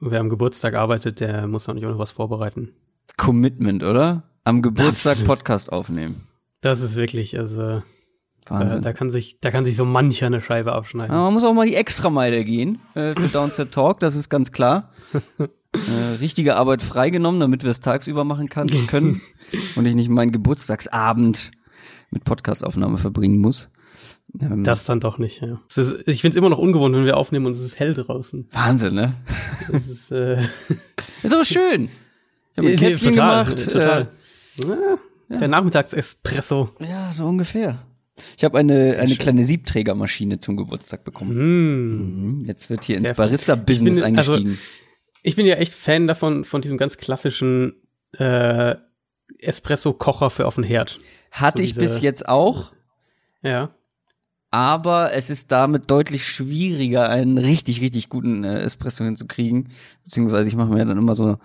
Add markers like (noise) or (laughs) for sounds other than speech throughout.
wer am Geburtstag arbeitet, der muss auch nicht auch noch was vorbereiten. Commitment, oder? Am Geburtstag Absolut. Podcast aufnehmen. Das ist wirklich, also Wahnsinn. Da, da, kann sich, da kann sich so mancher eine Scheibe abschneiden. Ja, man muss auch mal die Extrameile gehen äh, für (laughs) Downset Talk, das ist ganz klar. (laughs) äh, richtige Arbeit freigenommen, damit wir es tagsüber machen kann, können (laughs) und ich nicht meinen Geburtstagsabend mit Podcastaufnahme verbringen muss. Ähm, das dann doch nicht, ja. Ist, ich finde es immer noch ungewohnt, wenn wir aufnehmen und es ist hell draußen. Wahnsinn, ne? Das ist, äh (laughs) ist aber schön. Ich habe ein total, gemacht. Total. Äh, ja, der Nachmittagsespresso. Ja, so ungefähr. Ich habe eine, eine kleine Siebträgermaschine zum Geburtstag bekommen. Mm. Jetzt wird hier ins Barista-Business also eingestiegen. Also, ich bin ja echt Fan davon, von diesem ganz klassischen äh, Espresso-Kocher für auf den Herd. Hatte so ich bis jetzt auch. Ja. Aber es ist damit deutlich schwieriger, einen richtig, richtig guten äh, Espresso hinzukriegen. Beziehungsweise ich mache mir dann immer so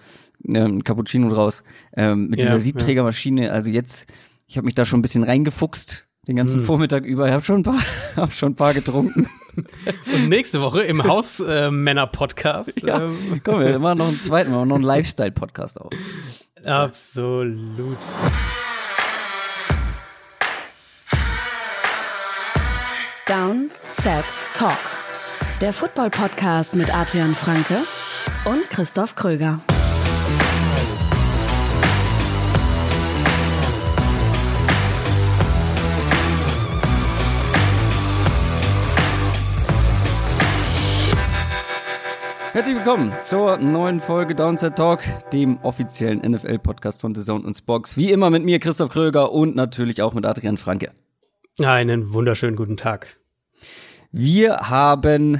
äh, ein Cappuccino draus. Ähm, mit ja, dieser Siebträgermaschine. Ja. Also jetzt, ich habe mich da schon ein bisschen reingefuchst den ganzen hm. Vormittag über. Ich habe schon ein paar, (laughs) hab schon ein paar getrunken. (laughs) Und nächste Woche im Hausmänner-Podcast. Äh, ja, ähm. komm, wir machen noch einen zweiten, wir machen noch einen Lifestyle-Podcast auch. Absolut. Down, Set, Talk. Der Football-Podcast mit Adrian Franke und Christoph Kröger. Herzlich willkommen zur neuen Folge Downset Talk, dem offiziellen NFL-Podcast von The Zone und Spox. Wie immer mit mir, Christoph Kröger und natürlich auch mit Adrian Franke. Einen wunderschönen guten Tag. Wir haben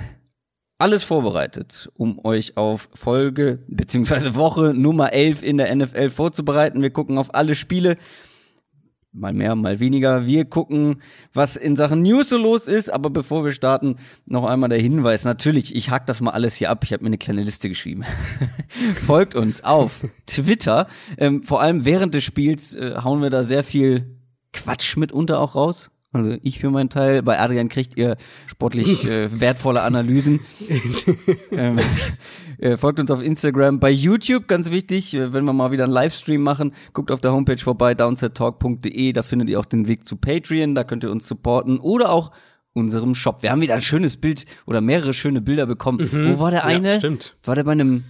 alles vorbereitet, um euch auf Folge bzw. Woche Nummer 11 in der NFL vorzubereiten. Wir gucken auf alle Spiele mal mehr, mal weniger. Wir gucken, was in Sachen News so los ist. Aber bevor wir starten, noch einmal der Hinweis. Natürlich, ich hack das mal alles hier ab. Ich habe mir eine kleine Liste geschrieben. (laughs) Folgt uns auf Twitter. Ähm, vor allem während des Spiels äh, hauen wir da sehr viel Quatsch mitunter auch raus. Also ich für meinen Teil, bei Adrian kriegt ihr sportlich (laughs) äh, wertvolle Analysen. ähm, äh, folgt uns auf Instagram, bei YouTube, ganz wichtig, äh, wenn wir mal wieder einen Livestream machen, guckt auf der Homepage vorbei, downsettalk.de, da findet ihr auch den Weg zu Patreon, da könnt ihr uns supporten oder auch unserem Shop. Wir haben wieder ein schönes Bild oder mehrere schöne Bilder bekommen. Mhm, Wo war der eine? Ja, stimmt. War der bei einem,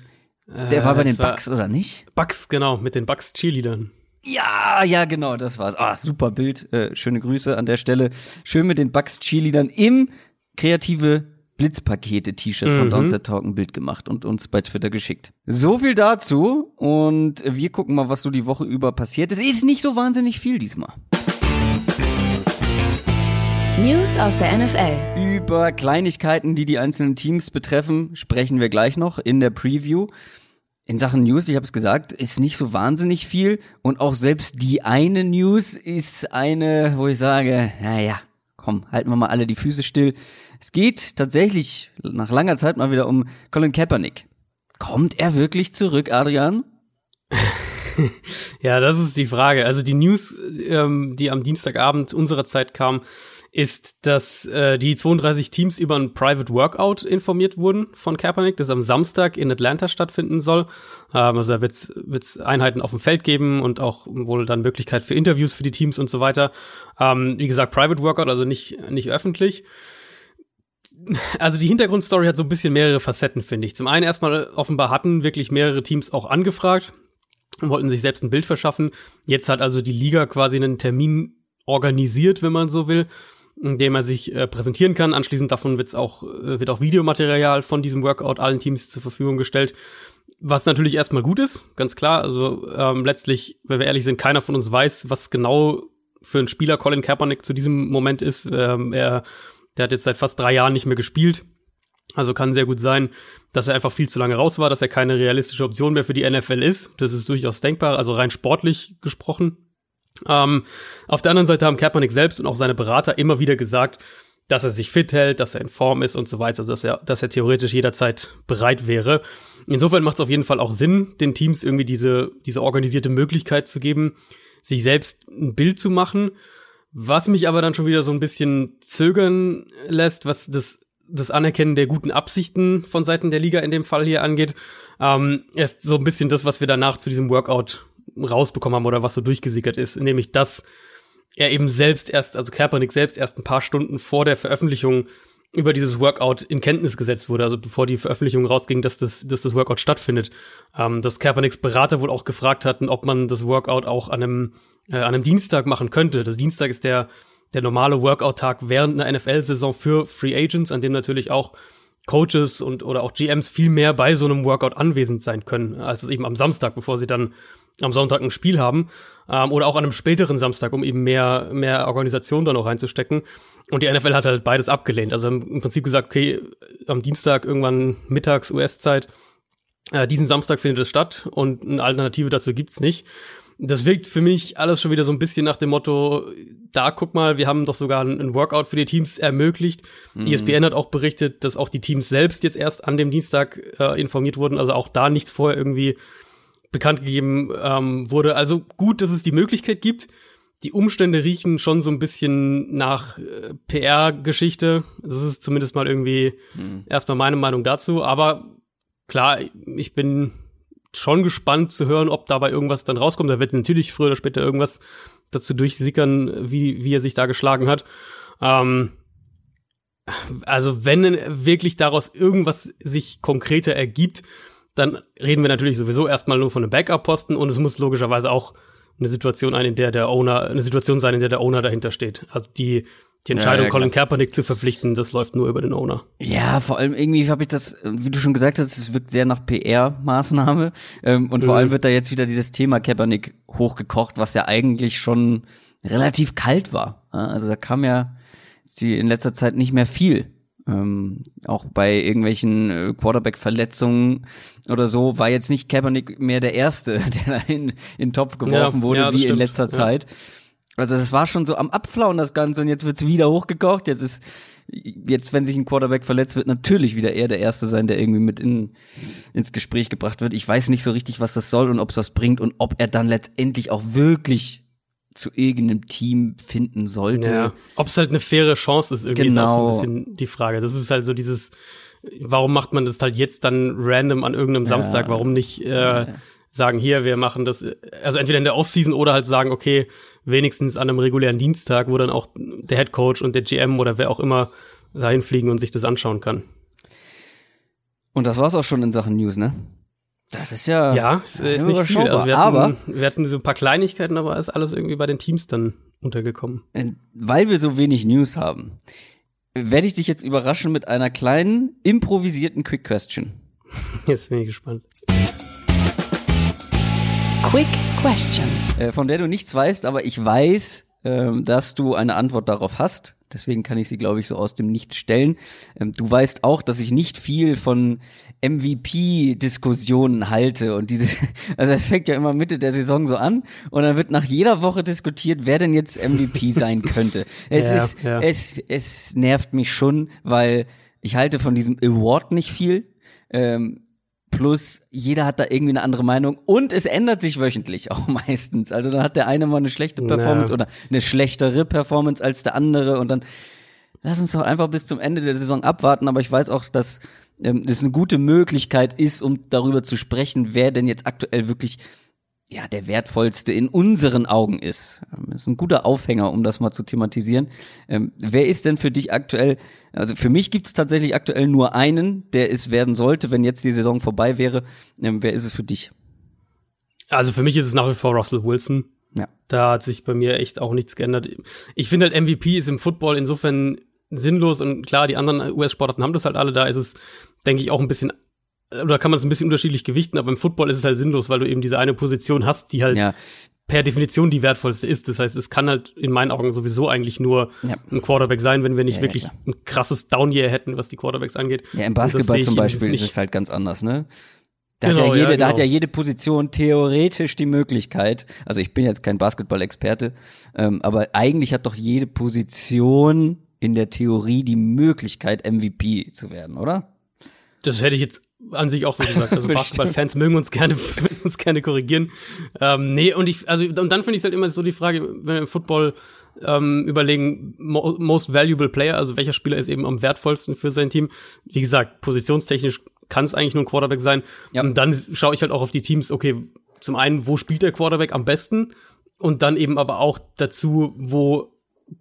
der äh, war bei den Bugs oder nicht? Bugs, genau, mit den Bugs Cheerleadern. Ja, ja, genau, das war's. Ah, super Bild. Äh, schöne Grüße an der Stelle. Schön mit den Bugs Cheerleadern im kreative Blitzpakete-T-Shirt mhm. von Downset Talk ein Bild gemacht und uns bei Twitter geschickt. So viel dazu und wir gucken mal, was so die Woche über passiert. Es ist nicht so wahnsinnig viel diesmal. News aus der NFL. Über Kleinigkeiten, die die einzelnen Teams betreffen, sprechen wir gleich noch in der Preview. In Sachen News, ich habe es gesagt, ist nicht so wahnsinnig viel und auch selbst die eine News ist eine, wo ich sage, naja, komm, halten wir mal alle die Füße still. Es geht tatsächlich nach langer Zeit mal wieder um Colin Kaepernick. Kommt er wirklich zurück, Adrian? (laughs) ja, das ist die Frage. Also die News, ähm, die am Dienstagabend unserer Zeit kam, ist, dass äh, die 32 Teams über ein Private Workout informiert wurden von Kaepernick, das am Samstag in Atlanta stattfinden soll. Ähm, also da wird es Einheiten auf dem Feld geben und auch wohl dann Möglichkeit für Interviews für die Teams und so weiter. Ähm, wie gesagt, Private Workout, also nicht, nicht öffentlich. Also die Hintergrundstory hat so ein bisschen mehrere Facetten, finde ich. Zum einen erstmal offenbar hatten wirklich mehrere Teams auch angefragt und wollten sich selbst ein Bild verschaffen. Jetzt hat also die Liga quasi einen Termin organisiert, wenn man so will, in dem er sich äh, präsentieren kann. Anschließend davon wird's auch, äh, wird auch Videomaterial von diesem Workout allen Teams zur Verfügung gestellt. Was natürlich erstmal gut ist, ganz klar. Also ähm, letztlich, wenn wir ehrlich sind, keiner von uns weiß, was genau für ein Spieler Colin Kaepernick zu diesem Moment ist. Ähm, er, der hat jetzt seit fast drei Jahren nicht mehr gespielt. Also kann sehr gut sein, dass er einfach viel zu lange raus war, dass er keine realistische Option mehr für die NFL ist. Das ist durchaus denkbar, also rein sportlich gesprochen. Ähm, auf der anderen Seite haben Kaepernick selbst und auch seine Berater immer wieder gesagt, dass er sich fit hält, dass er in Form ist und so weiter, dass er, dass er theoretisch jederzeit bereit wäre. Insofern macht es auf jeden Fall auch Sinn, den Teams irgendwie diese, diese organisierte Möglichkeit zu geben, sich selbst ein Bild zu machen. Was mich aber dann schon wieder so ein bisschen zögern lässt, was das das Anerkennen der guten Absichten von Seiten der Liga in dem Fall hier angeht, ähm, ist so ein bisschen das, was wir danach zu diesem Workout rausbekommen haben oder was so durchgesickert ist, nämlich dass er eben selbst erst, also Kaepernick selbst erst ein paar Stunden vor der Veröffentlichung über dieses Workout in Kenntnis gesetzt wurde, also bevor die Veröffentlichung rausging, dass das, dass das Workout stattfindet. Ähm, dass Kaepernicks Berater wohl auch gefragt hatten, ob man das Workout auch an einem, äh, an einem Dienstag machen könnte. Das Dienstag ist der, der normale Workout-Tag während einer NFL-Saison für Free Agents, an dem natürlich auch Coaches und oder auch GMs viel mehr bei so einem Workout anwesend sein können, als es eben am Samstag, bevor sie dann am Sonntag ein Spiel haben ähm, oder auch an einem späteren Samstag, um eben mehr mehr Organisation da noch reinzustecken. Und die NFL hat halt beides abgelehnt. Also im Prinzip gesagt, okay, am Dienstag irgendwann mittags US-Zeit, äh, diesen Samstag findet es statt und eine Alternative dazu gibt's nicht. Das wirkt für mich alles schon wieder so ein bisschen nach dem Motto, da guck mal, wir haben doch sogar ein, Workout für die Teams ermöglicht. Mhm. ESPN hat auch berichtet, dass auch die Teams selbst jetzt erst an dem Dienstag äh, informiert wurden, also auch da nichts vorher irgendwie bekannt gegeben ähm, wurde. Also gut, dass es die Möglichkeit gibt die Umstände riechen schon so ein bisschen nach äh, PR-Geschichte. Das ist zumindest mal irgendwie mhm. erstmal meine Meinung dazu. Aber klar, ich bin schon gespannt zu hören, ob dabei irgendwas dann rauskommt. Da wird natürlich früher oder später irgendwas dazu durchsickern, wie, wie er sich da geschlagen hat. Ähm, also wenn wirklich daraus irgendwas sich konkreter ergibt, dann reden wir natürlich sowieso erstmal nur von einem Backup-Posten und es muss logischerweise auch eine Situation ein, in der der Owner, eine Situation sein, in der der Owner dahinter steht. Also die, die Entscheidung, ja, ja, Colin Kaepernick zu verpflichten, das läuft nur über den Owner. Ja, vor allem irgendwie habe ich das, wie du schon gesagt hast, es wirkt sehr nach PR-Maßnahme. Ähm, und mhm. vor allem wird da jetzt wieder dieses Thema Kaepernick hochgekocht, was ja eigentlich schon relativ kalt war. Also da kam ja in letzter Zeit nicht mehr viel. Ähm, auch bei irgendwelchen äh, Quarterback-Verletzungen oder so war jetzt nicht Kaepernick mehr der Erste, (laughs) der da in, in den Topf geworfen ja, wurde, ja, wie stimmt. in letzter Zeit. Also das war schon so am Abflauen das Ganze und jetzt wird's wieder hochgekocht. Jetzt ist jetzt, wenn sich ein Quarterback verletzt wird, natürlich wieder er der Erste sein, der irgendwie mit in, ins Gespräch gebracht wird. Ich weiß nicht so richtig, was das soll und ob es das bringt und ob er dann letztendlich auch wirklich zu irgendeinem Team finden sollte. Ja. Ob es halt eine faire Chance ist, irgendwie genau. ist auch so ein genau. bisschen die Frage. Das ist halt so dieses, warum macht man das halt jetzt dann random an irgendeinem Samstag? Ja. Warum nicht äh, sagen, hier, wir machen das, also entweder in der Offseason oder halt sagen, okay, wenigstens an einem regulären Dienstag, wo dann auch der Head Coach und der GM oder wer auch immer dahin fliegen und sich das anschauen kann. Und das war's auch schon in Sachen News, ne? Das ist ja. Ja, ist, ist nicht viel. Also wir hatten, aber wir hatten so ein paar Kleinigkeiten, aber ist alles irgendwie bei den Teams dann untergekommen. Äh, weil wir so wenig News haben, werde ich dich jetzt überraschen mit einer kleinen improvisierten Quick Question. (laughs) Jetzt bin ich gespannt. Quick Question. Äh, von der du nichts weißt, aber ich weiß, äh, dass du eine Antwort darauf hast. Deswegen kann ich sie, glaube ich, so aus dem Nichts stellen. Ähm, du weißt auch, dass ich nicht viel von MVP-Diskussionen halte und diese, (laughs) also es fängt ja immer Mitte der Saison so an und dann wird nach jeder Woche diskutiert, wer denn jetzt MVP sein (laughs) könnte. Es ja, ist, ja. es, es nervt mich schon, weil ich halte von diesem Award nicht viel. Ähm, Plus jeder hat da irgendwie eine andere Meinung und es ändert sich wöchentlich (laughs) auch meistens. Also dann hat der eine mal eine schlechte Performance ja. oder eine schlechtere Performance als der andere und dann lass uns doch einfach bis zum Ende der Saison abwarten. Aber ich weiß auch, dass ähm, das eine gute Möglichkeit ist, um darüber zu sprechen, wer denn jetzt aktuell wirklich ja, der wertvollste in unseren Augen ist. Ähm, das ist ein guter Aufhänger, um das mal zu thematisieren. Ähm, wer ist denn für dich aktuell, also für mich gibt es tatsächlich aktuell nur einen, der es werden sollte, wenn jetzt die Saison vorbei wäre. Ähm, wer ist es für dich? Also für mich ist es nach wie vor Russell Wilson. Ja. Da hat sich bei mir echt auch nichts geändert. Ich finde halt MVP ist im Football insofern sinnlos und klar, die anderen US-Sportarten haben das halt alle, da ist es, denke ich, auch ein bisschen oder kann man es ein bisschen unterschiedlich gewichten, aber im Football ist es halt sinnlos, weil du eben diese eine Position hast, die halt ja. per Definition die wertvollste ist. Das heißt, es kann halt in meinen Augen sowieso eigentlich nur ja. ein Quarterback sein, wenn wir nicht ja, wirklich ein krasses Down-Year hätten, was die Quarterbacks angeht. Ja, im Basketball zum Beispiel ist es halt ganz anders, ne? Da, genau, hat ja jede, genau. da hat ja jede Position theoretisch die Möglichkeit, also ich bin jetzt kein Basketball-Experte, ähm, aber eigentlich hat doch jede Position in der Theorie die Möglichkeit, MVP zu werden, oder? Das hätte ich jetzt an sich auch so gesagt. (laughs) Also Basketball-Fans mögen uns gerne, (laughs) uns gerne korrigieren. Ähm, nee, und ich, also, und dann finde ich es halt immer so die Frage, wenn im Football ähm, überlegen, mo most valuable player, also welcher Spieler ist eben am wertvollsten für sein Team. Wie gesagt, positionstechnisch kann es eigentlich nur ein Quarterback sein. Ja. Und dann schaue ich halt auch auf die Teams, okay, zum einen, wo spielt der Quarterback am besten? Und dann eben aber auch dazu, wo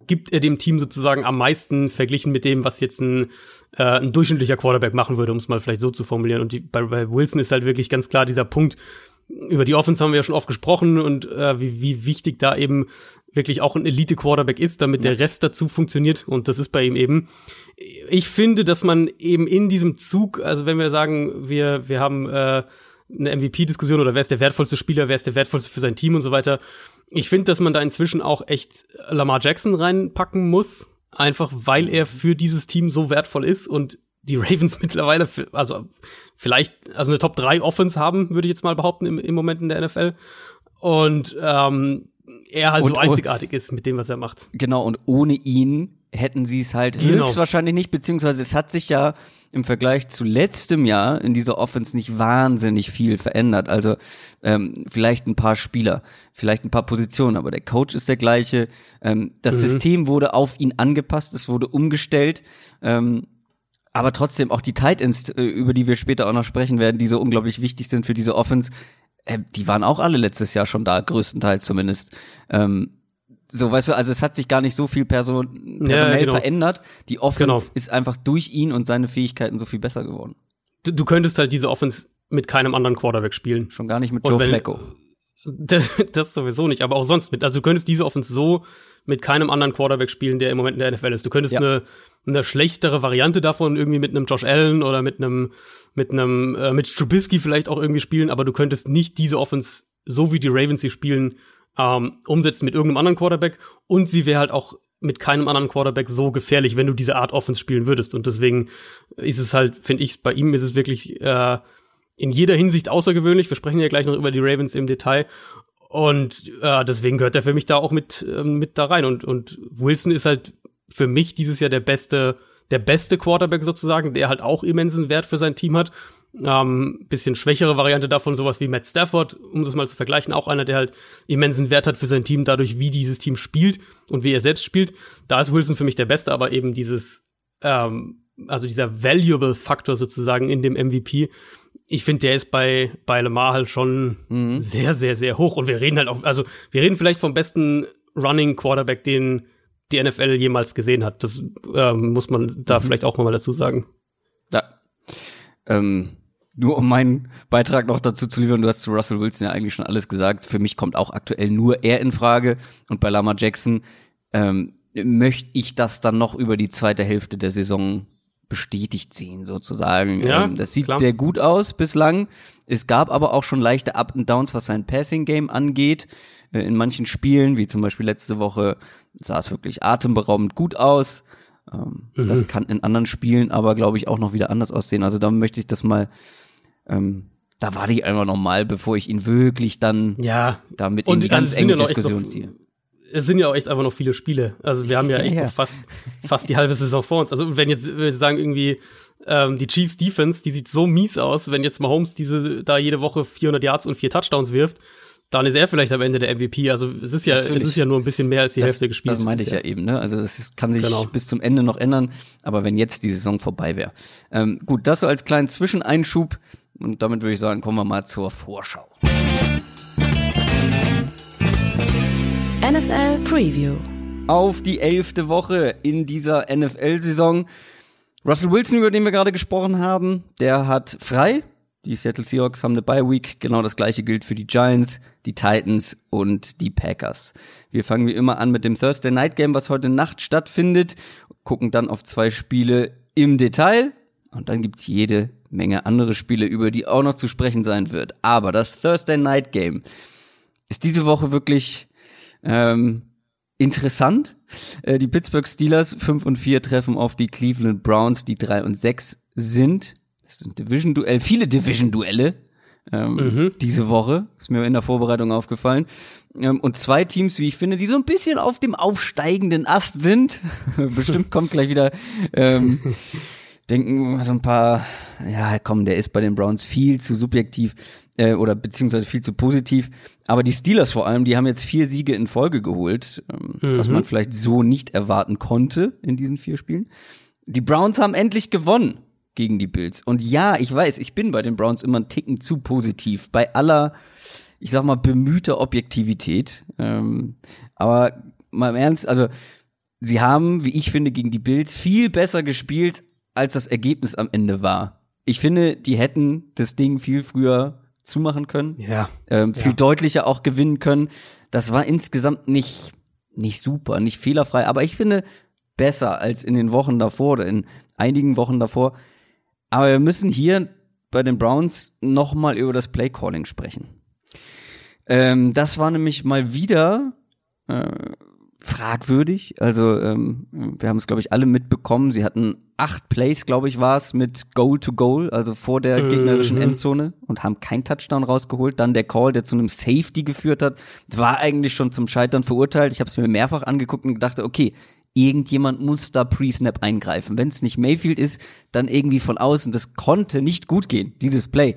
gibt er dem Team sozusagen am meisten verglichen mit dem, was jetzt ein, äh, ein durchschnittlicher Quarterback machen würde, um es mal vielleicht so zu formulieren. Und die, bei, bei Wilson ist halt wirklich ganz klar dieser Punkt, über die Offense haben wir ja schon oft gesprochen und äh, wie, wie wichtig da eben wirklich auch ein Elite-Quarterback ist, damit ja. der Rest dazu funktioniert. Und das ist bei ihm eben. Ich finde, dass man eben in diesem Zug, also wenn wir sagen, wir, wir haben äh, eine MVP-Diskussion oder wer ist der wertvollste Spieler, wer ist der wertvollste für sein Team und so weiter. Ich finde, dass man da inzwischen auch echt Lamar Jackson reinpacken muss, einfach weil er für dieses Team so wertvoll ist und die (laughs) Ravens mittlerweile, also vielleicht, also eine Top 3 Offense haben, würde ich jetzt mal behaupten, im, im Moment in der NFL. Und ähm, er halt und, so einzigartig ist mit dem, was er macht. Genau, und ohne ihn hätten sie es halt genau. höchstwahrscheinlich nicht, beziehungsweise es hat sich ja im Vergleich zu letztem Jahr in dieser Offense nicht wahnsinnig viel verändert. Also ähm, vielleicht ein paar Spieler, vielleicht ein paar Positionen, aber der Coach ist der gleiche. Ähm, das mhm. System wurde auf ihn angepasst, es wurde umgestellt. Ähm, aber trotzdem auch die Tight Ends, äh, über die wir später auch noch sprechen werden, die so unglaublich wichtig sind für diese Offense, äh, die waren auch alle letztes Jahr schon da, größtenteils zumindest. Ähm, so, weißt du, also es hat sich gar nicht so viel person personell ja, genau. verändert. Die Offense genau. ist einfach durch ihn und seine Fähigkeiten so viel besser geworden. Du, du könntest halt diese Offense mit keinem anderen Quarterback spielen. Schon gar nicht mit Joe wenn, Flacco. Das, das sowieso nicht, aber auch sonst mit. Also du könntest diese Offense so mit keinem anderen Quarterback spielen, der im Moment in der NFL ist. Du könntest ja. eine, eine schlechtere Variante davon irgendwie mit einem Josh Allen oder mit einem mit einem äh, mit Trubisky vielleicht auch irgendwie spielen, aber du könntest nicht diese Offense so wie die Ravens sie spielen ähm, umsetzen mit irgendeinem anderen Quarterback und sie wäre halt auch mit keinem anderen Quarterback so gefährlich, wenn du diese Art Offense spielen würdest. Und deswegen ist es halt, finde ich, bei ihm ist es wirklich äh, in jeder Hinsicht außergewöhnlich. Wir sprechen ja gleich noch über die Ravens im Detail. Und äh, deswegen gehört er für mich da auch mit, äh, mit da rein. Und, und Wilson ist halt für mich dieses Jahr der beste, der beste Quarterback sozusagen, der halt auch immensen Wert für sein Team hat. Ähm, bisschen schwächere Variante davon, sowas wie Matt Stafford, um das mal zu vergleichen, auch einer, der halt immensen Wert hat für sein Team, dadurch, wie dieses Team spielt und wie er selbst spielt. Da ist Wilson für mich der Beste, aber eben dieses, ähm, also dieser Valuable-Faktor sozusagen in dem MVP, ich finde, der ist bei, bei Lamar halt schon mhm. sehr, sehr, sehr hoch. Und wir reden halt auch, also wir reden vielleicht vom besten Running Quarterback, den die NFL jemals gesehen hat. Das ähm, muss man da mhm. vielleicht auch mal dazu sagen. Ja. Ähm, nur um meinen Beitrag noch dazu zu liefern, du hast zu Russell Wilson ja eigentlich schon alles gesagt. Für mich kommt auch aktuell nur er in Frage. Und bei Lama Jackson ähm, möchte ich das dann noch über die zweite Hälfte der Saison bestätigt sehen, sozusagen. Ja, ähm, das sieht klar. sehr gut aus bislang. Es gab aber auch schon leichte Up and Downs, was sein Passing-Game angeht. Äh, in manchen Spielen, wie zum Beispiel letzte Woche, sah es wirklich atemberaubend gut aus. Ähm, mhm. Das kann in anderen Spielen aber, glaube ich, auch noch wieder anders aussehen. Also da möchte ich das mal ähm, da warte ich einfach noch mal, bevor ich ihn wirklich dann ja. damit in die ganz also enge Diskussion ziehe. Es sind ja auch echt einfach noch viele Spiele. Also wir haben ja echt ja, ja. fast, fast die halbe Saison vor uns. Also wenn jetzt, wenn wir sagen irgendwie, ähm, die Chiefs Defense, die sieht so mies aus, wenn jetzt Mahomes diese da jede Woche 400 Yards und vier Touchdowns wirft, dann ist er vielleicht am Ende der MVP. Also es ist ja, Natürlich. es ist ja nur ein bisschen mehr als die das, Hälfte gespielt. Das meinte ich ja. ja eben, ne? Also das ist, kann sich genau. bis zum Ende noch ändern, aber wenn jetzt die Saison vorbei wäre. Ähm, gut, das so als kleinen Zwischeneinschub. Und damit würde ich sagen, kommen wir mal zur Vorschau. NFL Preview. Auf die elfte Woche in dieser NFL-Saison. Russell Wilson, über den wir gerade gesprochen haben, der hat frei. Die Seattle Seahawks haben eine Bye Week. Genau das gleiche gilt für die Giants, die Titans und die Packers. Wir fangen wie immer an mit dem Thursday Night Game, was heute Nacht stattfindet. Gucken dann auf zwei Spiele im Detail. Und dann gibt's jede Menge andere Spiele, über die auch noch zu sprechen sein wird. Aber das Thursday Night Game ist diese Woche wirklich ähm, interessant. Äh, die Pittsburgh Steelers 5 und 4 treffen auf die Cleveland Browns, die 3 und 6 sind. Das sind Division-Duell, viele Division-Duelle ähm, mhm. diese Woche. Ist mir in der Vorbereitung aufgefallen. Ähm, und zwei Teams, wie ich finde, die so ein bisschen auf dem aufsteigenden Ast sind. (laughs) Bestimmt kommt gleich wieder ähm, (laughs) denken so ein paar, ja, komm, der ist bei den Browns viel zu subjektiv äh, oder beziehungsweise viel zu positiv. Aber die Steelers vor allem, die haben jetzt vier Siege in Folge geholt, ähm, mhm. was man vielleicht so nicht erwarten konnte in diesen vier Spielen. Die Browns haben endlich gewonnen gegen die Bills. Und ja, ich weiß, ich bin bei den Browns immer einen Ticken zu positiv. Bei aller, ich sag mal, bemühter Objektivität. Ähm, aber mal im Ernst, also sie haben, wie ich finde, gegen die Bills viel besser gespielt, als das Ergebnis am Ende war. Ich finde, die hätten das Ding viel früher zumachen können. Ja. Ähm, viel ja. deutlicher auch gewinnen können. Das war insgesamt nicht, nicht super, nicht fehlerfrei, aber ich finde besser als in den Wochen davor oder in einigen Wochen davor. Aber wir müssen hier bei den Browns nochmal über das Playcalling sprechen. Ähm, das war nämlich mal wieder äh, fragwürdig. Also ähm, wir haben es, glaube ich, alle mitbekommen. Sie hatten acht Plays, glaube ich, war es, mit Goal to Goal, also vor der mhm. gegnerischen Endzone und haben keinen Touchdown rausgeholt. Dann der Call, der zu einem Safety geführt hat, war eigentlich schon zum Scheitern verurteilt. Ich habe es mir mehrfach angeguckt und gedacht, okay, irgendjemand muss da Pre-Snap eingreifen. Wenn es nicht Mayfield ist, dann irgendwie von außen. Das konnte nicht gut gehen, dieses Play.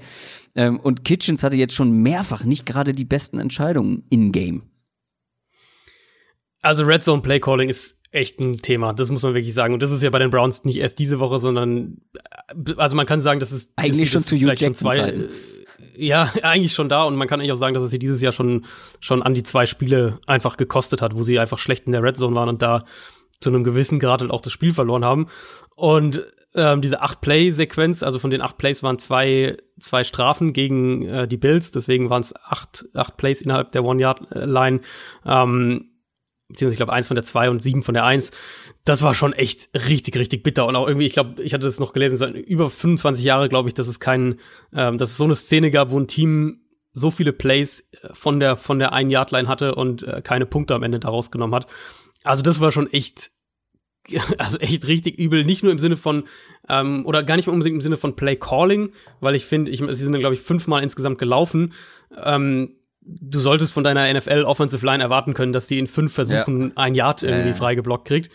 Ähm, und Kitchens hatte jetzt schon mehrfach nicht gerade die besten Entscheidungen in-game. Also Red Zone Play Calling ist echt ein Thema, das muss man wirklich sagen. Und das ist ja bei den Browns nicht erst diese Woche, sondern äh, also man kann sagen, das ist eigentlich das, schon zu Hugh Jackson zwei, Zeiten. Ja, (laughs) eigentlich schon da und man kann eigentlich auch sagen, dass es sie dieses Jahr schon schon an die zwei Spiele einfach gekostet hat, wo sie einfach schlecht in der Red Zone waren und da zu einem gewissen Grad halt auch das Spiel verloren haben. Und ähm, diese acht Play-Sequenz, also von den acht Plays waren zwei, zwei Strafen gegen äh, die Bills, deswegen waren es acht, acht Plays innerhalb der One-Yard-Line. Ähm, beziehungsweise ich glaube eins von der zwei und sieben von der eins. Das war schon echt richtig, richtig bitter. Und auch irgendwie, ich glaube, ich hatte das noch gelesen, seit über 25 Jahre glaube ich, dass es kein, ähm, dass es so eine Szene gab, wo ein Team so viele Plays von der von der ein Yard Line hatte und äh, keine Punkte am Ende daraus genommen hat. Also das war schon echt, (laughs) also echt richtig übel. Nicht nur im Sinne von, ähm, oder gar nicht unbedingt im Sinne von Play Calling, weil ich finde, ich, sie sind dann, glaube ich, fünfmal insgesamt gelaufen. Ähm, du solltest von deiner NFL Offensive Line erwarten können, dass die in fünf Versuchen ja. ein Yard irgendwie ja, freigeblockt kriegt.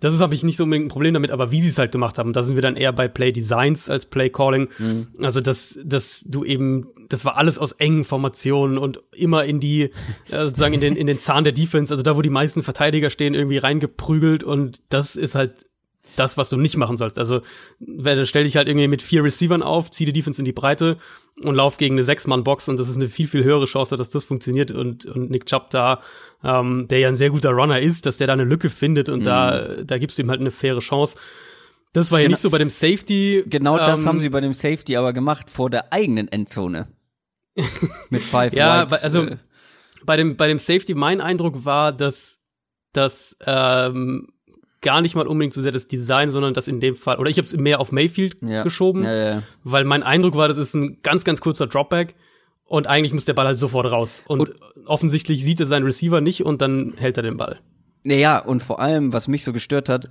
Das ist habe ich nicht so unbedingt ein Problem damit, aber wie sie es halt gemacht haben, da sind wir dann eher bei Play Designs als Play Calling. Mhm. Also dass dass du eben, das war alles aus engen Formationen und immer in die äh, sozusagen in den in den Zahn der Defense, also da wo die meisten Verteidiger stehen, irgendwie reingeprügelt und das ist halt das, was du nicht machen sollst. Also stell dich halt irgendwie mit vier Receivern auf, zieh die Defense in die Breite und lauf gegen eine Sechs-Mann-Box und das ist eine viel, viel höhere Chance, dass das funktioniert und, und Nick Chubb da, ähm, der ja ein sehr guter Runner ist, dass der da eine Lücke findet und mhm. da, da gibst du ihm halt eine faire Chance. Das war ja genau, nicht so bei dem Safety. Genau das ähm, haben sie bei dem Safety aber gemacht vor der eigenen Endzone. (laughs) mit Five Ja, White, also äh. bei dem, bei dem Safety, mein Eindruck war, dass, dass ähm, gar nicht mal unbedingt so sehr das Design, sondern das in dem Fall, oder ich habe es mehr auf Mayfield ja. geschoben, ja, ja, weil mein Eindruck war, das ist ein ganz, ganz kurzer Dropback und eigentlich muss der Ball halt sofort raus. Und, und offensichtlich sieht er seinen Receiver nicht und dann hält er den Ball. Naja, und vor allem, was mich so gestört hat,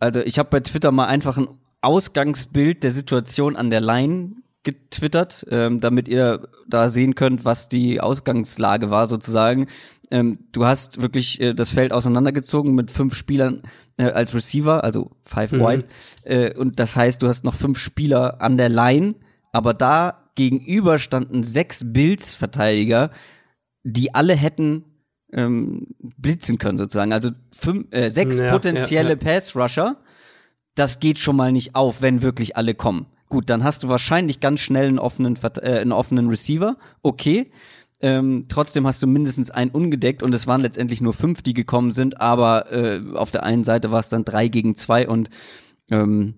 also ich habe bei Twitter mal einfach ein Ausgangsbild der Situation an der Line getwittert, ähm, damit ihr da sehen könnt, was die Ausgangslage war sozusagen. Ähm, du hast wirklich äh, das Feld auseinandergezogen mit fünf Spielern äh, als Receiver, also five mhm. wide. Äh, und das heißt, du hast noch fünf Spieler an der Line, aber da gegenüber standen sechs Bills-Verteidiger, die alle hätten ähm, blitzen können sozusagen. Also fünf, äh, sechs ja, potenzielle ja, ja. Pass-Rusher. Das geht schon mal nicht auf, wenn wirklich alle kommen. Gut, dann hast du wahrscheinlich ganz schnell einen offenen, äh, einen offenen Receiver. Okay. Ähm, trotzdem hast du mindestens einen ungedeckt und es waren letztendlich nur fünf, die gekommen sind, aber äh, auf der einen Seite war es dann drei gegen zwei und ähm,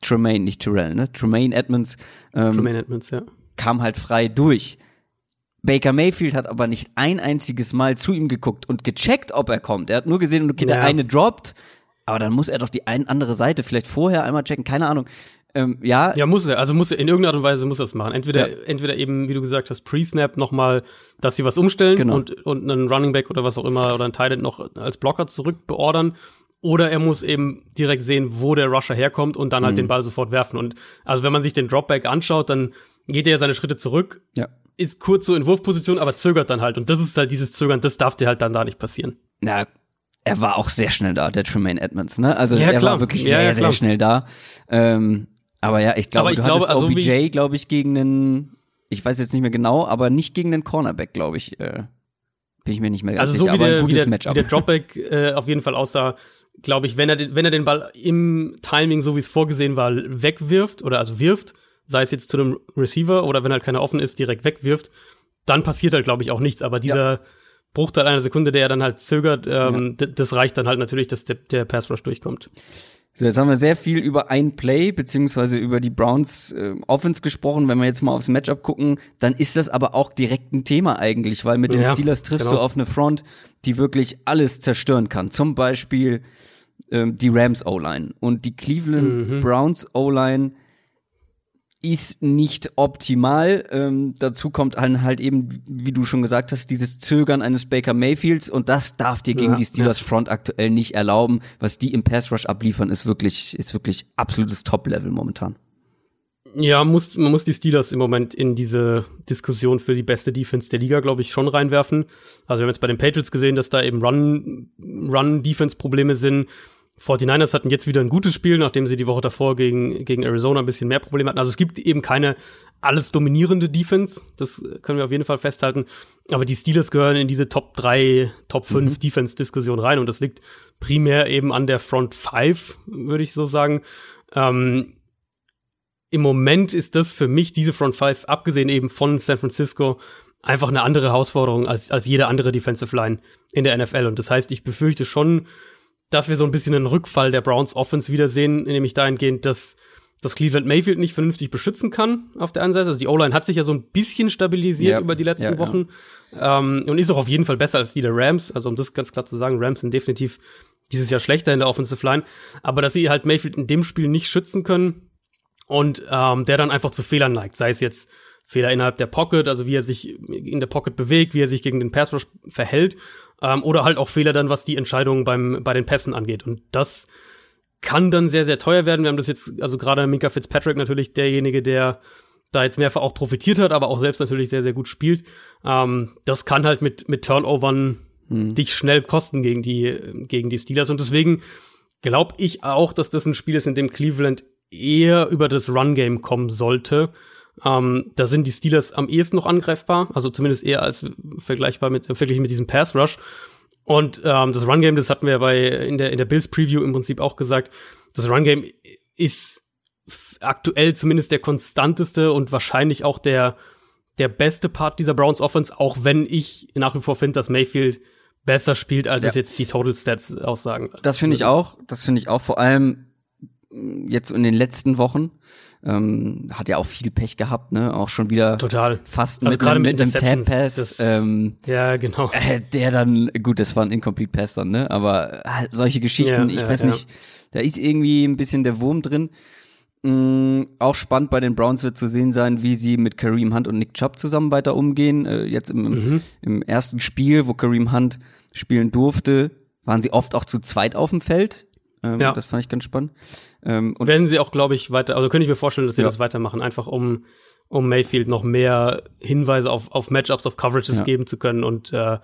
Tremaine, nicht Terrell, ne? Tremaine Edmonds, ähm, Tremaine Edmonds, ja. kam halt frei durch. Baker Mayfield hat aber nicht ein einziges Mal zu ihm geguckt und gecheckt, ob er kommt. Er hat nur gesehen, okay, ja. der eine droppt, aber dann muss er doch die ein andere Seite vielleicht vorher einmal checken, keine Ahnung. Ähm, ja. Ja, muss er. Also muss er, in irgendeiner Art und Weise muss er es machen. Entweder, ja. entweder eben, wie du gesagt hast, Pre-Snap nochmal, dass sie was umstellen genau. und, und einen Running Back oder was auch immer oder ein Tight noch als Blocker zurück beordern. Oder er muss eben direkt sehen, wo der Rusher herkommt und dann halt mhm. den Ball sofort werfen. Und also wenn man sich den Dropback anschaut, dann geht er ja seine Schritte zurück, ja. ist kurz so in Wurfposition, aber zögert dann halt. Und das ist halt dieses Zögern, das darf dir halt dann da nicht passieren. Na, er war auch sehr schnell da, der Tremaine Edmonds, ne? Also Ja, er klar. war wirklich Ja, sehr, ja, sehr schnell da. Ähm, aber ja, ich glaube, ich du glaube, hattest also wie OBJ, ich- glaube ich, gegen einen, ich weiß jetzt nicht mehr genau, aber nicht gegen den Cornerback, glaube ich. Äh, bin ich mir nicht mehr ganz Also so sicher, wie aber der, ein wie, gutes der, Matchup. wie der Dropback äh, auf jeden Fall aussah, glaube ich, wenn er, den, wenn er den Ball im Timing, so wie es vorgesehen war, wegwirft oder also wirft, sei es jetzt zu einem Receiver oder wenn halt keiner offen ist, direkt wegwirft, dann passiert halt, glaube ich, auch nichts. Aber dieser Bruchteil einer Sekunde, der er dann halt zögert, ähm, d- das reicht dann halt natürlich, dass der, der Pass Rush durchkommt. So, jetzt haben wir sehr viel über ein Play beziehungsweise über die Browns äh, Offense gesprochen. Wenn wir jetzt mal aufs Matchup gucken, dann ist das aber auch direkt ein Thema eigentlich, weil mit den Ja, Steelers triffst genau. du auf eine Front, die wirklich alles zerstören kann. Zum Beispiel ähm, die Rams O-Line und die Cleveland Mhm. Browns O-Line ist nicht optimal. Ähm, dazu kommt dann halt eben, wie du schon gesagt hast, dieses Zögern eines Baker Mayfields und das darf dir gegen Ja, die Steelers Front aktuell nicht erlauben. Was die im Pass Rush abliefern, ist wirklich, ist wirklich absolutes Top-Level momentan. Ja, muss, man muss die Steelers im Moment in diese Diskussion für die beste Defense der Liga, glaube ich, schon reinwerfen. Also wir haben jetzt bei den Patriots gesehen, dass da eben Run, Run-Defense-Probleme sind. 49ers hatten jetzt wieder ein gutes Spiel, nachdem sie die Woche davor gegen, gegen Arizona ein bisschen mehr Probleme hatten. Also es gibt eben keine alles dominierende Defense, das können wir auf jeden Fall festhalten. Aber die Steelers gehören in diese Top 3, Top 5 Defense-Diskussion rein und das liegt primär eben an der Front 5, würde ich so sagen. Ähm, im Moment ist das für mich, diese Front Five, abgesehen eben von San Francisco, einfach eine andere Herausforderung als, als jede andere Defensive Line in der NFL. Und das heißt, ich befürchte schon, dass wir so ein bisschen einen Rückfall der Browns Offense wiedersehen, nämlich dahingehend, dass dass Cleveland Mayfield nicht vernünftig beschützen kann auf der einen Seite. Also die O-Line hat sich ja so ein bisschen stabilisiert Ja, über die letzten ja, ja. Wochen Ähm, und ist auch auf jeden Fall besser als die der Rams. Also um das ganz klar zu sagen, Rams sind definitiv dieses Jahr schlechter in der Offensive Line. Aber dass sie halt Mayfield in dem Spiel nicht schützen können, und ähm, der dann einfach zu Fehlern neigt, sei es jetzt Fehler innerhalb der Pocket, also wie er sich in der Pocket bewegt, wie er sich gegen den Pass Rush verhält, ähm, oder halt auch Fehler dann, was die Entscheidungen beim bei den Pässen angeht. Und das kann dann sehr sehr teuer werden. Wir haben das jetzt, also gerade Minka Fitzpatrick natürlich derjenige, der da jetzt mehrfach auch profitiert hat, aber auch selbst natürlich sehr sehr gut spielt. Ähm, das kann halt mit mit Turnovern dich schnell kosten gegen die gegen die Steelers und deswegen glaube ich auch, dass das ein Spiel ist, in dem Cleveland eher über das Run-Game kommen sollte. Ähm, da sind die Steelers am ehesten noch angreifbar, also zumindest eher als vergleichbar mit, äh, verglichen mit diesem Pass-Rush. Und ähm, das Run-Game, das hatten wir bei in der, in der Bills-Preview im Prinzip auch gesagt, das Run-Game ist f- aktuell zumindest der konstanteste und wahrscheinlich auch der, der beste Part dieser Browns Offense, auch wenn ich nach wie vor finde, dass Mayfield besser spielt, als Ja. es jetzt die Total Stats aussagen. Das finde ich auch. Das finde ich auch vor allem mh, jetzt in den letzten Wochen. Ähm, hat ja auch viel Pech gehabt, ne? Auch schon wieder Total. fast Also mit, gerade einem, mit mit einem Tap Interceptions, Pass. das- Ähm, Ja, genau. (laughs) äh, der dann, gut, das war ein Incomplete Pass dann, ne? Aber halt solche Geschichten, Ja, ich ja, weiß ja. nicht, da ist irgendwie ein bisschen der Wurm drin. Mm, auch spannend bei den Browns wird zu sehen sein, wie sie mit Kareem Hunt und Nick Chubb zusammen weiter umgehen. Äh, jetzt im, Mhm. im ersten Spiel, wo Kareem Hunt spielen durfte, waren sie oft auch zu zweit auf dem Feld. Ähm, Ja. Das fand ich ganz spannend. Ähm, und werden sie auch, glaube ich, weiter, also könnte ich mir vorstellen, dass sie Ja. das weitermachen, einfach um, um Mayfield noch mehr Hinweise auf, auf Matchups, auf Coverages Ja. geben zu können und äh,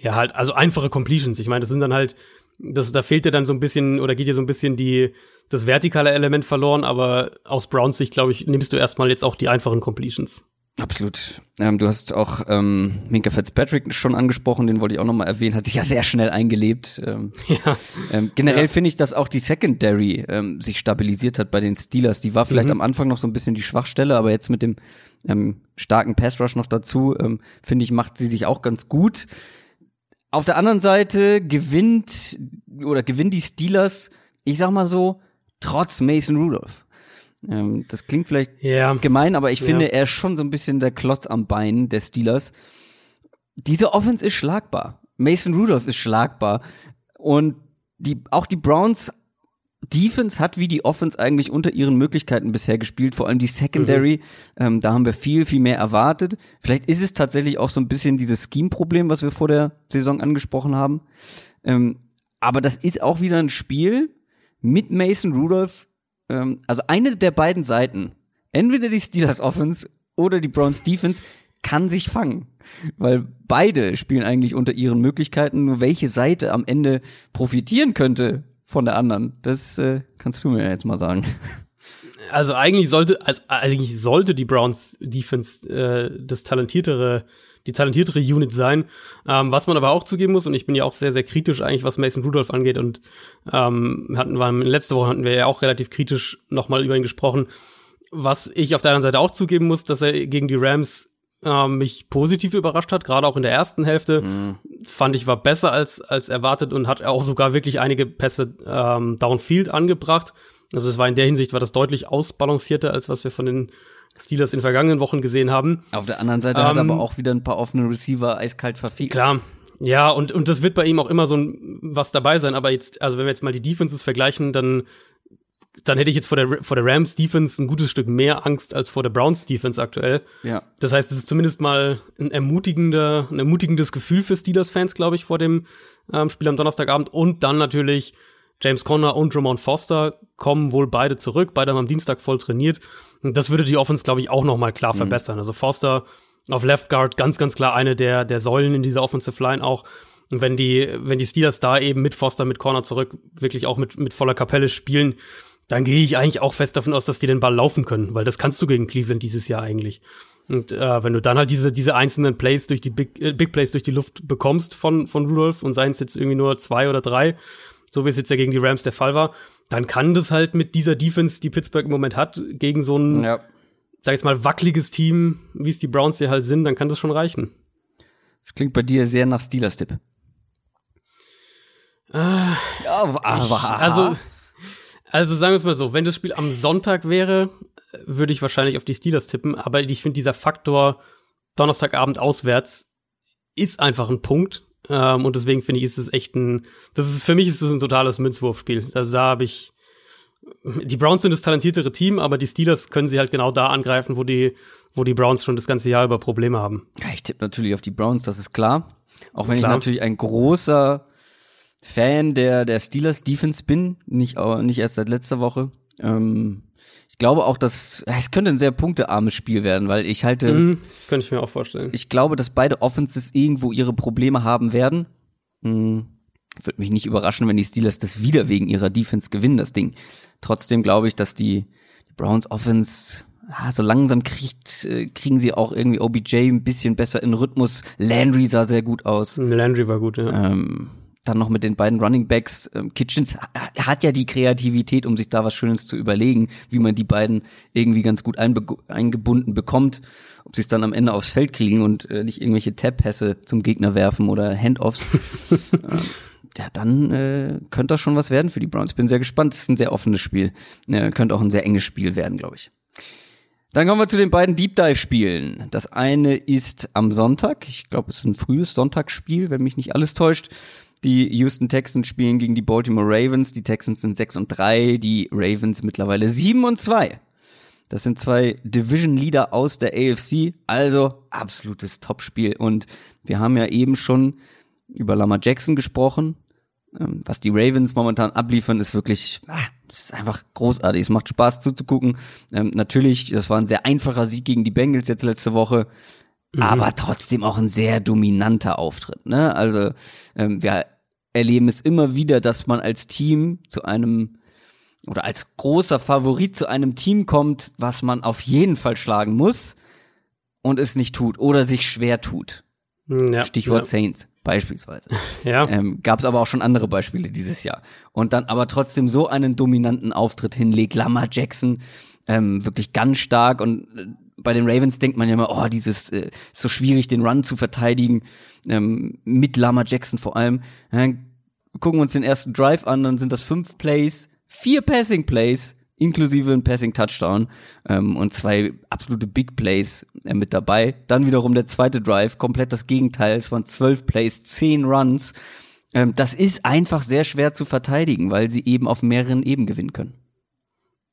ja, halt, also einfache Completions. Ich meine, das sind dann halt, das, da fehlt dir dann so ein bisschen, oder geht dir so ein bisschen die, das vertikale Element verloren, aber aus Browns Sicht, glaube ich, nimmst du erstmal jetzt auch die einfachen Completions. Absolut. Ähm, du hast auch ähm, Minka Fitzpatrick schon angesprochen, den wollte ich auch nochmal erwähnen, hat sich ja sehr schnell eingelebt. Ähm, Ja. ähm, generell Ja. finde ich, dass auch die Secondary ähm, sich stabilisiert hat bei den Steelers. Die war vielleicht Mhm. am Anfang noch so ein bisschen die Schwachstelle, aber jetzt mit dem ähm, starken Pass Rush noch dazu, ähm, finde ich, macht sie sich auch ganz gut. Auf der anderen Seite gewinnt oder gewinnen die Steelers, ich sag mal so, trotz Mason Rudolph. Ähm, das klingt vielleicht Ja. gemein, aber ich Ja. finde, er ist schon so ein bisschen der Klotz am Bein der Steelers. Diese Offense ist schlagbar. Mason Rudolph ist schlagbar. Und die, auch die Browns Defense hat wie die Offense eigentlich unter ihren Möglichkeiten bisher gespielt, vor allem die Secondary. Ähm, da haben wir viel, viel mehr erwartet. Vielleicht ist es tatsächlich auch so ein bisschen dieses Scheme-Problem, was wir vor der Saison angesprochen haben. Ähm, aber das ist auch wieder ein Spiel mit Mason Rudolph. Ähm, also eine der beiden Seiten, entweder die Steelers Offense oder die Browns Defense, kann sich fangen. Weil beide spielen eigentlich unter ihren Möglichkeiten, nur welche Seite am Ende profitieren könnte von der anderen. Das äh, kannst du mir jetzt mal sagen. Also eigentlich sollte, also eigentlich sollte die Browns Defense äh, das talentiertere, die talentiertere Unit sein. Ähm, was man aber auch zugeben muss, und ich bin ja auch sehr, sehr kritisch eigentlich, was Mason Rudolph angeht, und ähm, hatten wir letzte Woche hatten wir ja auch relativ kritisch nochmal über ihn gesprochen. Was ich auf der anderen Seite auch zugeben muss, dass er gegen die Rams ähm, mich positiv überrascht hat, gerade auch in der ersten Hälfte. Mhm. Fand ich war besser als, als erwartet und hat auch sogar wirklich einige Pässe ähm, downfield angebracht. Also es war in der Hinsicht war das deutlich ausbalancierter, als was wir von den Steelers in vergangenen Wochen gesehen haben. Auf der anderen Seite ähm, hat er aber auch wieder ein paar offene Receiver eiskalt verfehlt. Klar. Ja, und, und das wird bei ihm auch immer so ein, was dabei sein. Aber jetzt, also wenn wir jetzt mal die Defenses vergleichen, dann dann hätte ich jetzt vor der, vor der Rams Defense ein gutes Stück mehr Angst als vor der Browns Defense aktuell. Ja. Das heißt, es ist zumindest mal ein ermutigender, ein ermutigendes Gefühl für Steelers Fans, glaube ich, vor dem ähm, Spiel am Donnerstagabend. Und dann natürlich James Conner und Ramon Foster kommen wohl beide zurück. Beide haben am Dienstag voll trainiert. Und das würde die Offense, glaube ich, auch noch mal klar mhm. verbessern. Also Foster auf Left Guard ganz, ganz klar eine der, der Säulen in dieser Offensive Line auch. Und wenn die, wenn die Steelers da eben mit Foster, mit Corner zurück wirklich auch mit, mit voller Kapelle spielen, dann gehe ich eigentlich auch fest davon aus, dass die den Ball laufen können, weil das kannst du gegen Cleveland dieses Jahr eigentlich. Und äh, wenn du dann halt diese, diese einzelnen Plays durch die Big, äh, Big Plays durch die Luft bekommst von, von Rudolph und seien es jetzt irgendwie nur zwei oder drei, so wie es jetzt ja gegen die Rams der Fall war, dann kann das halt mit dieser Defense, die Pittsburgh im Moment hat, gegen so ein, ja. sag ich mal, wackeliges Team, wie es die Browns hier halt sind, dann kann das schon reichen. Das klingt bei dir sehr nach Steelers-Tipp. Äh, ja, also also sagen wir es mal so, wenn das Spiel am Sonntag wäre, würde ich wahrscheinlich auf die Steelers tippen, aber ich finde dieser Faktor Donnerstagabend auswärts ist einfach ein Punkt. Ähm, und deswegen finde ich, ist es echt ein, das ist, für mich ist es ein totales Münzwurfspiel. Also da habe ich, die Browns sind das talentiertere Team, aber die Steelers können sie halt genau da angreifen, wo die, wo die Browns schon das ganze Jahr über Probleme haben. Ja, ich tippe natürlich auf die Browns, das ist klar. Auch wenn klar. ich natürlich ein großer Fan der, der Steelers Defense bin, nicht, nicht erst seit letzter Woche. Ähm, glaube auch, dass es könnte ein sehr punktearmes Spiel werden, weil ich halte. Mhm, könnte ich mir auch vorstellen. Ich glaube, dass beide Offenses irgendwo ihre Probleme haben werden. Mhm. Würde mich nicht überraschen, wenn die Steelers das wieder wegen ihrer Defense gewinnen, das Ding. Trotzdem glaube ich, dass die, die Browns Offense ah, so langsam kriegt, äh, kriegen sie auch irgendwie OBJ ein bisschen besser in Rhythmus. Landry sah sehr gut aus. Landry war gut, ja. Ähm, dann noch mit den beiden Running Backs. Ähm, Kitchens hat ja die Kreativität, um sich da was Schönes zu überlegen, wie man die beiden irgendwie ganz gut eingebunden bekommt. Ob sie es dann am Ende aufs Feld kriegen und äh, nicht irgendwelche Tap-Pässe zum Gegner werfen oder Handoffs. (laughs) ähm, ja, dann äh, könnte das schon was werden für die Browns. Bin sehr gespannt. Es ist ein sehr offenes Spiel. Äh, könnte auch ein sehr enges Spiel werden, glaube ich. Dann kommen wir zu den beiden Deep Dive Spielen. Das eine ist am Sonntag. Ich glaube, es ist ein frühes Sonntagsspiel, wenn mich nicht alles täuscht. Die Houston Texans spielen gegen die Baltimore Ravens. Die Texans sind 6 und 3, die Ravens mittlerweile 7 und 2. Das sind zwei Division Leader aus der AFC, also absolutes Topspiel. Und wir haben ja eben schon über Lama Jackson gesprochen. Ähm, was die Ravens momentan abliefern, ist wirklich, ah, das ist einfach großartig. Es macht Spaß zuzugucken. Ähm, natürlich, das war ein sehr einfacher Sieg gegen die Bengals jetzt letzte Woche. Mhm. aber trotzdem auch ein sehr dominanter Auftritt. Ne? Also ähm, wir erleben es immer wieder, dass man als Team zu einem oder als großer Favorit zu einem Team kommt, was man auf jeden Fall schlagen muss und es nicht tut oder sich schwer tut. Hm, ja, Stichwort ja. Saints beispielsweise. (laughs) Ja. Ähm, Gab es aber auch schon andere Beispiele dieses Jahr. Und dann aber trotzdem so einen dominanten Auftritt hinlegt. Lamar Jackson ähm, wirklich ganz stark und äh, bei den Ravens denkt man ja immer, oh, dieses äh, so schwierig, den Run zu verteidigen, ähm, mit Lama Jackson vor allem. Ja, gucken wir uns den ersten Drive an, dann sind das fünf Plays, vier Passing Plays, inklusive ein Passing Touchdown ähm, und zwei absolute Big Plays äh, mit dabei. Dann wiederum der zweite Drive, komplett das Gegenteil. Es waren zwölf Plays, zehn Runs. Ähm, das ist einfach sehr schwer zu verteidigen, weil sie eben auf mehreren Ebenen gewinnen können.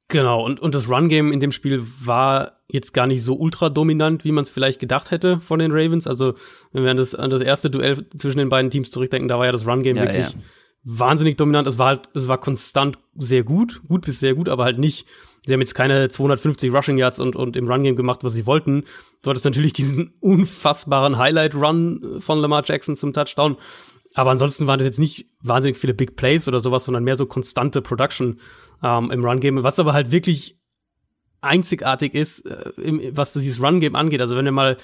Genau, und, und das Run-Game in dem Spiel war jetzt gar nicht so ultra dominant, wie man es vielleicht gedacht hätte von den Ravens. Also, wenn wir an das, an das erste Duell zwischen den beiden Teams zurückdenken, da war ja das Run-Game ja, wirklich ja. wahnsinnig dominant. Es war halt, es war konstant sehr gut, gut bis sehr gut, aber halt nicht Sie haben jetzt keine 250 Rushing Yards und, und im Run Game gemacht, was sie wollten. Du hattest natürlich diesen unfassbaren Highlight Run von Lamar Jackson zum Touchdown. Aber ansonsten waren das jetzt nicht wahnsinnig viele Big Plays oder sowas, sondern mehr so konstante Production ähm, im Run Game. Was aber halt wirklich einzigartig ist, äh, was dieses Run Game angeht. Also wenn wir mal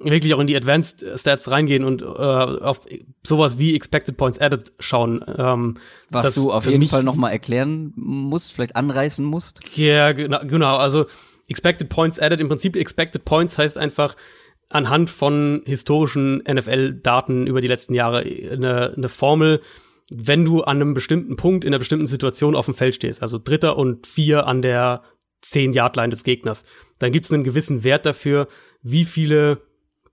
wirklich auch in die Advanced Stats reingehen und äh, auf sowas wie Expected Points Added schauen. Ähm, Was du auf jeden Fall noch mal erklären musst, vielleicht anreißen musst. Ja, genau, genau. Also Expected Points Added, im Prinzip Expected Points heißt einfach anhand von historischen NFL-Daten über die letzten Jahre eine, eine Formel, wenn du an einem bestimmten Punkt in einer bestimmten Situation auf dem Feld stehst, also Dritter und Vier an der 10-Yard-Line des Gegners, dann gibt es einen gewissen Wert dafür, wie viele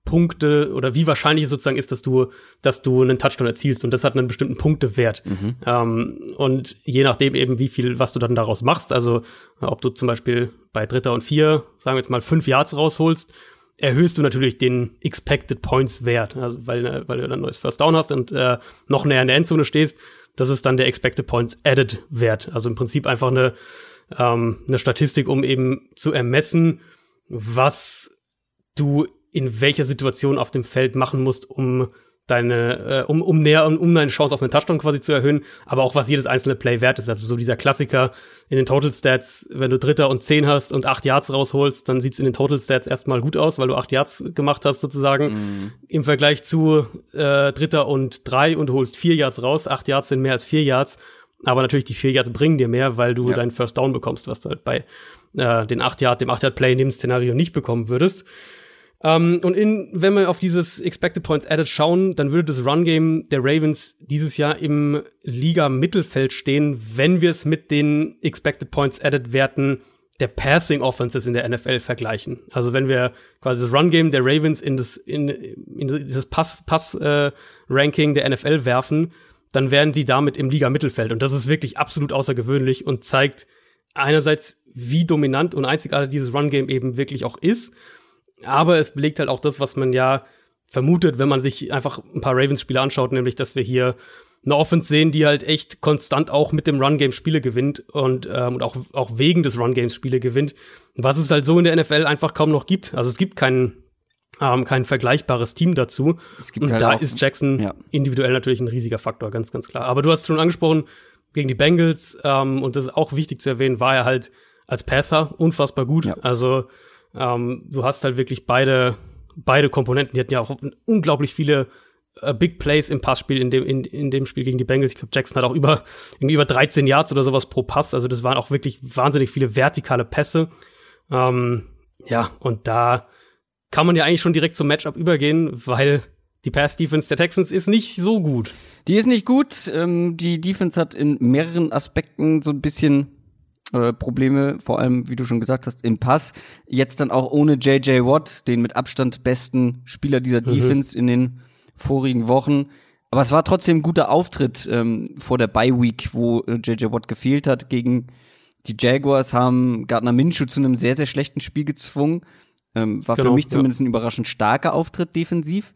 Punkte oder wie wahrscheinlich es sozusagen ist, dass du, dass du einen Touchdown erzielst und das hat einen bestimmten Punktewert. Mhm. Ähm, und je nachdem eben, wie viel, was du dann daraus machst, also ob du zum Beispiel bei Dritter und Vier, sagen wir jetzt mal, fünf Yards rausholst, erhöhst du natürlich den Expected Points Wert, also weil, weil du dann ein neues First Down hast und äh, noch näher in der Endzone stehst, das ist dann der Expected Points Added Wert. Also im Prinzip einfach eine, ähm, eine Statistik, um eben zu ermessen, was du in welcher Situation auf dem Feld machen musst, um deine, äh, um, um näher, um, um deine Chance auf einen Touchdown quasi zu erhöhen, aber auch was jedes einzelne Play wert ist. Also so dieser Klassiker in den Total Stats, wenn du Dritter und Zehn hast und acht Yards rausholst, dann sieht's in den Total Stats erstmal gut aus, weil du acht Yards gemacht hast sozusagen. Mm. Im Vergleich zu äh, Dritter und drei und holst vier Yards raus. Acht Yards sind mehr als vier Yards. Aber natürlich die vier Yards bringen dir mehr, weil du ja. deinen First Down bekommst, was du halt bei äh, den acht Yard, dem acht Yard Play in dem Szenario nicht bekommen würdest. Um, ähm, und in, wenn wir auf dieses Expected Points Added schauen, dann würde das Run Game der Ravens dieses Jahr im Liga Mittelfeld stehen, wenn wir es mit den Expected Points Added Werten der Passing Offenses in der NFL vergleichen. Also wenn wir quasi das Run Game der Ravens in das in, in dieses Pass Pass äh, Ranking der NFL werfen, dann wären die damit im Liga Mittelfeld und das ist wirklich absolut außergewöhnlich und zeigt einerseits wie dominant und einzigartig dieses Run Game eben wirklich auch ist aber es belegt halt auch das, was man ja vermutet, wenn man sich einfach ein paar Ravens-Spiele anschaut, nämlich, dass wir hier eine Offense sehen, die halt echt konstant auch mit dem Run-Game Spiele gewinnt und, ähm, und auch, auch wegen des Run-Games Spiele gewinnt. Was es halt so in der NFL einfach kaum noch gibt. Also es gibt kein, ähm, kein vergleichbares Team dazu. und halt da ist Jackson ja. individuell natürlich ein riesiger Faktor, ganz, ganz klar. Aber du hast schon angesprochen, gegen die Bengals, ähm, und das ist auch wichtig zu erwähnen, war er halt als Passer unfassbar gut. Ja. Also ähm, du hast halt wirklich beide, beide Komponenten. Die hatten ja auch unglaublich viele äh, Big Plays im Passspiel in dem, in, in dem Spiel gegen die Bengals. Ich glaube, Jackson hat auch über, irgendwie über 13 Yards oder sowas pro Pass. Also das waren auch wirklich wahnsinnig viele vertikale Pässe. Ähm, ja, und da kann man ja eigentlich schon direkt zum Matchup übergehen, weil die Pass-Defense der Texans ist nicht so gut. Die ist nicht gut. Ähm, die Defense hat in mehreren Aspekten so ein bisschen äh, Probleme, vor allem, wie du schon gesagt hast, im Pass. Jetzt dann auch ohne JJ Watt, den mit Abstand besten Spieler dieser mhm. Defense in den vorigen Wochen. Aber es war trotzdem ein guter Auftritt ähm, vor der Bye Week, wo äh, JJ Watt gefehlt hat gegen die Jaguars, haben Gardner Minshew zu einem sehr, sehr schlechten Spiel gezwungen. Ähm, war genau, für mich zumindest ja. ein überraschend starker Auftritt defensiv.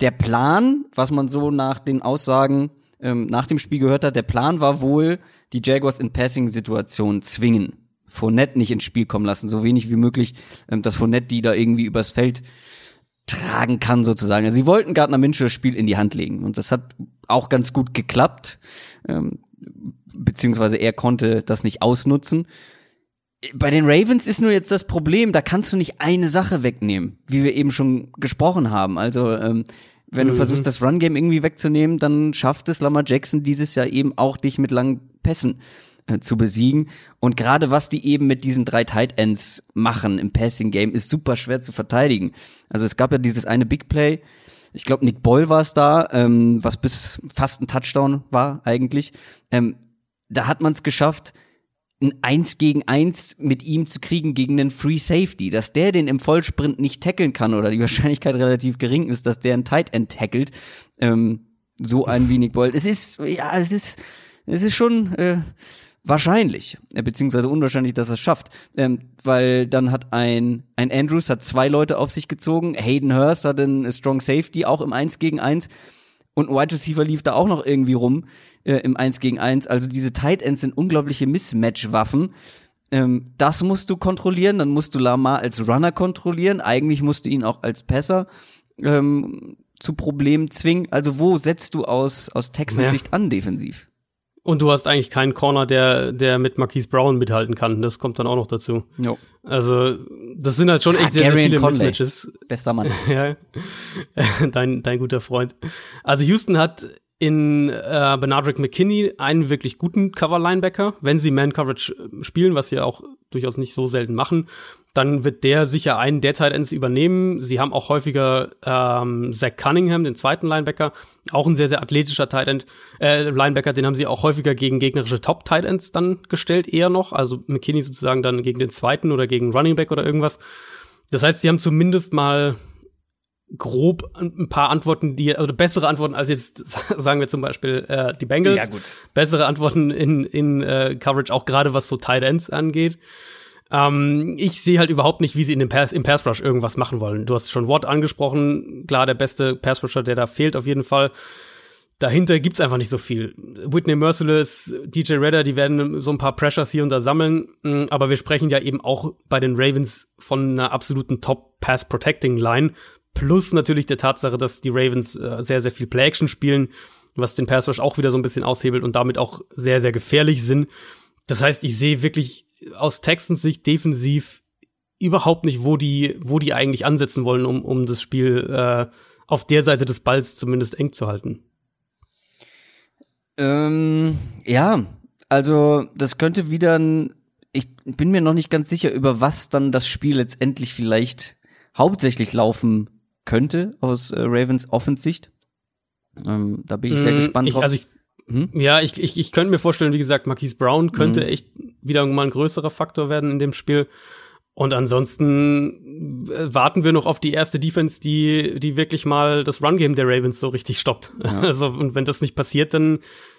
Der Plan, was man so nach den Aussagen ähm, nach dem Spiel gehört hat, der Plan war wohl, die Jaguars in Passing-Situationen zwingen. Fournette nicht ins Spiel kommen lassen, so wenig wie möglich, ähm, dass Fournette die da irgendwie übers Feld tragen kann sozusagen. Also sie wollten Gardner Minshew das Spiel in die Hand legen und das hat auch ganz gut geklappt, ähm, beziehungsweise er konnte das nicht ausnutzen. Bei den Ravens ist nur jetzt das Problem, da kannst du nicht eine Sache wegnehmen, wie wir eben schon gesprochen haben. Also ähm, wenn mhm. du versuchst, das Run-Game irgendwie wegzunehmen, dann schafft es Lamar Jackson dieses Jahr eben auch, dich mit langen Pässen äh, zu besiegen. Und gerade was die eben mit diesen drei Tight Ends machen im Passing-Game, ist super schwer zu verteidigen. Also es gab ja dieses eine Big Play, ich glaube Nick Boyle war es da, ähm, was bis fast ein Touchdown war eigentlich. Ähm, da hat man es geschafft, ein Eins gegen Eins mit ihm zu kriegen gegen einen Free Safety, dass der den im Vollsprint nicht tackeln kann oder die Wahrscheinlichkeit relativ gering ist, dass der ein Tight End tackelt, ähm, so ein wenig Bold. Es ist, ja, es ist, es ist schon äh, wahrscheinlich, äh, beziehungsweise unwahrscheinlich, dass er es schafft, ähm, weil dann hat ein, ein Andrews hat zwei Leute auf sich gezogen, Hayden Hurst hat einen Strong Safety auch im Eins gegen Eins. Und ein Wide Receiver lief da auch noch irgendwie rum äh, im 1 gegen 1. Also diese Tight Ends sind unglaubliche Mismatch-Waffen. Ähm, das musst du kontrollieren, dann musst du Lamar als Runner kontrollieren. Eigentlich musst du ihn auch als Passer ähm, zu Problemen zwingen. Also wo setzt du aus, aus Texans Ja. Sicht an defensiv? Und du hast eigentlich keinen Corner, der, der mit Marquise Brown mithalten kann. Das kommt dann auch noch dazu. Jo. Also, das sind halt schon Ah, echt sehr, sehr viele Conley. Mismatches. Bester Mann. (laughs) ja, dein, dein guter Freund. Also Houston hat in äh, Benardrick McKinney einen wirklich guten Cover-Linebacker. Wenn sie Man-Coverage äh, spielen, was sie auch durchaus nicht so selten machen, dann wird der sicher einen der Tight Ends übernehmen. Sie haben auch häufiger ähm, Zach Cunningham, den zweiten Linebacker, auch ein sehr, sehr athletischer Tight End, äh, Linebacker, den haben sie auch häufiger gegen gegnerische Top-Tight Ends dann gestellt, eher noch. Also McKinney sozusagen dann gegen den zweiten oder gegen Running Back oder irgendwas. Das heißt, sie haben zumindest mal grob ein paar Antworten, die, also bessere Antworten als jetzt, (laughs) sagen wir zum Beispiel, äh, die Bengals. Ja, gut. Bessere Antworten in, in äh, Coverage, auch gerade was so Tight Ends angeht. Ähm, ich sehe halt überhaupt nicht, wie sie in dem Pass, im Pass Rush irgendwas machen wollen. Du hast schon Watt angesprochen, klar, der beste Pass Rusher, der da fehlt auf jeden Fall. Dahinter gibt's einfach nicht so viel. Whitney Merciless, DJ Redder, die werden so ein paar Pressures hier und da sammeln, mh, aber wir sprechen ja eben auch bei den Ravens von einer absoluten Top-Pass-Protecting-Line, plus natürlich der Tatsache, dass die Ravens äh, sehr, sehr viel Play-Action spielen, was den Pass Rush auch wieder so ein bisschen aushebelt und damit auch sehr, sehr gefährlich sind. Das heißt, ich sehe wirklich aus Texans Sicht defensiv überhaupt nicht, wo die, wo die eigentlich ansetzen wollen, um, um das Spiel äh, auf der Seite des Balls zumindest eng zu halten. Ähm, ja, also das könnte wieder ein, ich bin mir noch nicht ganz sicher, über was dann das Spiel letztendlich vielleicht hauptsächlich laufen könnte aus äh, Ravens Offensicht. Ähm, da bin ich sehr Mm, gespannt ich, drauf. Also ich, Mhm. ja, ich, ich, ich könnte mir vorstellen, wie gesagt, Marquise Brown könnte Mhm. echt wieder mal ein größerer Faktor werden in dem Spiel. Und ansonsten äh, warten wir noch auf die erste Defense, die, die wirklich mal das Run-Game der Ravens so richtig stoppt. Ja. (laughs) Also, und wenn das nicht passiert, dann,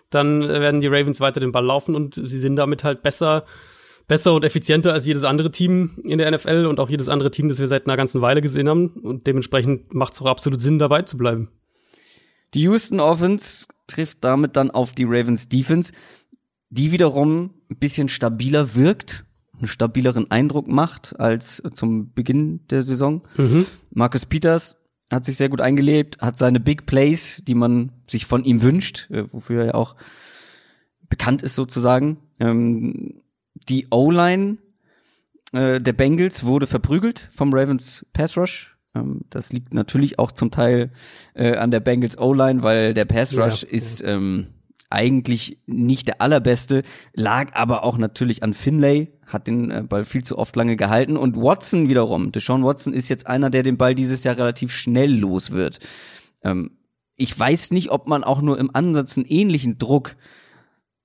dann werden die Ravens weiter den Ball laufen und sie sind damit halt besser, besser und effizienter als jedes andere Team in der NFL und auch jedes andere Team, das wir seit einer ganzen Weile gesehen haben. Und dementsprechend macht es auch absolut Sinn, dabei zu bleiben. Die Houston Offense trifft damit dann auf die Ravens Defense, die wiederum ein bisschen stabiler wirkt, einen stabileren Eindruck macht als zum Beginn der Saison. Mhm. Marcus Peters hat sich sehr gut eingelebt, hat seine Big Plays, die man sich von ihm wünscht, äh, wofür er ja auch bekannt ist sozusagen. Ähm, die O-Line äh, der Bengals wurde verprügelt vom Ravens Pass Rush. Ähm, das liegt natürlich auch zum Teil äh, an der Bengals O-Line, weil der Pass Rush ja. ist ähm, eigentlich nicht der allerbeste, lag aber auch natürlich an Finlay, hat den äh, Ball viel zu oft lange gehalten und Watson wiederum. Deshaun Watson ist jetzt einer, der den Ball dieses Jahr relativ schnell los wird. Ähm, ich weiß nicht, ob man auch nur im Ansatz einen ähnlichen Druck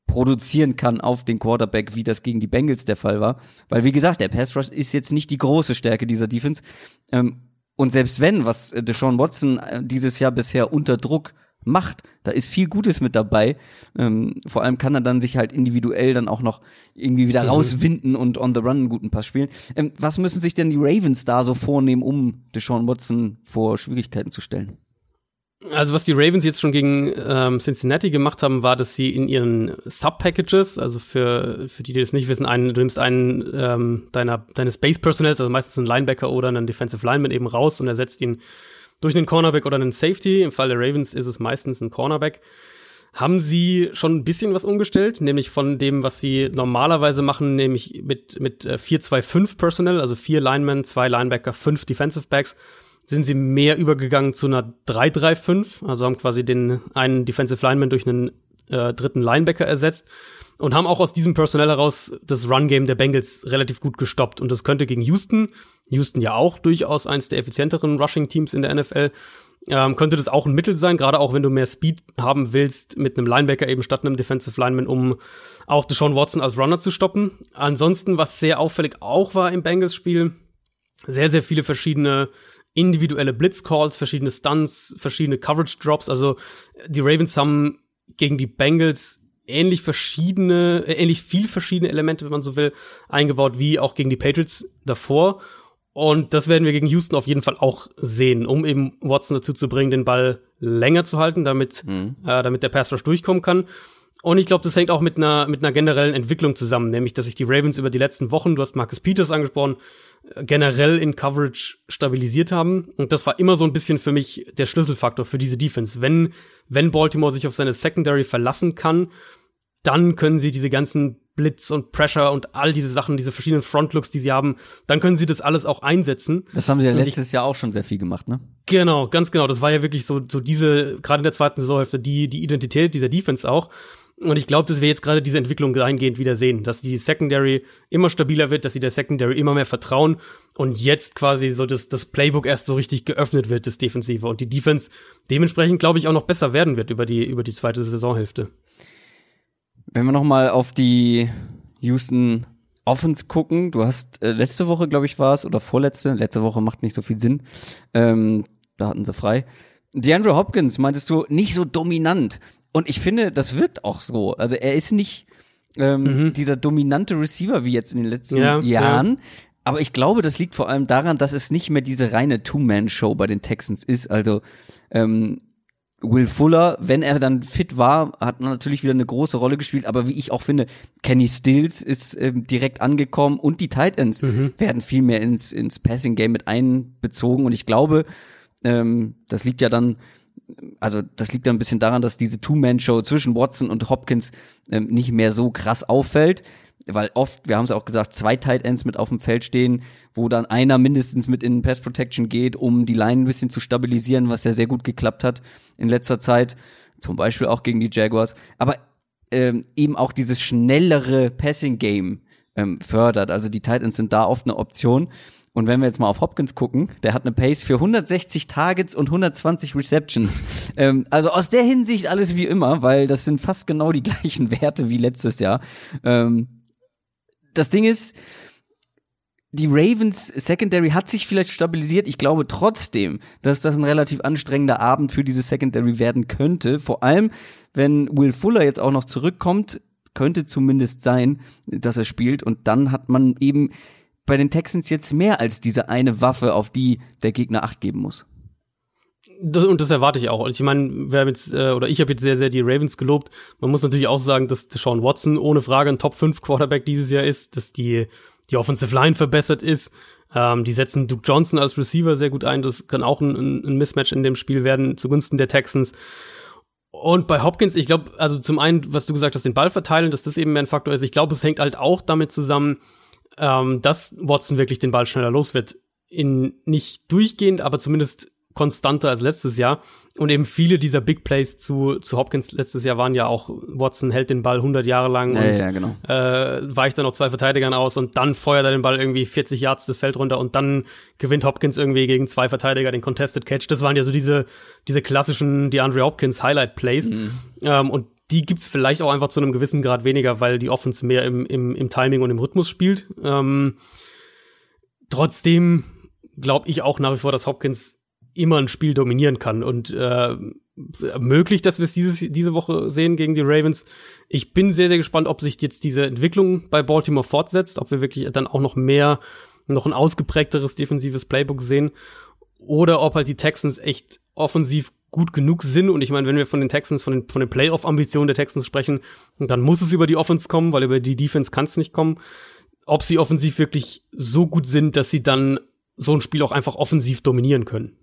produzieren kann auf den Quarterback, wie das gegen die Bengals der Fall war. Weil, wie gesagt, der Pass Rush ist jetzt nicht die große Stärke dieser Defense. Ähm, und selbst wenn, was äh, Deshaun Watson äh, dieses Jahr bisher unter Druck macht, da ist viel Gutes mit dabei. Ähm, vor allem kann er dann sich halt individuell dann auch noch irgendwie wieder Mhm. rauswinden und on the run einen guten Pass spielen. Ähm, was müssen sich denn die Ravens da so vornehmen, um Deshaun Watson vor Schwierigkeiten zu stellen? Also was die Ravens jetzt schon gegen ähm, Cincinnati gemacht haben, war, dass sie in ihren Sub-Packages, also für, für die, die das nicht wissen, einen, du nimmst einen ähm, deiner, deines Base-Personals, also meistens einen Linebacker oder einen Defensive Lineman eben raus und ersetzt ihn durch einen Cornerback oder einen Safety. Im Fall der Ravens ist es meistens ein Cornerback. Haben sie schon ein bisschen was umgestellt, nämlich von dem, was sie normalerweise machen, nämlich mit, mit äh, 4-2-5 Personnel, also vier Linemen, zwei Linebacker, fünf Defensive Backs, sind sie mehr übergegangen zu einer 3-3-5, also haben quasi den einen Defensive Lineman durch einen äh, dritten Linebacker ersetzt und haben auch aus diesem Personell heraus das Run-Game der Bengals relativ gut gestoppt. Und das könnte gegen Houston, Houston ja auch durchaus eins der effizienteren Rushing-Teams in der NFL, ähm, könnte das auch ein Mittel sein, gerade auch wenn du mehr Speed haben willst mit einem Linebacker eben statt einem Defensive Lineman, um auch Deshaun Watson als Runner zu stoppen. Ansonsten, was sehr auffällig auch war im Bengals-Spiel, sehr, sehr viele verschiedene individuelle Blitzcalls, verschiedene Stunts, verschiedene Coverage Drops. Also die Ravens haben gegen die Bengals ähnlich verschiedene, äh, ähnlich viel verschiedene Elemente, wenn man so will, eingebaut, wie auch gegen die Patriots davor. Und das werden wir gegen Houston auf jeden Fall auch sehen, um eben Watson dazu zu bringen, den Ball länger zu halten, damit, Mhm. äh, damit der Pass Rush durchkommen kann. Und ich glaube, das hängt auch mit einer, mit einer generellen Entwicklung zusammen, nämlich, dass sich die Ravens über die letzten Wochen, du hast Marcus Peters angesprochen, generell in Coverage stabilisiert haben. Und das war immer so ein bisschen für mich der Schlüsselfaktor für diese Defense. Wenn, wenn Baltimore sich auf seine Secondary verlassen kann, dann können sie diese ganzen Blitz und Pressure und all diese Sachen, diese verschiedenen Frontlooks, die sie haben, dann können sie das alles auch einsetzen. Das haben sie ja letztes ich, Jahr auch schon sehr viel gemacht, ne? Genau, ganz genau. Das war ja wirklich so, so diese, gerade in der zweiten Saisonhälfte, die, die Identität dieser Defense auch. Und ich glaube, dass wir jetzt gerade diese Entwicklung dahingehend wieder sehen, dass die Secondary immer stabiler wird, dass sie der Secondary immer mehr vertrauen und jetzt quasi so das, das Playbook erst so richtig geöffnet wird, das Defensive und die Defense dementsprechend, glaube ich, auch noch besser werden wird über die, über die zweite Saisonhälfte. Wenn wir noch mal auf die Houston Offense gucken, du hast äh, letzte Woche, glaube ich, war es, oder vorletzte, letzte Woche macht nicht so viel Sinn, ähm, da hatten sie frei. DeAndre Hopkins, meintest du, nicht so dominant. Und ich finde, das wirkt auch so. Also er ist nicht ähm, mhm. dieser dominante Receiver wie jetzt in den letzten ja, Jahren. Ja. Aber ich glaube, das liegt vor allem daran, dass es nicht mehr diese reine Two-Man-Show bei den Texans ist. Also ähm, Will Fuller, wenn er dann fit war, hat natürlich wieder eine große Rolle gespielt. Aber wie ich auch finde, Kenny Stills ist ähm, direkt angekommen und die Titans mhm. werden viel mehr ins, ins Passing-Game mit einbezogen. Und ich glaube, ähm, das liegt ja dann also das liegt ja ein bisschen daran, dass diese Two-Man-Show zwischen Watson und Hopkins ähm, nicht mehr so krass auffällt, weil oft, wir haben es auch gesagt, zwei Tight Ends mit auf dem Feld stehen, wo dann einer mindestens mit in Pass Protection geht, um die Line ein bisschen zu stabilisieren, was ja sehr gut geklappt hat in letzter Zeit, zum Beispiel auch gegen die Jaguars. Aber ähm, eben auch dieses schnellere Passing Game ähm, fördert. Also die Titans sind da oft eine Option. Und wenn wir jetzt mal auf Hopkins gucken, der hat eine Pace für 160 Targets und 120 Receptions. (laughs) ähm, also aus der Hinsicht alles wie immer, weil das sind fast genau die (laughs) gleichen Werte wie letztes Jahr. Ähm, das Ding ist, die Ravens Secondary hat sich vielleicht stabilisiert. Ich glaube trotzdem, dass das ein relativ anstrengender Abend für diese Secondary werden könnte. Vor allem, wenn Will Fuller jetzt auch noch zurückkommt, könnte zumindest sein, dass er spielt. Und dann hat man eben bei den Texans jetzt mehr als diese eine Waffe, auf die der Gegner Acht geben muss. Das, und das erwarte ich auch. Ich meine, wer jetzt, äh, oder ich habe jetzt sehr, sehr die Ravens gelobt. Man muss natürlich auch sagen, dass Sean Watson ohne Frage ein Top 5 Quarterback dieses Jahr ist, dass die, die Offensive Line verbessert ist. Ähm, die setzen Duke Johnson als Receiver sehr gut ein. Das kann auch ein, ein Mismatch in dem Spiel werden zugunsten der Texans. Und bei Hopkins, ich glaube, also zum einen, was du gesagt hast, den Ball verteilen, dass das eben mehr ein Faktor ist. Ich glaube, es hängt halt auch damit zusammen, ähm, dass Watson wirklich den Ball schneller los wird. In nicht durchgehend, aber zumindest konstanter als letztes Jahr. Und eben viele dieser Big Plays zu, zu Hopkins letztes Jahr waren ja auch, Watson hält den Ball 100 Jahre lang ja, und ja, genau. äh, weicht dann noch zwei Verteidigern aus und dann feuert er den Ball irgendwie 40 Yards das Feld runter und dann gewinnt Hopkins irgendwie gegen zwei Verteidiger den Contested Catch. Das waren ja so diese, diese klassischen DeAndre Hopkins Highlight Plays. Mhm. Ähm, und die gibt's vielleicht auch einfach zu einem gewissen Grad weniger, weil die Offense mehr im, im, im Timing und im Rhythmus spielt. Ähm, trotzdem glaube ich auch nach wie vor, dass Hopkins immer ein Spiel dominieren kann und äh, möglich, dass wir es diese Woche sehen gegen die Ravens. Ich bin sehr, sehr gespannt, ob sich jetzt diese Entwicklung bei Baltimore fortsetzt, ob wir wirklich dann auch noch mehr, noch ein ausgeprägteres defensives Playbook sehen oder ob halt die Texans echt offensiv gut genug sind. Und ich meine, wenn wir von den Texans, von den, von den Playoff-Ambitionen der Texans sprechen, dann muss es über die Offense kommen, weil über die Defense kann es nicht kommen. Ob sie offensiv wirklich so gut sind, dass sie dann so ein Spiel auch einfach offensiv dominieren können.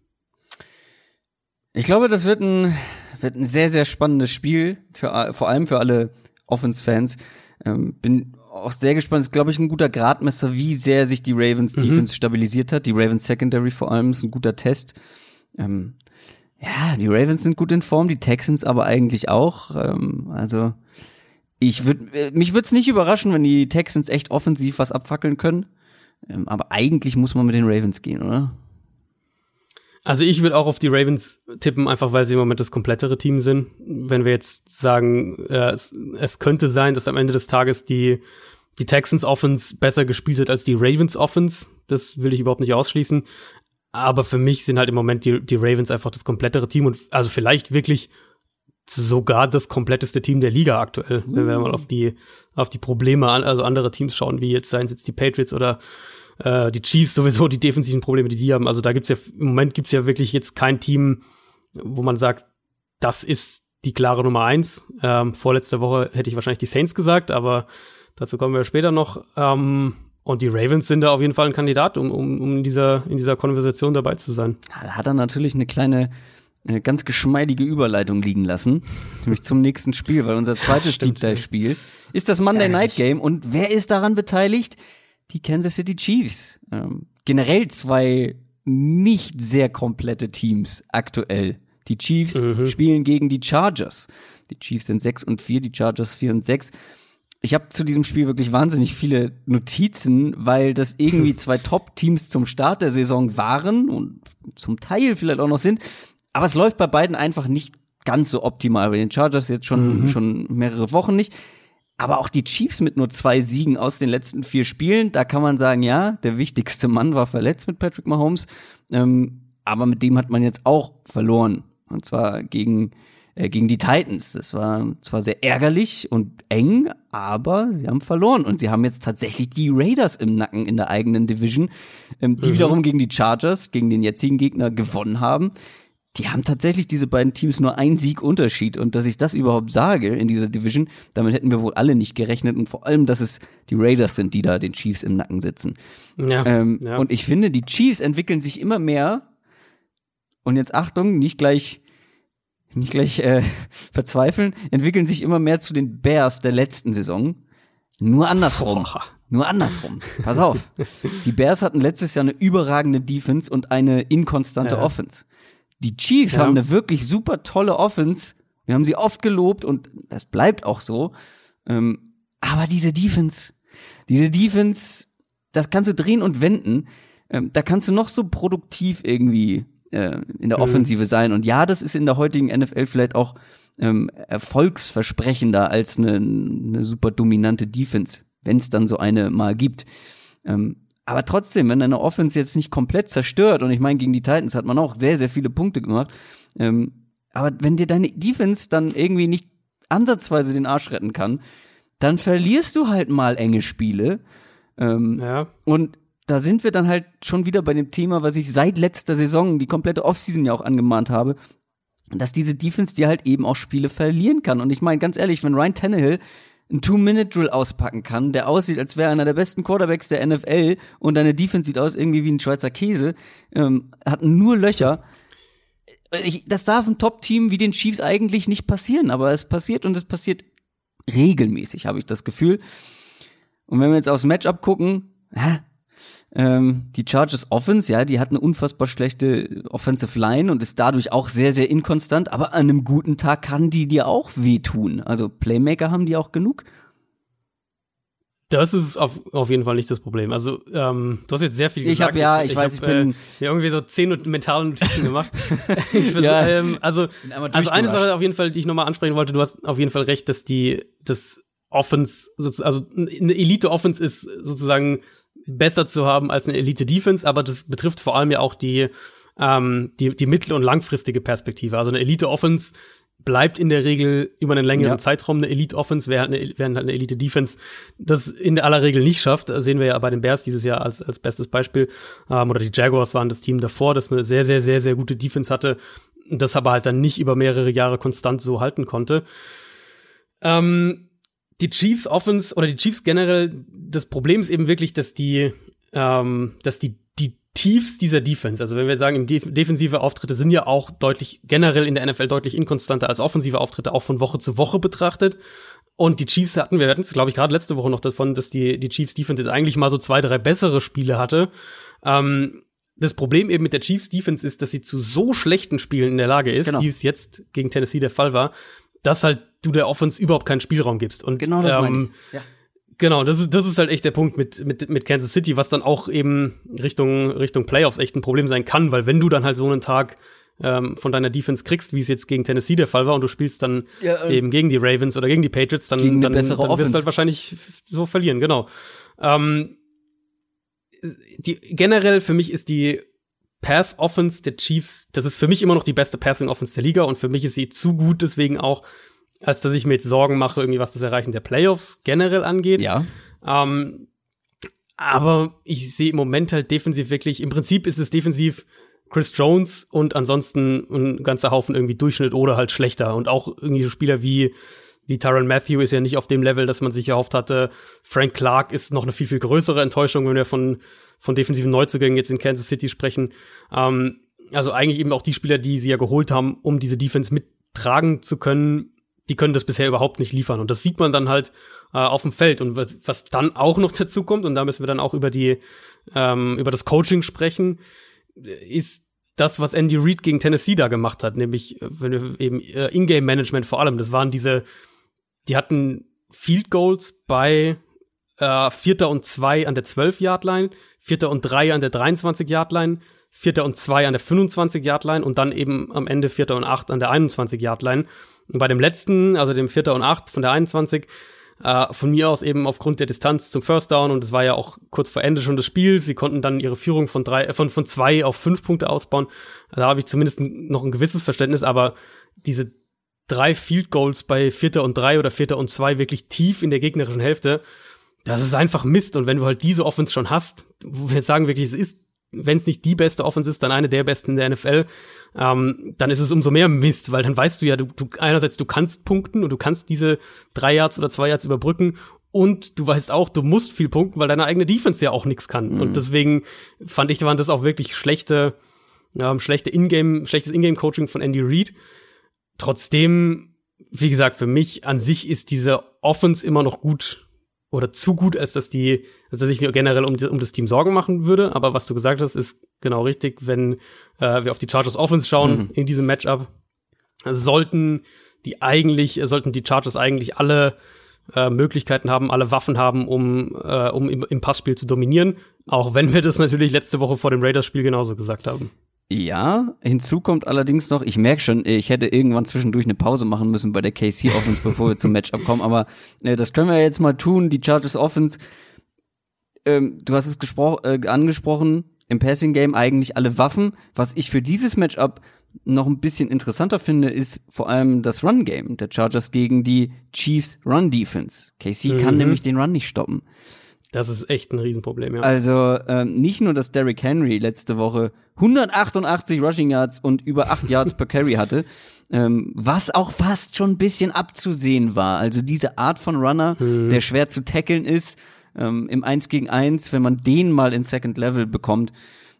Ich glaube, das wird ein, wird ein sehr, sehr spannendes Spiel, für, vor allem für alle Offense-Fans. Ähm, bin auch sehr gespannt. Ist, glaube ich, ein guter Gradmesser, wie sehr sich die Ravens mhm. Defense stabilisiert hat. Die Ravens Secondary vor allem ist ein guter Test. Ähm, ja, die Ravens sind gut in Form, die Texans aber eigentlich auch. Ähm, also ich würde äh, mich würde es nicht überraschen, wenn die Texans echt offensiv was abfackeln können. Ähm, aber eigentlich muss man mit den Ravens gehen, oder? Also ich würde auch auf die Ravens tippen, einfach weil sie im Moment das komplettere Team sind. Wenn wir jetzt sagen, äh, es, es, könnte sein, dass am Ende des Tages die, die Texans Offense besser gespielt hat als die Ravens Offense, das will ich überhaupt nicht ausschließen. Aber für mich sind halt im Moment die, die Ravens einfach das komplettere Team und also vielleicht wirklich sogar das kompletteste Team der Liga aktuell, wenn wir mal auf die, auf die Probleme, an, also andere Teams schauen, wie jetzt seien es jetzt die Patriots oder äh, die Chiefs (laughs) sowieso, die defensiven Probleme, die die haben. Also da gibt's ja, im Moment gibt's ja wirklich jetzt kein Team, wo man sagt, das ist die klare Nummer eins. Ähm, vorletzte Woche hätte ich wahrscheinlich die Saints gesagt, aber dazu kommen wir später noch. Ähm, und die Ravens sind da auf jeden Fall ein Kandidat, um, um, um in, dieser, in dieser Konversation dabei zu sein. Da hat er natürlich eine kleine, eine ganz geschmeidige Überleitung liegen lassen, nämlich zum nächsten Spiel, weil unser (laughs) zweites Deep Dive Spiel ist das Monday Night Game und wer ist daran beteiligt? Die Kansas City Chiefs. Ähm, generell zwei nicht sehr komplette Teams aktuell. Die Chiefs mhm. spielen gegen die Chargers. Die Chiefs sind 6 und 4, die Chargers 4 und 6. Ich habe zu diesem Spiel wirklich wahnsinnig viele Notizen, weil das irgendwie zwei Top-Teams zum Start der Saison waren und zum Teil vielleicht auch noch sind. Aber es läuft bei beiden einfach nicht ganz so optimal. Bei den Chargers jetzt schon, mhm. schon mehrere Wochen nicht. Aber auch die Chiefs mit nur zwei Siegen aus den letzten vier Spielen, da kann man sagen, ja, der wichtigste Mann war verletzt mit Patrick Mahomes. Ähm, aber mit dem hat man jetzt auch verloren. Und zwar gegen, gegen die Titans. Das war zwar sehr ärgerlich und eng, aber sie haben verloren. Und sie haben jetzt tatsächlich die Raiders im Nacken in der eigenen Division, ähm, die mhm. wiederum gegen die Chargers, gegen den jetzigen Gegner gewonnen haben die haben tatsächlich diese beiden Teams nur einen Sieg Unterschied und dass ich das überhaupt sage in dieser Division, damit hätten wir wohl alle nicht gerechnet und vor allem, dass es die Raiders sind, die da den Chiefs im Nacken sitzen. Ja, ähm, ja. Und ich finde, die Chiefs entwickeln sich immer mehr und jetzt Achtung, nicht gleich nicht gleich äh, verzweifeln, entwickeln sich immer mehr zu den Bears der letzten Saison. Nur andersrum. Boah. Nur andersrum. Pass auf. Die Bears hatten letztes Jahr eine überragende Defense und eine inkonstante ja. Offense. Die Chiefs ja. haben eine wirklich super tolle Offense. Wir haben sie oft gelobt und das bleibt auch so. Ähm, aber diese Defense, diese Defense, das kannst du drehen und wenden. Ähm, da kannst du noch so produktiv irgendwie äh, in der mhm. Offensive sein. Und ja, das ist in der heutigen NFL vielleicht auch ähm, erfolgsversprechender als eine, eine super dominante Defense, wenn es dann so eine mal gibt. Ähm, aber trotzdem, wenn deine Offense jetzt nicht komplett zerstört, und ich meine, gegen die Titans hat man auch sehr, sehr viele Punkte gemacht, ähm, aber wenn dir deine Defense dann irgendwie nicht ansatzweise den Arsch retten kann, dann verlierst du halt mal enge Spiele. Ähm, ja. Und da sind wir dann halt schon wieder bei dem Thema, was ich seit letzter Saison, die komplette Offseason ja auch angemahnt habe, dass diese Defense dir halt eben auch Spiele verlieren kann. Und ich meine, ganz ehrlich, wenn Ryan Tannehill einen Two-Minute-Drill auspacken kann, der aussieht, als wäre einer der besten Quarterbacks der NFL und deine Defense sieht aus irgendwie wie ein Schweizer Käse, ähm, hat nur Löcher. Ich, das darf ein Top-Team wie den Chiefs eigentlich nicht passieren, aber es passiert und es passiert regelmäßig, habe ich das Gefühl. Und wenn wir jetzt aufs Matchup gucken, ja, ähm, die Chargers Offense, ja, die hat eine unfassbar schlechte Offensive Line und ist dadurch auch sehr, sehr inkonstant, aber an einem guten Tag kann die dir auch wehtun. Also Playmaker haben die auch genug. Das ist auf, auf jeden Fall nicht das Problem. Also, ähm, du hast jetzt sehr viel gesagt. Ich habe ja, ich, ich weiß, hab, ich bin äh, ja, irgendwie so zehn mentale Notizen gemacht. (laughs) ich weiß, ja, ähm, also, also eine Sache auf jeden Fall, die ich nochmal ansprechen wollte, du hast auf jeden Fall recht, dass die, das Offense, also eine Elite-Offense ist sozusagen besser zu haben als eine Elite-Defense, aber das betrifft vor allem ja auch die, ähm, die, die mittel- und langfristige Perspektive. Also eine Elite-Offense bleibt in der Regel über einen längeren ja. Zeitraum eine Elite-Offense, während, eine, während halt eine Elite-Defense das in aller Regel nicht schafft. Das sehen wir ja bei den Bears dieses Jahr als, als bestes Beispiel. Ähm, oder die Jaguars waren das Team davor, das eine sehr, sehr, sehr, sehr gute Defense hatte, das aber halt dann nicht über mehrere Jahre konstant so halten konnte. Ähm, die Chiefs Offense oder die Chiefs generell, das Problem ist eben wirklich, dass die, ähm, dass die, die Tiefs dieser Defense, also wenn wir sagen, im Def defensive Auftritte sind ja auch deutlich, generell in der NFL deutlich inkonstanter als offensive Auftritte, auch von Woche zu Woche betrachtet. Und die Chiefs hatten, wir hatten es, glaube ich, gerade letzte Woche noch davon, dass die, die Chiefs Defense jetzt eigentlich mal so zwei, drei bessere Spiele hatte. Ähm, das Problem eben mit der Chiefs Defense ist, dass sie zu so schlechten Spielen in der Lage ist, genau. wie es jetzt gegen Tennessee der Fall war, dass halt du der Offense überhaupt keinen Spielraum gibst. Und genau das ähm, meine ich. Ja. Genau, das ist, das ist halt echt der Punkt mit, mit, mit Kansas City, was dann auch eben Richtung, Richtung Playoffs echt ein Problem sein kann, weil wenn du dann halt so einen Tag ähm, von deiner Defense kriegst, wie es jetzt gegen Tennessee der Fall war, und du spielst dann ja, äh, eben gegen die Ravens oder gegen die Patriots, dann, dann, dann wirst du halt wahrscheinlich so verlieren, genau. Ähm, die, generell für mich ist die Pass Offense der Chiefs, das ist für mich immer noch die beste Passing Offense der Liga und für mich ist sie zu gut deswegen auch, als dass ich mir jetzt Sorgen mache, irgendwie was das Erreichen der Playoffs generell angeht. Ja. Ähm, aber ich sehe im Moment halt defensiv wirklich, im Prinzip ist es defensiv Chris Jones und ansonsten ein ganzer Haufen irgendwie Durchschnitt oder halt schlechter. Und auch irgendwie so Spieler wie, wie Tyron Matthew ist ja nicht auf dem Level, dass man sich erhofft hatte. Frank Clark ist noch eine viel, viel größere Enttäuschung, wenn wir von, von defensiven Neuzugängen jetzt in Kansas City sprechen. Ähm, also eigentlich eben auch die Spieler, die sie ja geholt haben, um diese Defense mittragen zu können, die können das bisher überhaupt nicht liefern. Und das sieht man dann halt äh, auf dem Feld. Und was, was dann auch noch (laughs) dazu kommt, und da müssen wir dann auch über die, ähm, über das Coaching sprechen, ist das, was Andy Reid gegen Tennessee da gemacht hat, nämlich äh, wenn wir eben äh, Ingame Management vor allem. Das waren diese, die hatten Field Goals bei äh, Vierter und zwei an der 12 Yard Line, Vierter und drei an der 23 Yard Line, Vierter und zwei an der 25 Yard Line und dann eben am Ende Vierter und acht an der 21 Yard Line. Und bei dem letzten, also dem Vierter und acht von der 21, äh, von mir aus eben aufgrund der Distanz zum First Down und es war ja auch kurz vor Ende schon das Spiel. Sie konnten dann ihre Führung von drei, äh, von, von zwei auf fünf Punkte ausbauen. Da habe ich zumindest noch ein gewisses Verständnis, aber diese drei Field Goals bei Vierter und drei oder Vierter und zwei wirklich tief in der gegnerischen Hälfte, das ist einfach Mist. Und wenn du halt diese Offense schon hast, wo wir jetzt sagen wirklich, es ist wenn es nicht die beste Offense ist, dann eine der besten in der NFL, ähm, dann ist es umso mehr Mist, weil dann weißt du ja, du, du einerseits du kannst punkten und du kannst diese drei Yards oder zwei Yards überbrücken und du weißt auch, du musst viel punkten, weil deine eigene Defense ja auch nichts kann. Mhm. Und deswegen fand ich, waren das auch wirklich schlechte, ähm, schlechte Ingame, schlechtes Ingame-Coaching von Andy Reid. Trotzdem, wie gesagt, für mich an sich ist diese Offense immer noch gut oder zu gut, als dass die, als dass ich mir generell um, um das Team Sorgen machen würde. Aber was du gesagt hast, ist genau richtig. Wenn äh, wir auf die Chargers Offense schauen mhm. in diesem Matchup, sollten die eigentlich, sollten die Chargers eigentlich alle äh, Möglichkeiten haben, alle Waffen haben, um, äh, um im, im Passspiel zu dominieren. Auch wenn wir das natürlich letzte Woche vor dem Raiders-Spiel genauso gesagt haben. Ja, hinzu kommt allerdings noch, ich merke schon, ich hätte irgendwann zwischendurch eine Pause machen müssen bei der KC Offense, bevor wir zum Matchup kommen, aber äh, das können wir jetzt mal tun. Die Chargers Offense, ähm, du hast es äh, angesprochen, im Passing Game eigentlich alle Waffen. Was ich für dieses Matchup noch ein bisschen interessanter finde, ist vor allem das Run Game der Chargers gegen die Chiefs Run Defense. KC mhm. kann nämlich den Run nicht stoppen. Das ist echt ein Riesenproblem, ja. Also ähm, nicht nur, dass Derrick Henry letzte Woche 188 Rushing Yards und über 8 Yards per Carry hatte, (laughs) ähm, was auch fast schon ein bisschen abzusehen war. Also diese Art von Runner, mhm. der schwer zu tackeln ist, ähm, im 1 gegen 1, wenn man den mal in Second Level bekommt,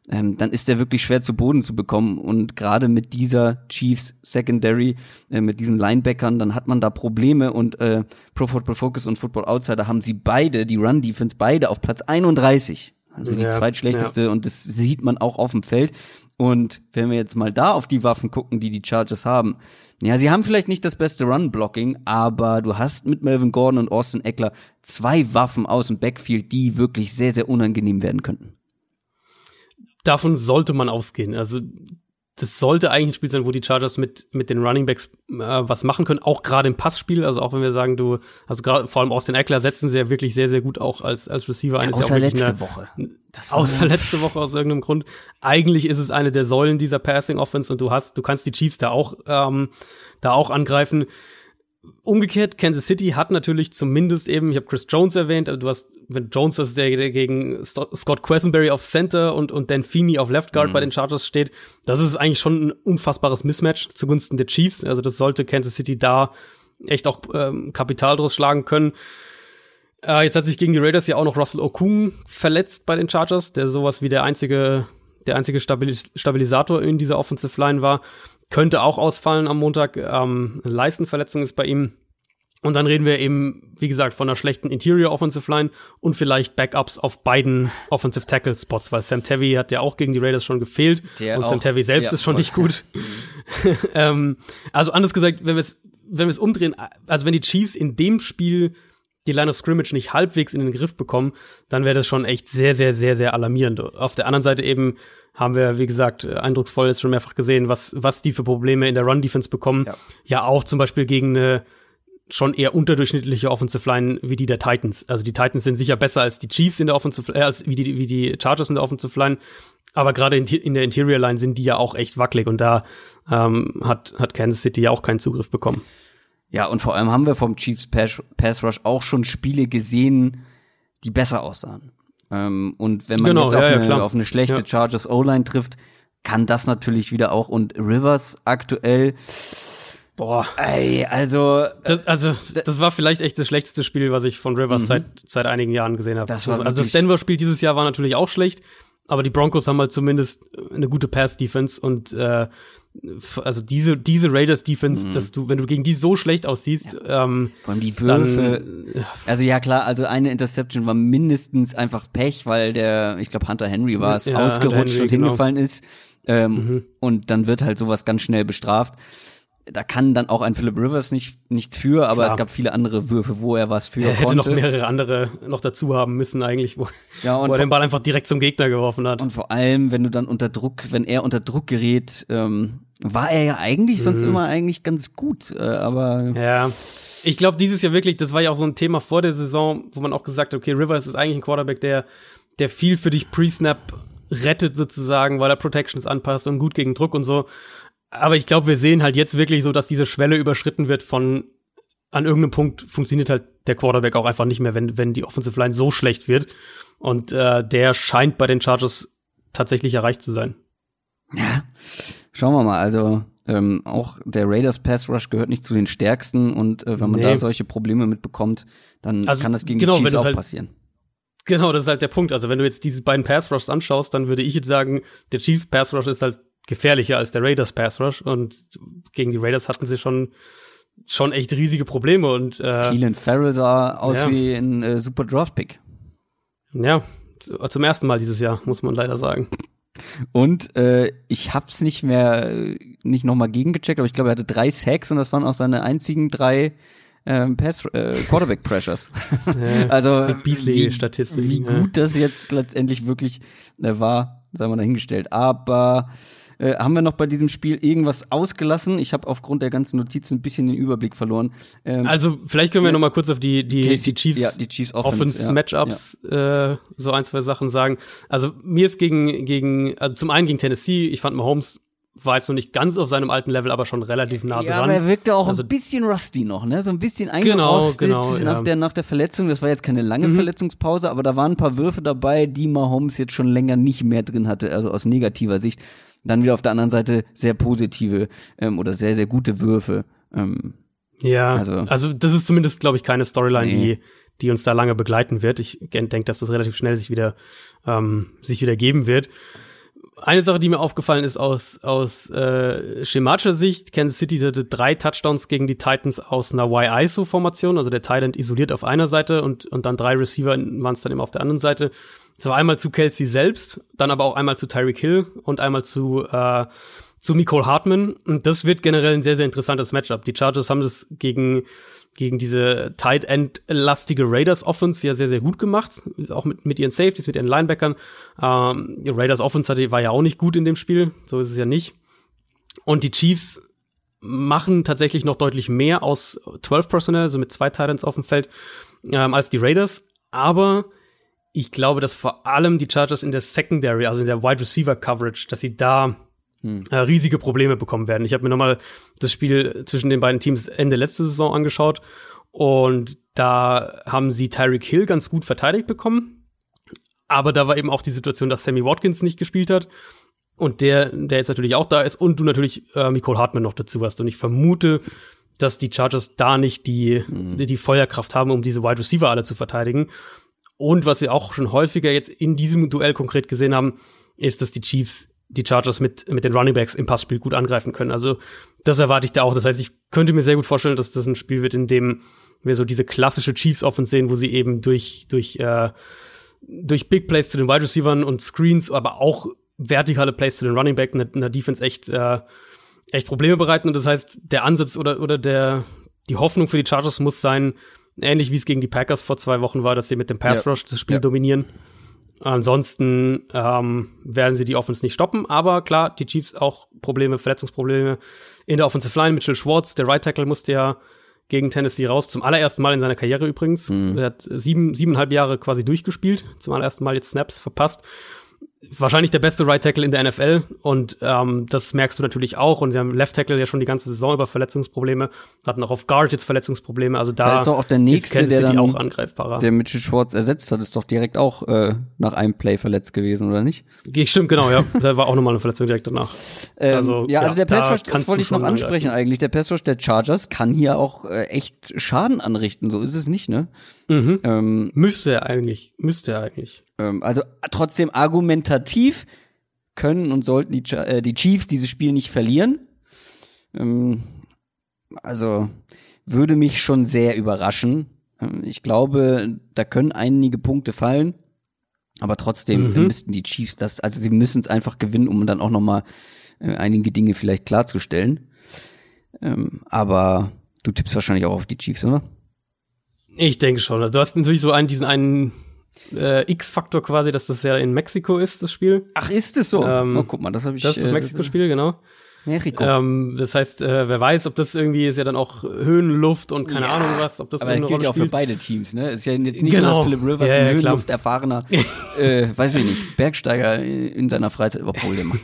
ähm, dann ist der wirklich schwer zu Boden zu bekommen. Und gerade mit dieser Chiefs Secondary, äh, mit diesen Linebackern, dann hat man da Probleme. Und äh, Pro Football Focus und Football Outsider haben sie beide, die Run Defense, beide auf Platz 31. Also die ja, zweitschlechteste. Ja. Und das sieht man auch auf dem Feld. Und wenn wir jetzt mal da auf die Waffen gucken, die die Chargers haben, ja, sie haben vielleicht nicht das beste Run-Blocking, aber du hast mit Melvin Gordon und Austin Eckler zwei Waffen aus dem Backfield, die wirklich sehr, sehr unangenehm werden könnten davon sollte man ausgehen. Also das sollte eigentlich ein Spiel sein, wo die Chargers mit, mit den Running Backs äh, was machen können, auch gerade im Passspiel. Also auch wenn wir sagen, du, also gerade vor allem Austin Eckler setzen sie ja wirklich sehr, sehr gut auch als, als Receiver ein. Ja, außer ja letzte eine, Woche. außer letzte Woche aus irgendeinem Grund. Eigentlich ist es eine der Säulen dieser Passing Offense und du hast, du kannst die Chiefs da auch, ähm, da auch angreifen. Umgekehrt, Kansas City hat natürlich zumindest eben, ich habe Chris Jones erwähnt, du hast wenn Jones das ist der, der gegen Scott Quesenberry auf Center und, und Dan Feeney auf Left Guard mhm. bei den Chargers steht, das ist eigentlich schon ein unfassbares Mismatch zugunsten der Chiefs. Also das sollte Kansas City da echt auch ähm, Kapital draus schlagen können. Äh, jetzt hat sich gegen die Raiders ja auch noch Russell Okung verletzt bei den Chargers, der sowas wie der einzige, der einzige Stabilis Stabilisator in dieser Offensive Line war. Könnte auch ausfallen am Montag. Ähm, Leistenverletzung ist bei ihm. Und dann reden wir eben, wie gesagt, von einer schlechten Interior Offensive Line und vielleicht Backups auf beiden Offensive Tackle Spots, weil Sam Tevy hat ja auch gegen die Raiders schon gefehlt Der und auch, Sam Tevy selbst ja, ist schon nicht gut. (laughs) ähm, also anders gesagt, wenn wir es wenn wir es umdrehen, also wenn die Chiefs in dem Spiel die Line of Scrimmage nicht halbwegs in den Griff bekommen, dann wäre das schon echt sehr, sehr, sehr, sehr alarmierend. Auf der anderen Seite eben haben wir, wie gesagt, eindrucksvoll ist schon mehrfach gesehen, was, was die für Probleme in der Run-Defense bekommen. Ja. ja, auch zum Beispiel gegen eine schon eher unterdurchschnittliche Offensive Line wie die der Titans. Also die Titans sind sicher besser als die Chiefs in der Offensive, äh, als wie die, wie die Chargers in der Offensive Line. Aber gerade in, in, der Interior Line sind die ja auch echt wackelig und da ähm, hat, hat Kansas City ja auch keinen Zugriff bekommen. Ja, und vor allem haben wir vom Chiefs Pass, Pass Rush auch schon Spiele gesehen, die besser aussahen. Ähm, und wenn man genau, jetzt auf, ja, eine, ja, auf eine schlechte ja. Chargers O-Line trifft, kann das natürlich wieder auch und Rivers aktuell Boah. Ey, also das, also das war vielleicht echt das schlechteste Spiel, was ich von Rivers mhm. seit seit einigen Jahren gesehen habe. Das war also das Denver Spiel dieses Jahr war natürlich auch schlecht, aber die Broncos haben halt zumindest eine gute Pass Defense und äh, also diese diese Raiders Defense, mhm. dass du wenn du gegen die so schlecht aussiehst, ja. ähm, vor allem die Würfe. Dann, also ja klar, also eine Interception war mindestens einfach Pech, weil der ich glaube Hunter Henry war es ja, ausgerutscht Henry, und genau. hingefallen ist. Ähm, mhm. Und dann wird halt sowas ganz schnell bestraft da kann dann auch ein Philip Rivers nicht nichts für, aber Klar. es gab viele andere Würfe, wo er was für er hätte konnte. noch mehrere andere noch dazu haben müssen eigentlich, wo, ja, wo er den Ball einfach direkt zum Gegner geworfen hat. Und vor allem, wenn du dann unter Druck, wenn er unter Druck gerät, ähm, war er ja eigentlich mhm. sonst immer eigentlich ganz gut, äh, aber ja. Ich glaube, dieses Jahr wirklich, das war ja auch so ein Thema vor der Saison, wo man auch gesagt hat, okay, Rivers ist eigentlich ein Quarterback, der der viel für dich Pre-Snap rettet sozusagen, weil er Protections anpasst und gut gegen Druck und so. Aber ich glaube, wir sehen halt jetzt wirklich so, dass diese Schwelle überschritten wird von an irgendeinem Punkt funktioniert halt der Quarterback auch einfach nicht mehr, wenn, wenn die Offensive Line so schlecht wird. Und äh, der scheint bei den Chargers tatsächlich erreicht zu sein. Ja, schauen wir mal. Also ähm, auch der Raiders Pass Rush gehört nicht zu den stärksten und äh, wenn man nee. da solche Probleme mitbekommt, dann also, kann das gegen genau, die Chiefs auch halt, passieren. Genau, das ist halt der Punkt. Also wenn du jetzt diese beiden Pass Rushs anschaust, dann würde ich jetzt sagen, der Chiefs Pass Rush ist halt gefährlicher als der Raiders Pass Rush und gegen die Raiders hatten sie schon schon echt riesige Probleme und äh, Keelan Farrell sah aus ja. wie ein äh, super Draft Pick. Ja, zum ersten Mal dieses Jahr muss man leider sagen. Und äh, ich hab's nicht mehr nicht noch mal gegengecheckt, aber ich glaube, er hatte drei Sacks und das waren auch seine einzigen drei ähm, Pass äh, Quarterback Pressures. Ja, (laughs) also wie, Statistik, wie gut ja. das jetzt letztendlich wirklich äh, war, sei mal dahingestellt. Aber äh, haben wir noch bei diesem Spiel irgendwas ausgelassen? Ich habe aufgrund der ganzen Notizen ein bisschen den Überblick verloren. Ähm, also vielleicht können wir ja, noch mal kurz auf die die, okay, die Chiefs, ja, die Chiefs Offense, Offense ja, Matchups äh, so ein zwei Sachen sagen. Also mir ist gegen gegen also zum einen gegen Tennessee. Ich fand Mahomes war jetzt noch nicht ganz auf seinem alten Level, aber schon relativ nah dran. Ja, aber er wirkte auch also, ein bisschen rusty noch, ne? So ein bisschen eingerostet genau, genau, nach, ja. der, nach der Verletzung. Das war jetzt keine lange mhm. Verletzungspause, aber da waren ein paar Würfe dabei, die Mahomes jetzt schon länger nicht mehr drin hatte, also aus negativer Sicht. Dann wieder auf der anderen Seite sehr positive ähm, oder sehr, sehr gute Würfe. Ähm, ja, also, also das ist zumindest, glaube ich, keine Storyline, nee. die, die uns da lange begleiten wird. Ich denke, dass das relativ schnell sich wieder, ähm, sich wieder geben wird. Eine Sache, die mir aufgefallen ist aus, aus äh, schematischer Sicht, Kansas City hatte drei Touchdowns gegen die Titans aus einer Y-ISO-Formation, also der Titan isoliert auf einer Seite und, und dann drei Receiver waren es dann eben auf der anderen Seite. So einmal zu Kelsey selbst, dann aber auch einmal zu Tyreek Hill und einmal zu, äh, zu Nicole Hartman. Und das wird generell ein sehr, sehr interessantes Matchup. Die Chargers haben das gegen, gegen diese Tight End-lastige Raiders Offense ja sehr, sehr gut gemacht. Auch mit, mit ihren Safeties, mit ihren Linebackern. Ähm, die Raiders Offense war ja auch nicht gut in dem Spiel. So ist es ja nicht. Und die Chiefs machen tatsächlich noch deutlich mehr aus 12 Personnel, so mit zwei Titans auf dem Feld, ähm, als die Raiders. Aber ich glaube, dass vor allem die Chargers in der Secondary, also in der Wide Receiver Coverage, dass sie da hm. äh, riesige Probleme bekommen werden. Ich habe mir nochmal das Spiel zwischen den beiden Teams Ende letzte Saison angeschaut und da haben sie Tyreek Hill ganz gut verteidigt bekommen. Aber da war eben auch die Situation, dass Sammy Watkins nicht gespielt hat und der, der jetzt natürlich auch da ist und du natürlich äh, Nicole Hartman noch dazu hast. Und ich vermute, dass die Chargers da nicht die, mhm. die Feuerkraft haben, um diese Wide Receiver alle zu verteidigen. Und was wir auch schon häufiger jetzt in diesem Duell konkret gesehen haben, ist, dass die Chiefs die Chargers mit, mit den Running Backs im Passspiel gut angreifen können. Also das erwarte ich da auch. Das heißt, ich könnte mir sehr gut vorstellen, dass das ein Spiel wird, in dem wir so diese klassische Chiefs Offense sehen, wo sie eben durch, durch, äh, durch Big Plays zu den Wide Receivers und Screens, aber auch vertikale Plays zu den Running Back in der Defense echt, äh, echt Probleme bereiten. Und das heißt, der Ansatz oder, oder der, die Hoffnung für die Chargers muss sein, ähnlich wie es gegen die Packers vor zwei Wochen war, dass sie mit dem Pass Rush ja. das Spiel ja. dominieren. Ansonsten ähm, werden sie die Offense nicht stoppen, aber klar, die Chiefs auch Probleme, Verletzungsprobleme in der Offensive Line. Mitchell Schwartz, der Right Tackle, musste ja gegen Tennessee raus, zum allerersten Mal in seiner Karriere übrigens. Mhm. Er hat sieben, siebeneinhalb Jahre quasi durchgespielt, zum allerersten Mal jetzt Snaps verpasst. Wahrscheinlich der beste Right Tackle in der NFL und ähm, das merkst du natürlich auch und sie haben Left Tackle ja schon die ganze Saison über Verletzungsprobleme, hatten auch auf Guard jetzt Verletzungsprobleme, also da Da ist doch auch der nächste, der dann auch angreifbarer. der Mitchell Schwartz ersetzt hat, ist doch direkt auch äh, nach einem Play verletzt gewesen, oder nicht? Stimmt, genau, ja. Da war auch nochmal eine Verletzung direkt danach. Ähm, Also, ja, also ja, der da Pass das wollte ich noch ansprechen eigentlich. Der Pass der Chargers kann hier auch äh, echt Schaden anrichten, so ist es nicht, ne? Mhm. Ähm, Müsste er eigentlich, müsste er eigentlich. ähm, also trotzdem argumentativ können und sollten die, äh, die Chiefs dieses Spiel nicht verlieren. Ähm, also würde mich schon sehr überraschen. Ähm, ich glaube, da können einige Punkte fallen. Aber trotzdem Mhm. müssten die Chiefs das, also sie müssen es einfach gewinnen, um dann auch noch mal äh, einige Dinge vielleicht klarzustellen. Ähm, aber du tippst wahrscheinlich auch auf die Chiefs, oder? Ich denke schon. Also du hast natürlich so einen, diesen einen äh, X-Faktor quasi, dass das ja in Mexiko ist, das Spiel. Ach, ist es so? Ähm, oh, guck mal, das habe ich. Das ist das äh, Mexiko-Spiel, genau. Mexiko. Ähm, das heißt, äh, wer weiß, ob das irgendwie ist ja dann auch Höhenluft und keine Ja, Ahnung was, ob das Aber das irgendeine gilt ja auch für beide Teams, ne? Ist ja jetzt nicht Genau. so, dass Philip Rivers Ja, ein ja, klar. Höhenluft erfahrener, (laughs) äh, weiß ich nicht, Bergsteiger in seiner Freizeit, obwohl der macht.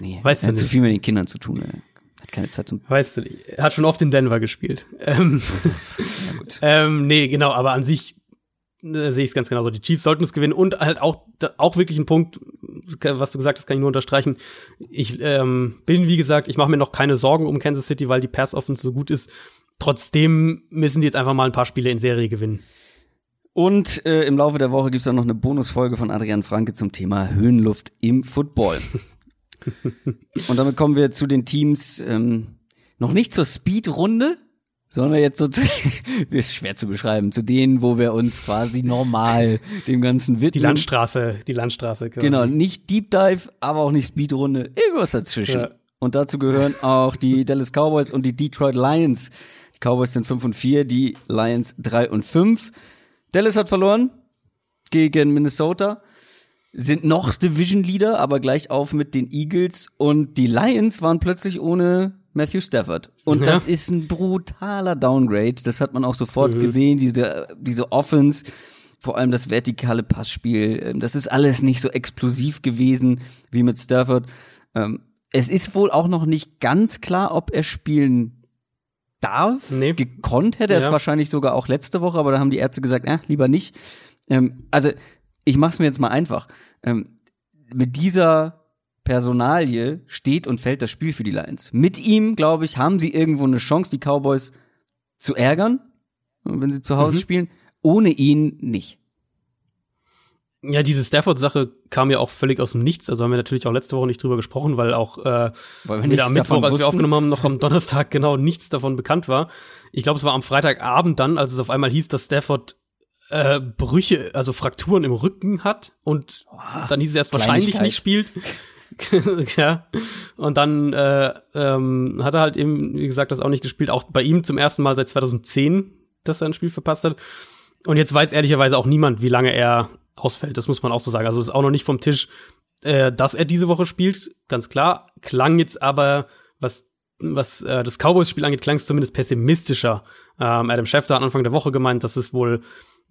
Nee, Weißt du hat zu nicht. viel mit den Kindern zu tun, ey. Hat keine Zeit zum. Weißt du nicht. Er hat schon oft in Denver gespielt. Ähm, (laughs) Ja, gut. ähm, nee, genau, aber an sich äh, sehe ich es ganz genauso. Die Chiefs sollten es gewinnen und halt auch, da, auch wirklich ein Punkt, was du gesagt hast, kann ich nur unterstreichen. Ich ähm, bin, wie gesagt, ich mache mir noch keine Sorgen um Kansas City, weil die Pass-Offense so gut ist. Trotzdem müssen die jetzt einfach mal ein paar Spiele in Serie gewinnen. Und äh, im Laufe der Woche gibt's dann noch eine Bonusfolge von Adrian Franke zum Thema Höhenluft im Football. (laughs) (laughs) Und damit kommen wir zu den Teams, ähm, noch nicht zur Speed-Runde, sondern jetzt so, zu, (laughs) ist schwer zu beschreiben, zu denen, wo wir uns quasi normal dem Ganzen widmen. Die Landstraße, die Landstraße. quasi. Genau, nicht Deep Dive, aber auch nicht Speedrunde, irgendwas dazwischen. Ja. Und dazu gehören auch die (laughs) Dallas Cowboys und die Detroit Lions. Die Cowboys sind 5 und 4, die Lions 3 und 5. Dallas hat verloren gegen Minnesota, sind noch Division Leader, aber gleich auf mit den Eagles und die Lions waren plötzlich ohne Matthew Stafford. Und Ja. das ist ein brutaler Downgrade. Das hat man auch sofort gesehen, diese, diese Offense vor allem das vertikale Passspiel, ähm, das ist alles nicht so explosiv gewesen wie mit Stafford. Ähm, es ist wohl auch noch nicht ganz klar, ob er spielen darf. Nee. Gekonnt hätte er es wahrscheinlich sogar auch letzte Woche, aber da haben die Ärzte gesagt, äh, lieber nicht. Ähm, also ich mach's mir jetzt mal einfach. Ähm, mit dieser Personalie steht und fällt das Spiel für die Lions. Mit ihm, glaube ich, haben sie irgendwo eine Chance, die Cowboys zu ärgern, wenn sie zu Hause Mhm. spielen. Ohne ihn nicht. Ja, diese Stafford-Sache kam ja auch völlig aus dem Nichts. Also haben wir natürlich auch letzte Woche nicht drüber gesprochen, weil auch äh, Weil wir weder am Mittwoch, als wir aufgenommen haben, noch am Donnerstag genau nichts davon bekannt war. Ich glaube, es war am Freitagabend dann, als es auf einmal hieß, dass Stafford äh, Brüche, also Frakturen im Rücken hat und dann hieß es erst wahrscheinlich nicht spielt. (laughs) ja. Und dann äh, ähm, hat er halt eben, wie gesagt, das auch nicht gespielt. Auch bei ihm zum ersten Mal seit 2010, dass er ein Spiel verpasst hat. Und jetzt weiß ehrlicherweise auch niemand, wie lange er ausfällt. Das muss man auch so sagen. Also ist auch noch nicht vom Tisch, äh, dass er diese Woche spielt, ganz klar. Klang jetzt aber, was, was äh, das Cowboys-Spiel angeht, klang es zumindest pessimistischer. Ähm, Adam Schefter hat Anfang der Woche gemeint, dass es wohl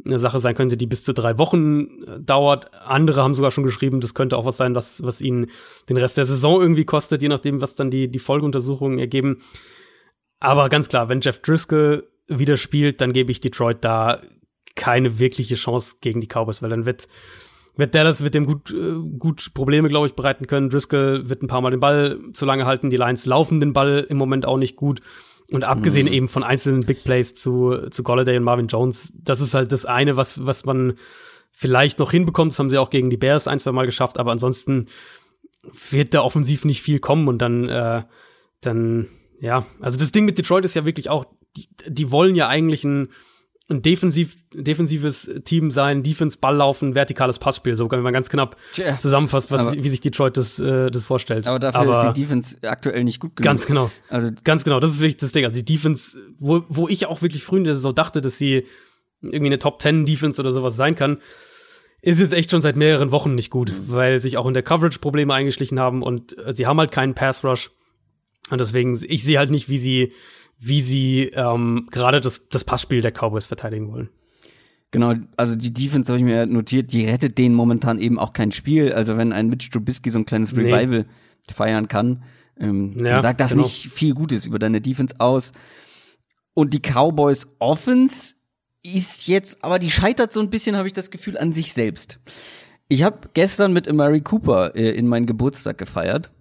eine Sache sein könnte, die bis zu drei Wochen äh, dauert. Andere haben sogar schon geschrieben, das könnte auch was sein, was, was ihnen den Rest der Saison irgendwie kostet, je nachdem, was dann die, die Folgeuntersuchungen ergeben. Aber ganz klar, wenn Jeff Driscoll wieder spielt, dann gebe ich Detroit da keine wirkliche Chance gegen die Cowboys, weil dann wird, wird Dallas wird dem gut, äh, gut Probleme, glaube ich, bereiten können. Driscoll wird ein paar Mal den Ball zu lange halten. Die Lions laufen den Ball im Moment auch nicht gut. Und abgesehen eben von einzelnen Big Plays zu, zu Golladay und Marvin Jones, das ist halt das eine, was, was man vielleicht noch hinbekommt. Das haben sie auch gegen die Bears ein, zwei Mal geschafft, aber ansonsten wird da offensiv nicht viel kommen. Und dann, äh, dann, ja, also das Ding mit Detroit ist ja wirklich auch, die, die wollen ja eigentlich ein, ein defensiv, defensives Team sein, Defense, Ball laufen, vertikales Passspiel, so wenn man ganz knapp Tja. zusammenfasst, was, Aber- wie sich Detroit das, äh, das vorstellt. Aber dafür ist die Defense aktuell nicht gut genug. ganz genau. Also Ganz genau, das ist wirklich das Ding. Also die Defense, wo, wo ich auch wirklich früh in der Saison dachte, dass sie irgendwie eine Top 10 Defense oder sowas sein kann, ist jetzt echt schon seit mehreren Wochen nicht gut, weil sich auch in der Coverage Probleme eingeschlichen haben und äh, sie haben halt keinen Pass Rush. Und deswegen, ich sehe halt nicht, wie sie, wie sie ähm, gerade das, das Passspiel der Cowboys verteidigen wollen. Genau, also die Defense habe ich mir notiert, die rettet denen momentan eben auch kein Spiel. Also wenn ein Mitch Trubisky so ein kleines Nee. Revival feiern kann, ähm, Ja, dann sagt das genau. nicht viel Gutes über deine Defense aus. Und die Cowboys Offense ist jetzt, aber die scheitert so ein bisschen, habe ich das Gefühl, an sich selbst. Ich habe gestern mit Amari Cooper äh, in meinen Geburtstag gefeiert.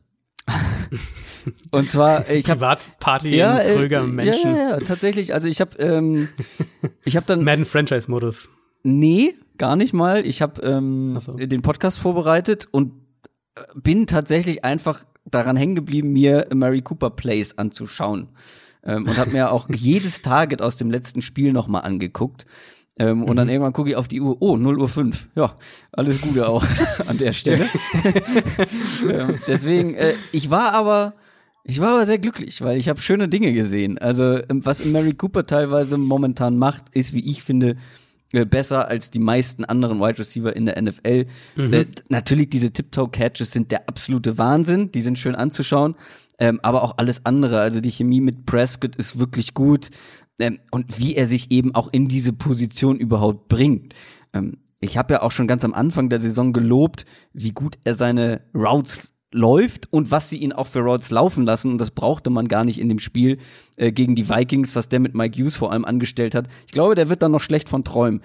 (laughs) Und zwar, ich habe Privatparty ja, äh, Kröger ja, Menschen. ja, ja, tatsächlich. Also ich habe, ähm, (laughs) ich habe dann Madden Franchise Modus. Nee, gar nicht mal. Ich habe ähm, so. den Podcast vorbereitet und äh, bin tatsächlich einfach daran hängen geblieben, mir Mary Cooper Plays anzuschauen. Ähm, und habe mir auch (laughs) jedes Target aus dem letzten Spiel nochmal angeguckt. Ähm, Und Mhm. dann irgendwann gucke ich auf die Uhr, oh, 0 Uhr 5. Ja, alles Gute auch (laughs) an der Stelle. (laughs) ähm, deswegen, äh, ich war aber, ich war aber sehr glücklich, weil ich habe schöne Dinge gesehen. Also, ähm, was Mary Cooper teilweise momentan macht, ist, wie ich finde, äh, besser als die meisten anderen Wide Receiver in der NFL. Äh, natürlich, diese Tiptoe-Catches sind der absolute Wahnsinn. Die sind schön anzuschauen. Ähm, aber auch alles andere. Also die Chemie mit Prescott ist wirklich gut. Ähm, und wie er sich eben auch in diese Position überhaupt bringt. Ähm, ich habe ja auch schon ganz am Anfang der Saison gelobt, wie gut er seine Routes läuft und was sie ihn auch für Routes laufen lassen. Und das brauchte man gar nicht in dem Spiel äh, gegen die Vikings, was der mit Mike Hughes vor allem angestellt hat. Ich glaube, der wird dann noch schlecht von träumen.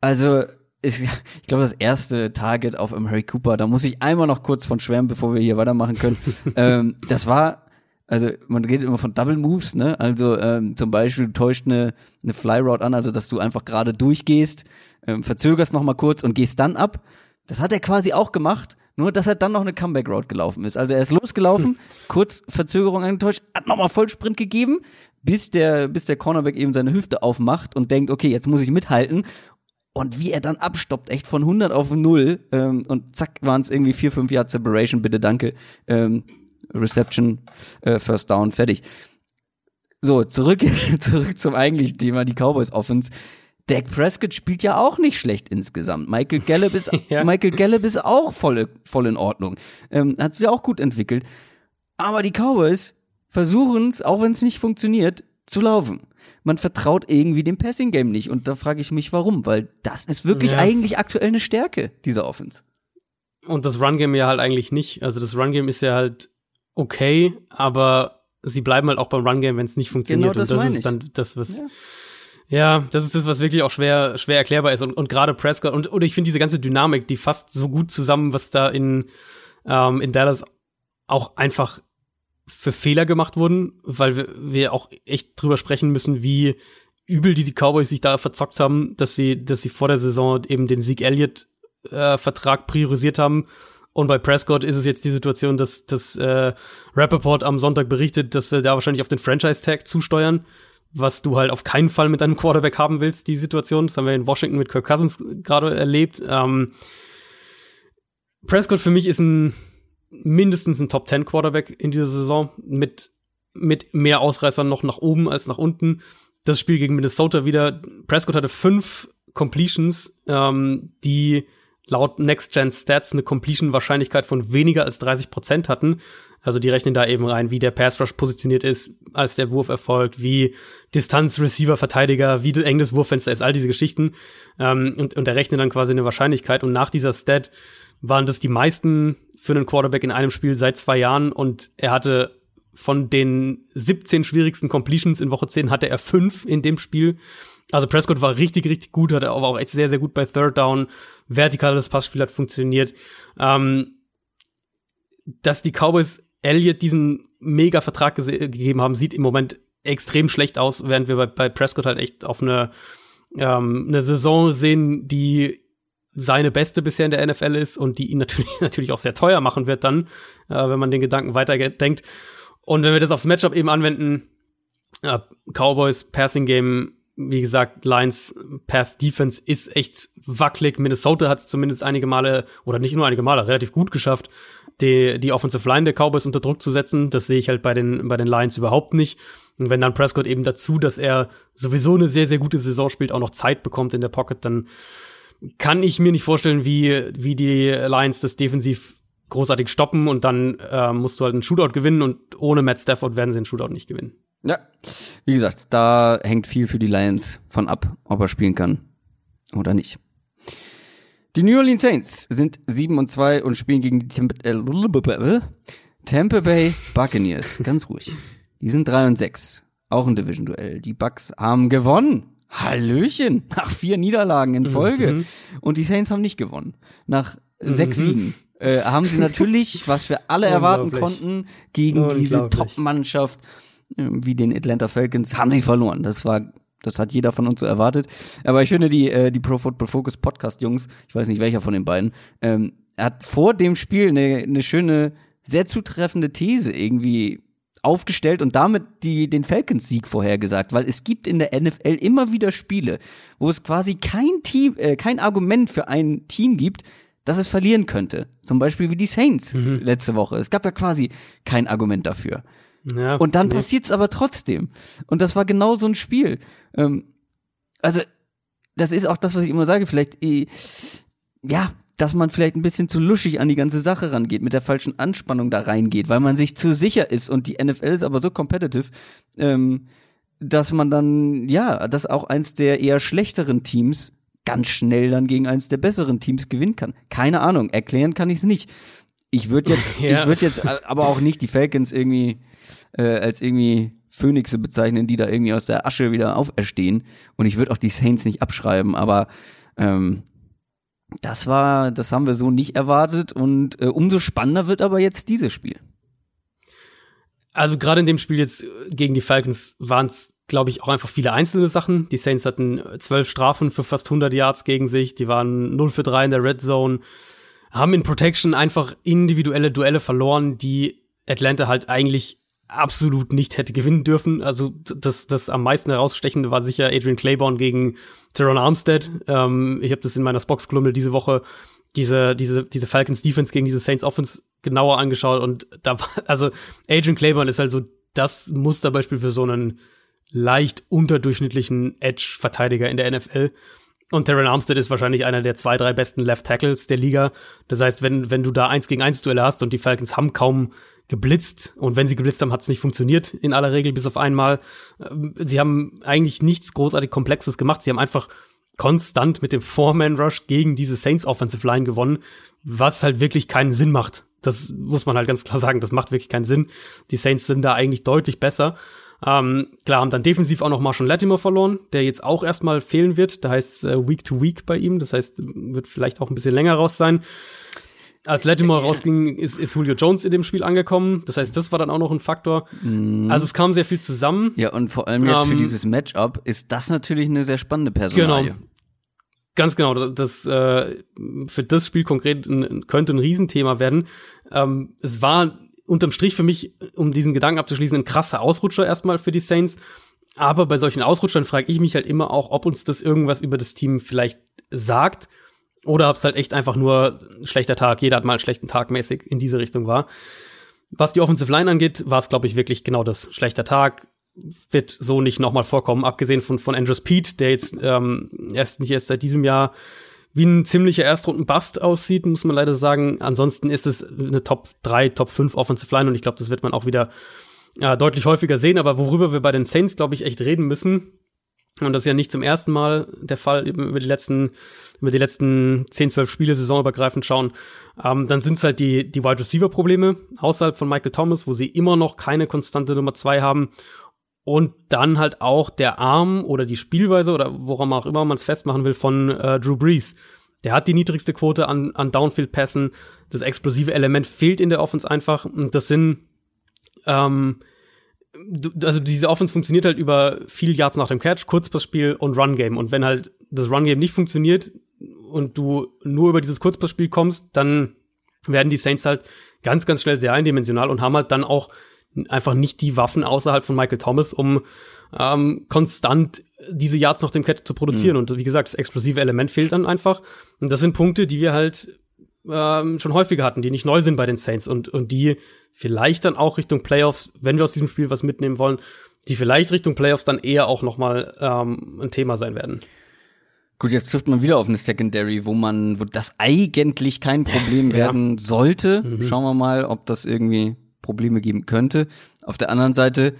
Also, ich, ich glaube, das erste Target auf Murray Cooper, da muss ich einmal noch kurz von schwärmen, bevor wir hier weitermachen können. (laughs) ähm, das war, also man redet immer von Double Moves, ne? Also ähm, zum Beispiel du täuscht eine, eine Fly Route an, also dass du einfach gerade durchgehst, ähm, verzögerst noch mal kurz und gehst dann ab. Das hat er quasi auch gemacht, nur dass er dann noch eine Comeback Route gelaufen ist. Also er ist losgelaufen, kurz Verzögerung angetäuscht, hat nochmal Vollsprint gegeben, bis der, bis der Cornerback eben seine Hüfte aufmacht und denkt, okay, jetzt muss ich mithalten. Und wie er dann abstoppt, echt von 100 auf 0 ähm, und zack, waren es irgendwie 4, 5 Yard Separation, bitte danke. Ähm, Reception, äh, First Down, fertig. So, zurück, (laughs) zurück zum eigentlichen Thema, die Cowboys Offense. Dak Prescott spielt ja auch nicht schlecht insgesamt. Michael Gallup ist, (laughs) Ja. Michael Gallup ist auch voll, voll in Ordnung. Ähm, hat sich auch gut entwickelt. Aber die Cowboys versuchen es, auch wenn es nicht funktioniert, zu laufen. Man vertraut irgendwie dem Passing Game nicht. Und da frage ich mich, warum? Weil das ist wirklich Ja. eigentlich aktuell eine Stärke dieser Offense. Und das Run-Game ja halt eigentlich nicht. Also das Run-Game ist ja halt okay, aber sie bleiben halt auch beim Run-Game, wenn es nicht funktioniert. Genau das und das ist ich. dann das, was. Ja. Ja. das ist das, was wirklich auch schwer, schwer erklärbar ist. Und, und gerade Prescott, und, und ich finde diese ganze Dynamik, die fasst so gut zusammen, was da in, ähm, in Dallas auch einfach für Fehler gemacht wurden, weil wir, wir auch echt drüber sprechen müssen, wie übel die, die Cowboys sich da verzockt haben, dass sie, dass sie vor der Saison eben den Sieg Elliott äh, Vertrag priorisiert haben. Und bei Prescott ist es jetzt die Situation, dass, dass äh, Rappaport am Sonntag berichtet, dass wir da wahrscheinlich auf den Franchise-Tag zusteuern, was du halt auf keinen Fall mit deinem Quarterback haben willst, die Situation. Das haben wir in Washington mit Kirk Cousins gerade erlebt. Ähm, Prescott für mich ist ein mindestens ein Top 10 Quarterback in dieser Saison mit, mit mehr Ausreißern noch nach oben als nach unten. Das Spiel gegen Minnesota wieder. Prescott hatte fünf Completions, ähm, die laut Next Gen Stats eine Completion-Wahrscheinlichkeit von weniger als 30 Prozent hatten. Also die rechnen da eben rein, wie der Pass Rush positioniert ist, als der Wurf erfolgt, wie Distanz, Receiver, Verteidiger, wie eng das Wurffenster ist, all diese Geschichten. Ähm, und, und er rechnet dann quasi eine Wahrscheinlichkeit. Und nach dieser Stat waren das die meisten für einen Quarterback in einem Spiel seit zwei Jahren. Und er hatte von den 17 schwierigsten Completions in Woche 10 hatte er fünf in dem Spiel. Also Prescott war richtig, richtig gut, hatte aber auch echt sehr, sehr gut bei Third Down. Vertikales Passspiel hat funktioniert. Ähm, dass die Cowboys Elliott diesen mega Vertrag gegeben haben, sieht im Moment extrem schlecht aus, während wir bei, bei Prescott halt echt auf eine, ähm, eine Saison sehen, die seine beste bisher in der NFL ist und die ihn natürlich, (laughs) natürlich auch sehr teuer machen wird dann, äh, wenn man den Gedanken weiterdenkt. Und wenn wir das aufs Matchup eben anwenden, äh, Cowboys Passing Game, wie gesagt, Lions Pass Defense ist echt wackelig. Minnesota hat es zumindest einige Male, oder nicht nur einige Male, relativ gut geschafft, die, die Offensive Line der Cowboys unter Druck zu setzen. Das sehe ich halt bei den, bei den Lions überhaupt nicht. Und wenn dann Prescott eben dazu, dass er sowieso eine sehr, sehr gute Saison spielt, auch noch Zeit bekommt in der Pocket, dann kann ich mir nicht vorstellen, wie, wie die Lions das defensiv großartig stoppen und dann äh, musst du halt einen Shootout gewinnen und ohne Matt Stafford werden sie den Shootout nicht gewinnen. Ja, wie gesagt, da hängt viel für die Lions von ab, ob er spielen kann. oder nicht. Die New Orleans Saints sind 7 und 2 und spielen gegen die Tampa, äh, Tampa Bay Buccaneers. Ganz ruhig. Die sind 3 und 6. Auch ein Division-Duell. Die Bucks haben gewonnen. Hallöchen. Nach vier Niederlagen in Folge. Mhm. Und die Saints haben nicht gewonnen. Nach sechs Siegen. Äh, haben sie natürlich, was wir alle (laughs) erwarten konnten, gegen diese. Top-Mannschaft wie den Atlanta Falcons, haben sie verloren. Das war, das hat jeder von uns so erwartet. Aber ich finde, die, äh, die Pro Football Focus Podcast-Jungs, ich weiß nicht welcher von den beiden, ähm, hat vor dem Spiel eine, eine schöne, sehr zutreffende These irgendwie aufgestellt und damit die, den Falcons-Sieg vorhergesagt, weil es gibt in der NFL immer wieder Spiele, wo es quasi kein Team, äh, kein Argument für ein Team gibt, dass es verlieren könnte. Zum Beispiel wie die Saints letzte Woche. Es gab ja quasi kein Argument dafür. Ja, Und dann nee. passiert's aber trotzdem. Und das war genau so ein Spiel. Ähm, also, das ist auch das, was ich immer sage, vielleicht, äh, ja, dass man vielleicht ein bisschen zu luschig an die ganze Sache rangeht, mit der falschen Anspannung da reingeht, weil man sich zu sicher ist und die NFL ist aber so competitive, ähm, dass man dann, ja, dass auch eins der eher schlechteren Teams ganz schnell dann gegen eins der besseren Teams gewinnen kann. Keine Ahnung, erklären kann ich es nicht. Ich würde jetzt, (laughs) Ja. ich würde jetzt aber auch nicht die Falcons irgendwie äh, als irgendwie Phönixe bezeichnen, die da irgendwie aus der Asche wieder auferstehen. Und ich würde auch die Saints nicht abschreiben, aber ähm, das war, das haben wir so nicht erwartet und äh, umso spannender wird aber jetzt dieses Spiel. Also gerade in dem Spiel jetzt äh, gegen die Falcons waren es, glaube ich, auch einfach viele einzelne Sachen. Die Saints hatten äh, zwölf Strafen für fast 100 Yards gegen sich. Die waren 0 für 3 in der Red Zone. Haben in Protection einfach individuelle Duelle verloren, die Atlanta halt eigentlich absolut nicht hätte gewinnen dürfen. Also das, das am meisten herausstechende war sicher Adrian Claiborne gegen Teron Armstead. Ähm, ich habe das in meiner Spox-Kolumne diese Woche diese, diese, diese Falcons Defense gegen diese Saints Offense genauer angeschaut und da war, (laughs) also Adrian Claiborne ist halt so das Musterbeispiel für so einen leicht unterdurchschnittlichen Edge-Verteidiger in der NFL. Und Terran Armstead ist wahrscheinlich einer der zwei, drei besten Left Tackles der Liga. Das heißt, wenn, wenn du da eins gegen eins Duelle hast und die Falcons haben kaum geblitzt und wenn sie geblitzt haben, hat es nicht funktioniert in aller Regel bis auf einmal. Ähm, Sie haben eigentlich nichts großartig Komplexes gemacht. Sie haben einfach konstant mit dem Four-Man-Rush gegen diese Saints Offensive Line gewonnen, was halt wirklich keinen Sinn macht. Das muss man halt ganz klar sagen, das macht wirklich keinen Sinn. Die Saints sind da eigentlich deutlich besser. Ähm, klar, haben dann defensiv auch noch Marshall Latimer verloren, der jetzt auch erstmal fehlen wird. Da heißt äh, Week to Week bei ihm. Das heißt, wird vielleicht auch ein bisschen länger raus sein. Als Latimer rausging, ist, ist Julio Jones in dem Spiel angekommen. Das heißt, das war dann auch noch ein Faktor. Also es kam sehr viel zusammen. Ja, und vor allem jetzt für Ähm, dieses Matchup ist das natürlich eine sehr spannende Personalie. Genau. Ganz genau. Das, das äh, für das Spiel konkret ein, könnte ein Riesenthema werden. Ähm, es war unterm Strich für mich, um diesen Gedanken abzuschließen, ein krasser Ausrutscher erstmal für die Saints. Aber bei solchen Ausrutschern frage ich mich halt immer auch, ob uns das irgendwas über das Team vielleicht sagt oder ob es halt echt einfach nur ein schlechter Tag, jeder hat mal einen schlechten Tag mäßig in diese Richtung war. Was die Offensive Line angeht, war es, glaube ich, wirklich genau das. Schlechter Tag wird so nicht nochmal vorkommen, abgesehen von, von Andrew Speed, der jetzt ähm, erst nicht erst seit diesem Jahr wie ein ziemlicher Erstrunden-Bust aussieht, muss man leider sagen. Ansonsten ist es eine Top 3, Top 5 Offensive Line und ich glaube, das wird man auch wieder äh, deutlich häufiger sehen. Aber worüber wir bei den Saints, glaube ich, echt reden müssen, und das ist ja nicht zum ersten Mal der Fall, über die letzten, über die letzten 10, 12 Spiele saisonübergreifend schauen, ähm, dann sind es halt die, die Wide Receiver Probleme außerhalb von Michael Thomas, wo sie immer noch keine konstante Nummer zwei haben. Und dann halt auch der Arm oder die Spielweise oder woran man auch immer man es festmachen will von äh, Drew Brees. Der hat die niedrigste Quote an, an Downfield-Pässen. Das explosive Element fehlt in der Offense einfach. Und das sind ähm, also diese Offense funktioniert halt über viel Yards nach dem Catch, Kurzpassspiel und Run Game. Und wenn halt das Run Game nicht funktioniert und du nur über dieses Kurzpassspiel kommst, dann werden die Saints halt ganz, ganz schnell sehr eindimensional und haben halt dann auch einfach nicht die Waffen außerhalb von Michael Thomas, um ähm, konstant diese Yards nach dem Catch zu produzieren. Und wie gesagt, das explosive Element fehlt dann einfach. Und das sind Punkte, die wir halt ähm, schon häufiger hatten, die nicht neu sind bei den Saints und, und die vielleicht dann auch Richtung Playoffs, wenn wir aus diesem Spiel was mitnehmen wollen, die vielleicht Richtung Playoffs dann eher auch noch mal ähm, ein Thema sein werden. Gut, jetzt trifft man wieder auf eine Secondary, wo man, wo das eigentlich kein (laughs) Problem Ja. werden sollte. Mhm. Schauen wir mal, ob das irgendwie Probleme geben könnte. Auf der anderen Seite,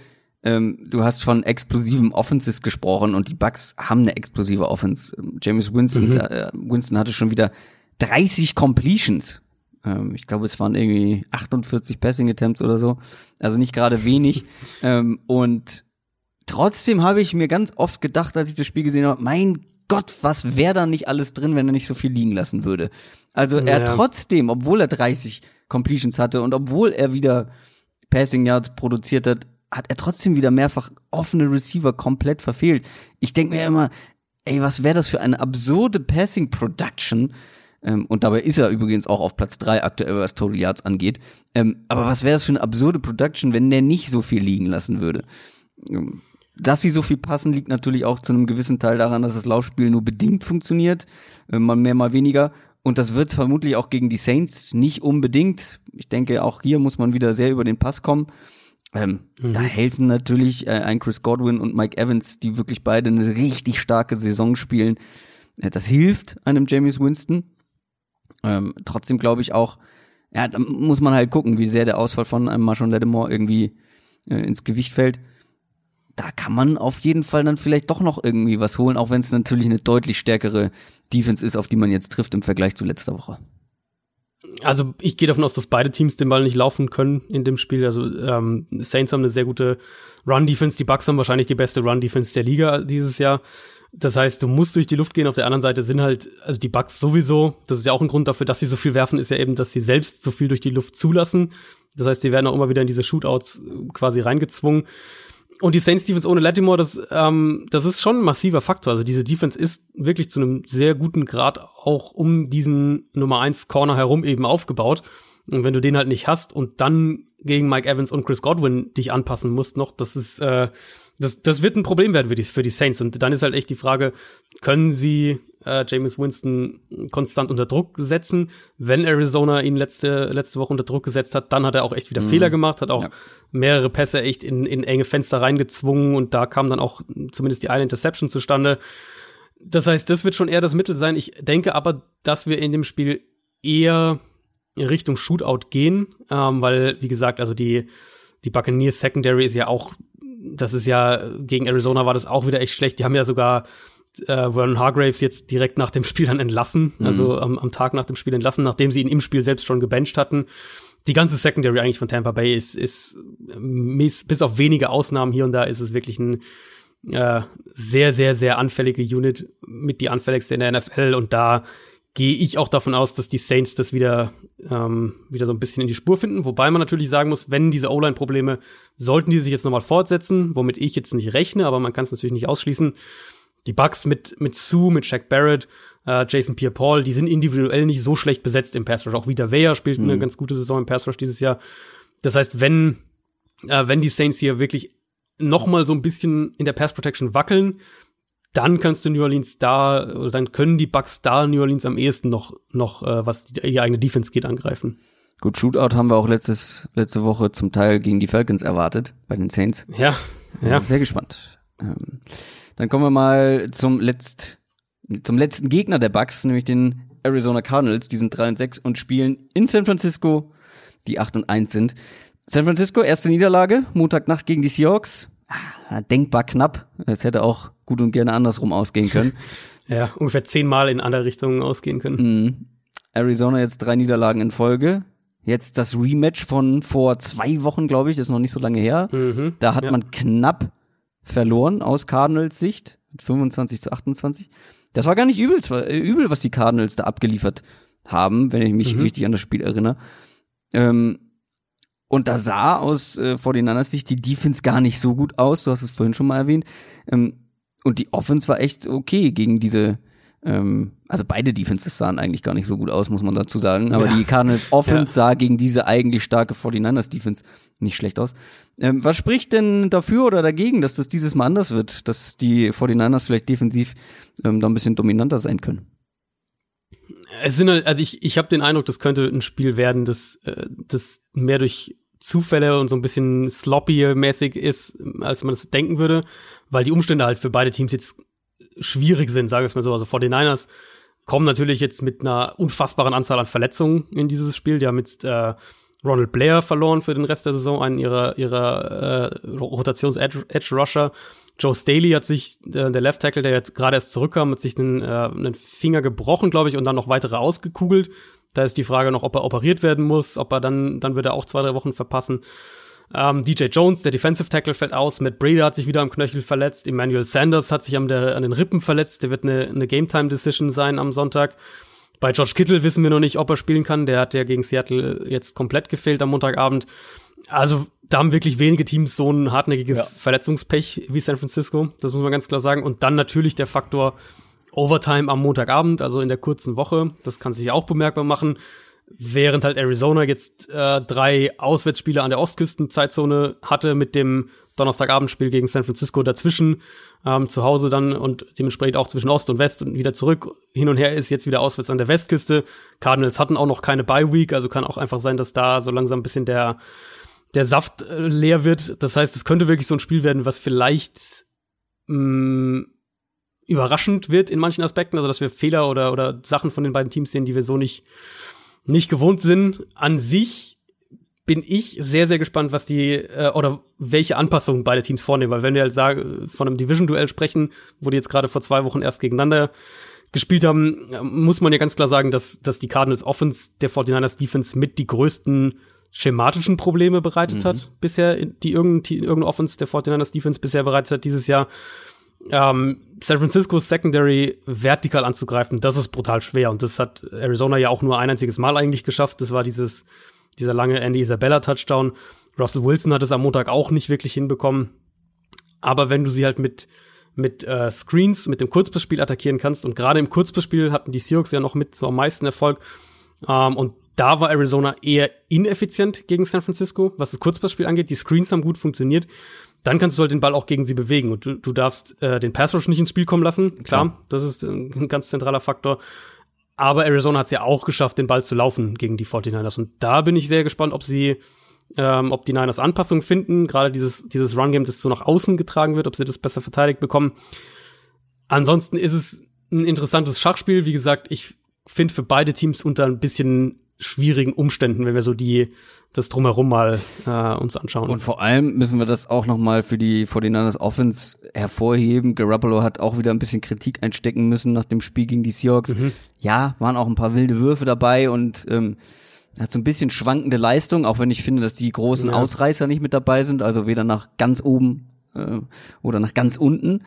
Ähm, du hast von explosiven Offenses gesprochen und die Bucks haben eine explosive Offense. James Winston, mhm. äh, Winston hatte schon wieder 30 Completions. Ähm, ich glaube, es waren irgendwie 48 Passing Attempts oder so. Also nicht gerade wenig. (laughs) ähm, und trotzdem habe ich mir ganz oft gedacht, als ich das Spiel gesehen habe, mein Gott, was wäre da nicht alles drin, wenn er nicht so viel liegen lassen würde. Also er ja. trotzdem, obwohl er 30 Completions hatte und obwohl er wieder Passing Yards produziert hat, hat er trotzdem wieder mehrfach offene Receiver komplett verfehlt. Ich denke mir immer, ey, was wäre das für eine absurde Passing Production? Ähm, und dabei ist er übrigens auch auf Platz drei aktuell, was Total Yards angeht. Ähm, aber was wäre das für eine absurde Production, wenn der nicht so viel liegen lassen würde? Ähm, dass sie so viel passen, liegt natürlich auch zu einem gewissen Teil daran, dass das Laufspiel nur bedingt funktioniert, äh, mal mehr, mal weniger. Und das wird vermutlich auch gegen die Saints nicht unbedingt. Ich denke, auch hier muss man wieder sehr über den Pass kommen. Ähm, mhm. Da helfen natürlich äh, ein Chris Godwin und Mike Evans, die wirklich beide eine richtig starke Saison spielen. Äh, das hilft einem James Winston. Ähm, trotzdem glaube ich auch, ja, da muss man halt gucken, wie sehr der Ausfall von einem Marshawn Lattimore irgendwie äh, ins Gewicht fällt. Da kann man auf jeden Fall dann vielleicht doch noch irgendwie was holen, auch wenn es natürlich eine deutlich stärkere Defense ist, auf die man jetzt trifft im Vergleich zu letzter Woche. Also ich gehe davon aus, dass beide Teams den Ball nicht laufen können in dem Spiel. Also ähm, Saints haben eine sehr gute Run-Defense, die Bucks haben wahrscheinlich die beste Run-Defense der Liga dieses Jahr. Das heißt, du musst durch die Luft gehen. Auf der anderen Seite sind halt, also die Bucks sowieso, das ist ja auch ein Grund dafür, dass sie so viel werfen, ist ja eben, dass sie selbst so viel durch die Luft zulassen. Das heißt, sie werden auch immer wieder in diese Shootouts quasi reingezwungen. Und die Saints Defense ohne Latimore, das, ähm, das ist schon ein massiver Faktor. Also diese Defense ist wirklich zu einem sehr guten Grad auch um diesen Nummer 1 Corner herum eben aufgebaut. Und wenn du den halt nicht hast und dann gegen Mike Evans und Chris Godwin dich anpassen musst noch, das ist, äh, das, das wird ein Problem werden für die, für die Saints. Und dann ist halt echt die Frage, können sie äh, James Winston konstant unter Druck setzen? Wenn Arizona ihn letzte, letzte Woche unter Druck gesetzt hat, dann hat er auch echt wieder mhm. Fehler gemacht, hat auch ja. mehrere Pässe echt in, in enge Fenster reingezwungen und da kam dann auch zumindest die eine Interception zustande. Das heißt, das wird schon eher das Mittel sein. Ich denke aber, dass wir in dem Spiel eher in Richtung Shootout gehen, ähm, weil, wie gesagt, also die, die Buccaneers Secondary ist ja auch das ist ja, gegen Arizona war das auch wieder echt schlecht. Die haben ja sogar äh, Vernon Hargraves jetzt direkt nach dem Spiel dann entlassen, mhm. also am, am Tag nach dem Spiel entlassen, nachdem sie ihn im Spiel selbst schon gebencht hatten. Die ganze Secondary eigentlich von Tampa Bay ist, ist bis, bis auf wenige Ausnahmen hier und da ist es wirklich ein äh, sehr, sehr, sehr anfällige Unit, mit die anfälligste in der NFL und da gehe ich auch davon aus, dass die Saints das wieder, ähm, wieder so ein bisschen in die Spur finden. Wobei man natürlich sagen muss, wenn diese O-Line-Probleme, sollten die sich jetzt nochmal fortsetzen, womit ich jetzt nicht rechne, aber man kann es natürlich nicht ausschließen. Die Bucks mit, mit Sue, mit Shaq Barrett, äh, Jason Pierre-Paul, die sind individuell nicht so schlecht besetzt im Pass Rush. Auch wieder Weyer spielt mhm. eine ganz gute Saison im Pass Rush dieses Jahr. Das heißt, wenn, äh, wenn die Saints hier wirklich nochmal so ein bisschen in der Pass Protection wackeln, dann kannst du New Orleans da, oder dann können die Bucks da New Orleans am ehesten noch, noch äh, was die, die eigene Defense geht, angreifen. Gut, Shootout haben wir auch letztes, letzte Woche zum Teil gegen die Falcons erwartet, bei den Saints. Ja, ja. Sehr gespannt. Ähm, dann kommen wir mal zum, letzt, zum letzten Gegner der Bucks, nämlich den Arizona Cardinals. Die sind 3 und 6 und spielen in San Francisco, die 8 und 1 sind. San Francisco, erste Niederlage, Montagnacht gegen die Seahawks. Ah, denkbar knapp. Es hätte auch gut und gerne andersrum ausgehen können. (laughs) ja, ungefähr zehnmal in andere Richtungen ausgehen können. Mhm. Arizona jetzt drei Niederlagen in Folge. Jetzt das Rematch von vor zwei Wochen, glaube ich, das ist noch nicht so lange her. Mhm, da hat ja. man knapp verloren aus Cardinals Sicht mit 25 zu 28. Das war gar nicht übel, äh, übel was die Cardinals da abgeliefert haben, wenn ich mich mhm. richtig an das Spiel erinnere. Ähm, und da sah aus äh, 49ers Sicht die Defense gar nicht so gut aus. Du hast es vorhin schon mal erwähnt. Ähm, und die Offense war echt okay gegen diese, ähm, also beide Defenses sahen eigentlich gar nicht so gut aus, muss man dazu sagen. Aber ja. die Cardinals (laughs) Offense ja. sah gegen diese eigentlich starke 49ers Defense nicht schlecht aus. Ähm, was spricht denn dafür oder dagegen, dass das dieses Mal anders wird, dass die 49ers vielleicht defensiv ähm, da ein bisschen dominanter sein können? Es sind halt, also ich, ich habe den Eindruck, das könnte ein Spiel werden, das, äh, das mehr durch Zufälle und so ein bisschen sloppy-mäßig ist, als man es denken würde, weil die Umstände halt für beide Teams jetzt schwierig sind, sage ich mal so. Also 49ers kommen natürlich jetzt mit einer unfassbaren Anzahl an Verletzungen in dieses Spiel. Die haben jetzt äh, Ronald Blair verloren für den Rest der Saison, einen ihrer, ihrer äh, Rotations-Edge-Rusher. Joe Staley hat sich, äh, der Left Tackle, der jetzt gerade erst zurückkam, hat sich einen, äh, einen Finger gebrochen, glaube ich, und dann noch weitere ausgekugelt. Da ist die Frage noch, ob er operiert werden muss, ob er dann, dann wird er auch zwei, drei Wochen verpassen. Ähm, DJ Jones, der Defensive Tackle, fällt aus. Matt Brady hat sich wieder am Knöchel verletzt. Emmanuel Sanders hat sich an, der, an den Rippen verletzt. Der wird eine, eine Game-Time-Decision sein am Sonntag. Bei George Kittle wissen wir noch nicht, ob er spielen kann. Der hat ja gegen Seattle jetzt komplett gefehlt am Montagabend. Also da haben wirklich wenige Teams so ein hartnäckiges ja. Verletzungspech wie San Francisco. Das muss man ganz klar sagen. Und dann natürlich der Faktor Overtime am Montagabend, also in der kurzen Woche. Das kann sich auch bemerkbar machen. Während halt Arizona jetzt äh, drei Auswärtsspiele an der Ostküstenzeitzone hatte mit dem Donnerstagabendspiel gegen San Francisco dazwischen, ähm, zu Hause dann und dementsprechend auch zwischen Ost und West und wieder zurück. Hin und her ist jetzt wieder auswärts an der Westküste. Cardinals hatten auch noch keine Bye Week, also kann auch einfach sein, dass da so langsam ein bisschen der, der Saft äh, leer wird. Das heißt, es könnte wirklich so ein Spiel werden, was vielleicht mh, mm, überraschend wird in manchen Aspekten, also dass wir Fehler oder, oder Sachen von den beiden Teams sehen, die wir so nicht nicht gewohnt sind. An sich bin ich sehr, sehr gespannt, was die äh, oder welche Anpassungen beide Teams vornehmen. Weil wenn wir halt sagen, von einem Division-Duell sprechen, wo die jetzt gerade vor zwei Wochen erst gegeneinander gespielt haben, muss man ja ganz klar sagen, dass, dass die Cardinals Offense der 49ers Defense mit die größten schematischen Probleme bereitet mhm. hat bisher, die irgendeine, irgendeine Offense der 49ers Defense bisher bereitet hat dieses Jahr ähm, San Francisco's Secondary vertikal anzugreifen, das ist brutal schwer. Und das hat Arizona ja auch nur ein einziges Mal eigentlich geschafft. Das war dieses, dieser lange Andy Isabella Touchdown. Russell Wilson hat es am Montag auch nicht wirklich hinbekommen. Aber wenn du sie halt mit, mit äh, Screens, mit dem Kurzpassspiel attackieren kannst, und gerade im Kurzpassspiel hatten die Seahawks ja noch mit so am meisten Erfolg, ähm, und da war Arizona eher ineffizient gegen San Francisco, was das Kurzpassspiel angeht. Die Screens haben gut funktioniert dann kannst du halt den Ball auch gegen sie bewegen und du, du darfst äh, den Pass Rush nicht ins Spiel kommen lassen. Klar, Klar. das ist ein ganz zentraler Faktor. Aber Arizona hat es ja auch geschafft, den Ball zu laufen gegen die 49ers. Und da bin ich sehr gespannt, ob sie, ähm, ob die Niners Anpassungen finden. Gerade dieses, dieses Run-Game, das so nach außen getragen wird, ob sie das besser verteidigt bekommen. Ansonsten ist es ein interessantes Schachspiel. Wie gesagt, ich finde für beide Teams unter ein bisschen schwierigen Umständen, wenn wir so die das drumherum mal äh, uns anschauen. Und vor allem müssen wir das auch noch mal für die 49ers Offense hervorheben. Garoppolo hat auch wieder ein bisschen Kritik einstecken müssen nach dem Spiel gegen die Seahawks. Mhm. Ja, waren auch ein paar wilde Würfe dabei und ähm, hat so ein bisschen schwankende Leistung, auch wenn ich finde, dass die großen ja. Ausreißer nicht mit dabei sind, also weder nach ganz oben äh, oder nach ganz unten.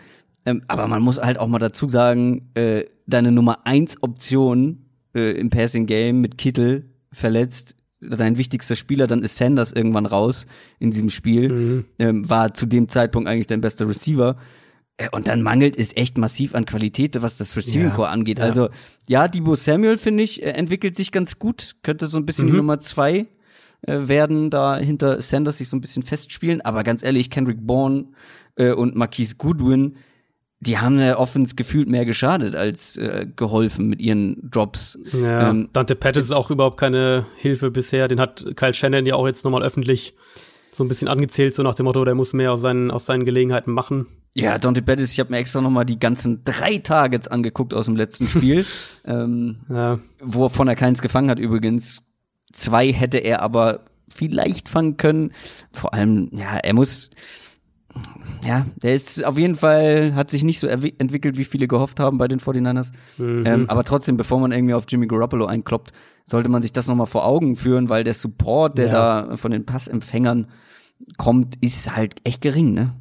Ähm, aber man muss halt auch mal dazu sagen, äh, deine Nummer eins Option äh, im Passing Game mit Kittel verletzt, dein wichtigster Spieler, dann ist Sanders irgendwann raus in diesem Spiel, mhm. ähm, war zu dem Zeitpunkt eigentlich dein bester Receiver. Äh, und dann mangelt es echt massiv an Qualität, was das Receiving Core ja, angeht. Ja. Also, ja, Debo Samuel, finde ich, äh, entwickelt sich ganz gut. Könnte so ein bisschen mhm. die Nummer zwei äh, werden, da hinter Sanders sich so ein bisschen festspielen. Aber ganz ehrlich, Kendrick Bourne äh, und Marquise Goodwin, die haben der Offense gefühlt mehr geschadet als äh, geholfen mit ihren Drops. Ja, ähm, Dante Pettis ist auch überhaupt keine Hilfe bisher. Den hat Kyle Shannon ja auch jetzt nochmal öffentlich so ein bisschen angezählt, so nach dem Motto, der muss mehr aus seinen, aus seinen Gelegenheiten machen. Ja, Dante Pettis, ich habe mir extra nochmal die ganzen drei Targets angeguckt aus dem letzten Spiel, (laughs) ähm, ja. wovon er keins gefangen hat übrigens. Zwei hätte er aber vielleicht fangen können. Vor allem, ja, er muss ja, der ist auf jeden Fall, hat sich nicht so entwickelt, wie viele gehofft haben bei den 49ers. Mhm. Ähm, aber trotzdem, bevor man irgendwie auf Jimmy Garoppolo einkloppt, sollte man sich das nochmal vor Augen führen, weil der Support, der ja. da von den Passempfängern kommt, ist halt echt gering, ne?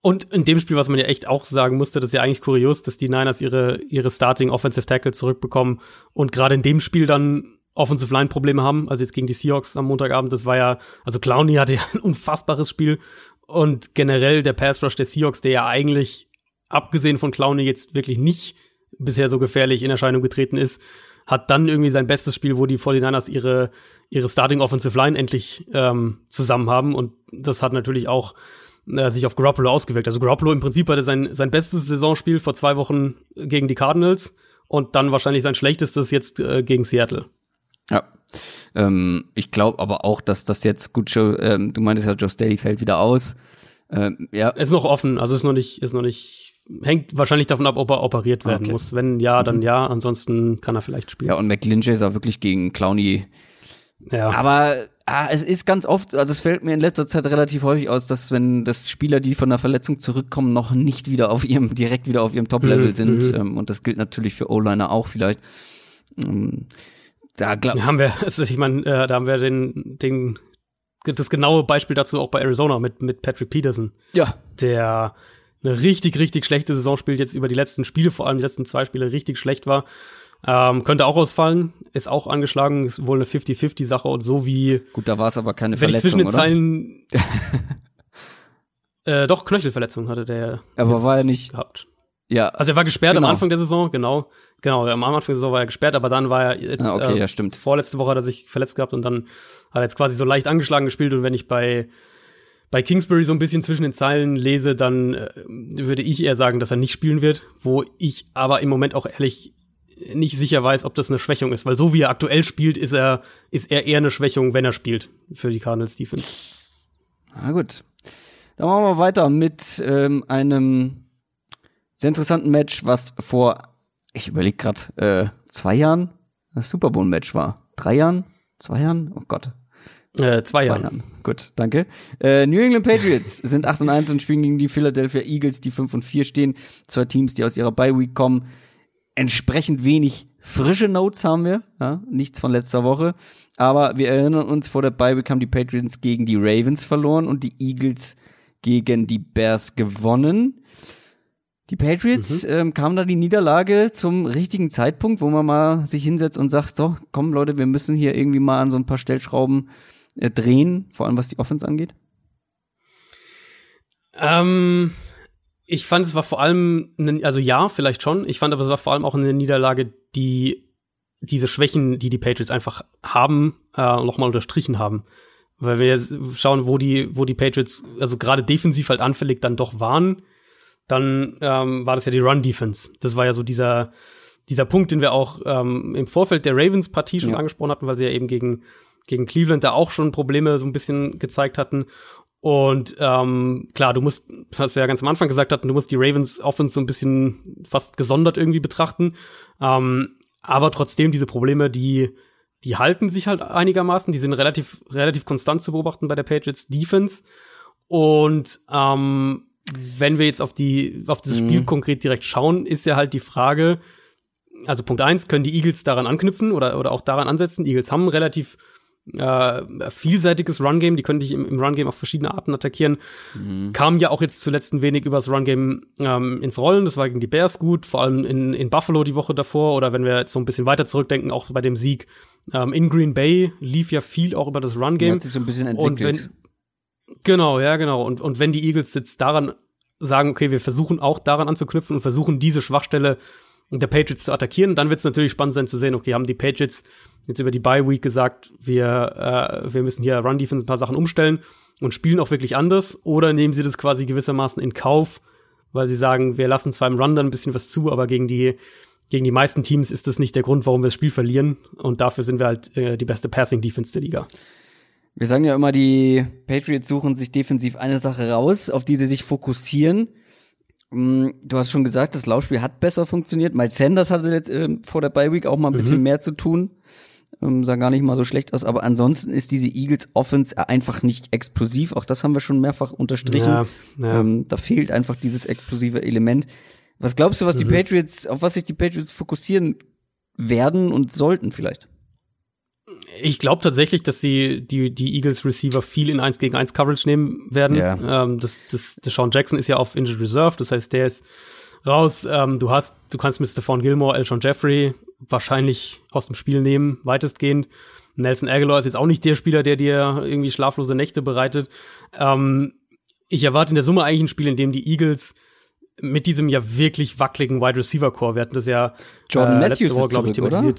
Und in dem Spiel, was man ja echt auch sagen musste, das ist ja eigentlich kurios, dass die Niners ihre, ihre Starting Offensive Tackle zurückbekommen und gerade in dem Spiel dann Offensive Line Probleme haben, also jetzt gegen die Seahawks am Montagabend, das war ja, also Clowney hatte ja ein unfassbares Spiel und generell der Pass Rush der Seahawks, der ja eigentlich, abgesehen von Clowney, jetzt wirklich nicht bisher so gefährlich in Erscheinung getreten ist, hat dann irgendwie sein bestes Spiel, wo die 49ers ihre, ihre Starting Offensive Line endlich ähm, zusammen haben. Und das hat natürlich auch äh, sich auf Garoppolo ausgewirkt. Also Garoppolo im Prinzip hatte sein, sein bestes Saisonspiel vor zwei Wochen gegen die Cardinals und dann wahrscheinlich sein schlechtestes jetzt äh, gegen Seattle. Ja. Ähm, ich glaube aber auch, dass das jetzt gut schon, ähm, du meintest ja, Joe Staley fällt wieder aus. Ähm, ja. Ist noch offen, also ist noch nicht, ist noch nicht, hängt wahrscheinlich davon ab, ob er operiert werden okay. muss. Wenn ja, dann mhm. ja, ansonsten kann er vielleicht spielen. Ja, und McGlinchey sah wirklich gegen Clowney Ja. Aber ah, es ist ganz oft, also es fällt mir in letzter Zeit relativ häufig aus, dass wenn das Spieler, die von der Verletzung zurückkommen, noch nicht wieder auf ihrem, direkt wieder auf ihrem Top-Level Mhm, sind. mhm. Ähm, und das gilt natürlich für O-Liner auch vielleicht. Da glaub, haben wir, (laughs) also ich meine, äh, da haben wir den, den, das genaue Beispiel dazu auch bei Arizona mit, mit Patrick Peterson, ja, der eine richtig, richtig schlechte Saison spielt, jetzt über die letzten Spiele, vor allem die letzten zwei Spiele, richtig schlecht war. Ähm, könnte auch ausfallen, ist auch angeschlagen, ist wohl eine 50-50-Sache und so wie, gut, da war es aber keine wenn ich zwischen Verletzung, den? Zeilen, (laughs) äh, doch, Knöchelverletzung hatte der Aber war er nicht- gehabt. Ja, Also er war gesperrt Genau. am Anfang der Saison, genau. Genau, am Anfang der Saison war er gesperrt, aber dann war er jetzt Ah, okay, äh, ja, stimmt. vorletzte Woche hat er sich verletzt gehabt und dann hat er jetzt quasi so leicht angeschlagen gespielt und wenn ich bei bei Kingsbury so ein bisschen zwischen den Zeilen lese, dann äh, würde ich eher sagen, dass er nicht spielen wird, wo ich aber im Moment auch ehrlich nicht sicher weiß, ob das eine Schwächung ist, weil so wie er aktuell spielt, ist er ist er eher eine Schwächung, wenn er spielt für die Cardinals Defense. Na gut. Dann machen wir weiter mit ähm, einem sehr interessanten Match, was vor, ich überlege gerade, äh, zwei Jahren das Super Bowl-Match war. Drei Jahren? Zwei Jahren? Oh Gott. Äh, zwei, Jahre. Gut, danke. Äh, New England Patriots (laughs) sind 8 und 1 und spielen gegen die Philadelphia Eagles, die 5 und 4 stehen. Zwei Teams, die aus ihrer Bye Week kommen. Entsprechend wenig frische Notes haben wir, ja, nichts von letzter Woche. Aber wir erinnern uns, vor der Bye Week haben die Patriots gegen die Ravens verloren und die Eagles gegen die Bears gewonnen. Die Patriots ähm, kam da die Niederlage zum richtigen Zeitpunkt, wo man mal sich hinsetzt und sagt, so, komm Leute, wir müssen hier irgendwie mal an so ein paar Stellschrauben äh, drehen, vor allem was die Offense angeht? Ähm, ich fand, es war vor allem, eine, also ja, vielleicht schon. Ich fand aber, es war vor allem auch eine Niederlage, die diese Schwächen, die die Patriots einfach haben, äh, nochmal unterstrichen haben. Weil wir jetzt schauen, wo die, wo die Patriots, also gerade defensiv halt anfällig dann doch waren, dann ähm, war das ja die Run-Defense. Das war ja so dieser, dieser Punkt, den wir auch ähm, im Vorfeld der Ravens-Partie schon Ja. angesprochen hatten, weil sie ja eben gegen, gegen Cleveland da auch schon Probleme so ein bisschen gezeigt hatten. Und ähm, klar, du musst, was wir ja ganz am Anfang gesagt hatten, du musst die Ravens Offense so ein bisschen fast gesondert irgendwie betrachten. Ähm, aber trotzdem diese Probleme, die die halten sich halt einigermaßen, die sind relativ relativ konstant zu beobachten bei der Patriots Defense. Und ähm, wenn wir jetzt auf die auf das Mhm. Spiel konkret direkt schauen, ist ja halt die Frage, also Punkt eins, können die Eagles daran anknüpfen oder oder auch daran ansetzen? Die Eagles haben ein relativ äh, vielseitiges Run-Game, die können dich im, im Run-Game auf verschiedene Arten attackieren. Kam ja auch jetzt zuletzt ein wenig übers Run-Game ähm, ins Rollen, das war gegen die Bears gut, vor allem in, in Buffalo die Woche davor oder wenn wir jetzt so ein bisschen weiter zurückdenken, auch bei dem Sieg ähm, in Green Bay lief ja viel auch über das Run-Game. Hat sich so ein bisschen Und entwickelt. Genau, ja, genau. Und, und wenn die Eagles jetzt daran sagen, okay, wir versuchen auch daran anzuknüpfen und versuchen diese Schwachstelle der Patriots zu attackieren, dann wird es natürlich spannend sein zu sehen, okay, haben die Patriots jetzt über die Bye Week gesagt, wir, äh, wir müssen hier Run Defense ein paar Sachen umstellen und spielen auch wirklich anders oder nehmen sie das quasi gewissermaßen in Kauf, weil sie sagen, wir lassen zwar im Run dann ein bisschen was zu, aber gegen die gegen die meisten Teams ist das nicht der Grund, warum wir das Spiel verlieren und dafür sind wir halt äh, die beste Passing Defense der Liga. Wir sagen ja immer, die Patriots suchen sich defensiv eine Sache raus, auf die sie sich fokussieren. Mm, Du hast schon gesagt, das Laufspiel hat besser funktioniert. Miles Sanders hatte jetzt, ähm, vor der Bye Week auch mal ein bisschen mehr zu tun. Ähm, sah gar nicht mal so schlecht aus. Aber ansonsten ist diese Eagles Offense einfach nicht explosiv. Auch das haben wir schon mehrfach unterstrichen. Ja, ja. Ähm, da fehlt einfach dieses explosive Element. Was glaubst du, was die Patriots, auf was sich die Patriots fokussieren werden und sollten vielleicht? Ich glaube tatsächlich, dass sie die, die Eagles Receiver viel in 1 gegen 1 Coverage nehmen werden. Ja. Ähm, das, das, das Sean Jackson ist ja auf Injured Reserve, das heißt, der ist raus. Ähm, du hast, du kannst mit Stephon Gilmore, Elshon Jeffrey wahrscheinlich aus dem Spiel nehmen, weitestgehend. Nelson Aguilar ist jetzt auch nicht der Spieler, der dir irgendwie schlaflose Nächte bereitet. Ähm, ich erwarte in der Summe eigentlich ein Spiel, in dem die Eagles mit diesem ja wirklich wackeligen Wide Receiver Core, wir hatten das ja Jordan äh, Matthews letzte Woche, ist glaub ich, zurück, oder?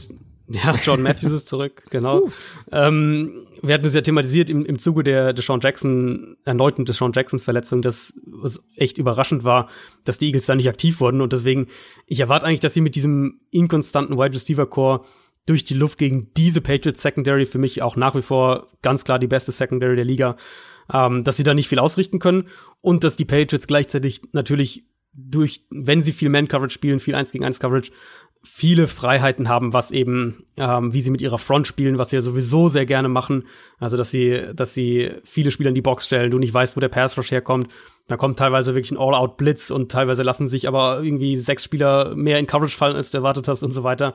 (laughs) Ja, Jordan Matthews ist zurück, genau. Ähm, wir hatten es ja thematisiert im, im Zuge der Deshaun Jackson, erneuten Deshaun Jackson-Verletzung, dass es echt überraschend war, dass die Eagles da nicht aktiv wurden. Und deswegen, ich erwarte eigentlich, dass sie mit diesem inkonstanten Wide Receiver Core durch die Luft gegen diese Patriots Secondary, für mich auch nach wie vor ganz klar die beste Secondary der Liga, ähm, dass sie da nicht viel ausrichten können und dass die Patriots gleichzeitig natürlich durch, wenn sie viel Man-Coverage spielen, viel 1 gegen 1 Coverage, viele Freiheiten haben, was eben, ähm, wie sie mit ihrer Front spielen, was sie ja sowieso sehr gerne machen. Also, dass sie, dass sie viele Spieler in die Box stellen, du nicht weißt, wo der Pass Rush herkommt. Da kommt teilweise wirklich ein All-Out-Blitz und teilweise lassen sich aber irgendwie sechs Spieler mehr in Coverage fallen, als du erwartet hast und so weiter.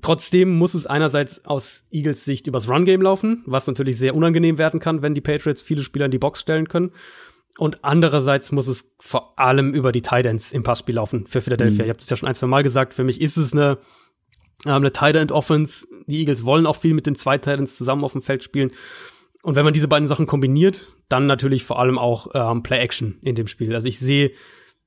Trotzdem muss es einerseits aus Eagles Sicht übers Run-Game laufen, was natürlich sehr unangenehm werden kann, wenn die Patriots viele Spieler in die Box stellen können. Und andererseits muss es vor allem über die Titans im Passspiel laufen für Philadelphia. Mhm. Ich habe das ja schon ein, zwei Mal gesagt. Für mich ist es eine, äh, eine Tight End Offense. Die Eagles wollen auch viel mit den zwei Titans zusammen auf dem Feld spielen. Und wenn man diese beiden Sachen kombiniert, dann natürlich vor allem auch ähm, Play Action in dem Spiel. Also ich sehe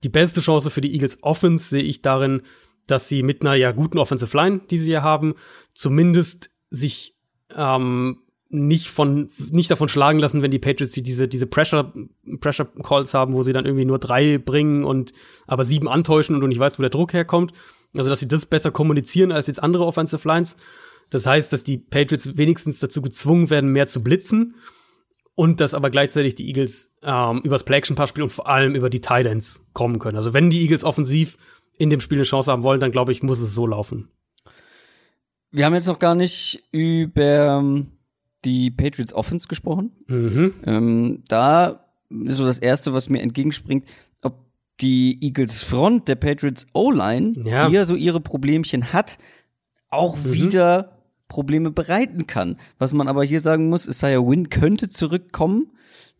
die beste Chance für die Eagles Offense sehe ich darin, dass sie mit einer ja guten Offensive Line, die sie hier haben, zumindest sich ähm, nicht von nicht davon schlagen lassen, wenn die Patriots die diese diese Pressure Pressure Calls haben, wo sie dann irgendwie nur drei bringen und aber sieben antäuschen und du nicht weißt, wo der Druck herkommt. Also dass sie das besser kommunizieren als jetzt andere Offensive Lines. Das heißt, dass die Patriots wenigstens dazu gezwungen werden, mehr zu blitzen und dass aber gleichzeitig die Eagles ähm, übers Play Action Pass spielen und vor allem über die Tight Ends kommen können. Also wenn die Eagles offensiv in dem Spiel eine Chance haben wollen, dann glaube ich, muss es so laufen. Wir haben jetzt noch gar nicht über ähm, die Patriots Offense gesprochen. Mhm. Ähm, da ist so das Erste, was mir entgegenspringt, ob die Eagles Front der Patriots O-Line, ja. die ja so ihre Problemchen hat, auch mhm. wieder Probleme bereiten kann. Was man aber hier sagen muss, Isaiah Wynn könnte zurückkommen.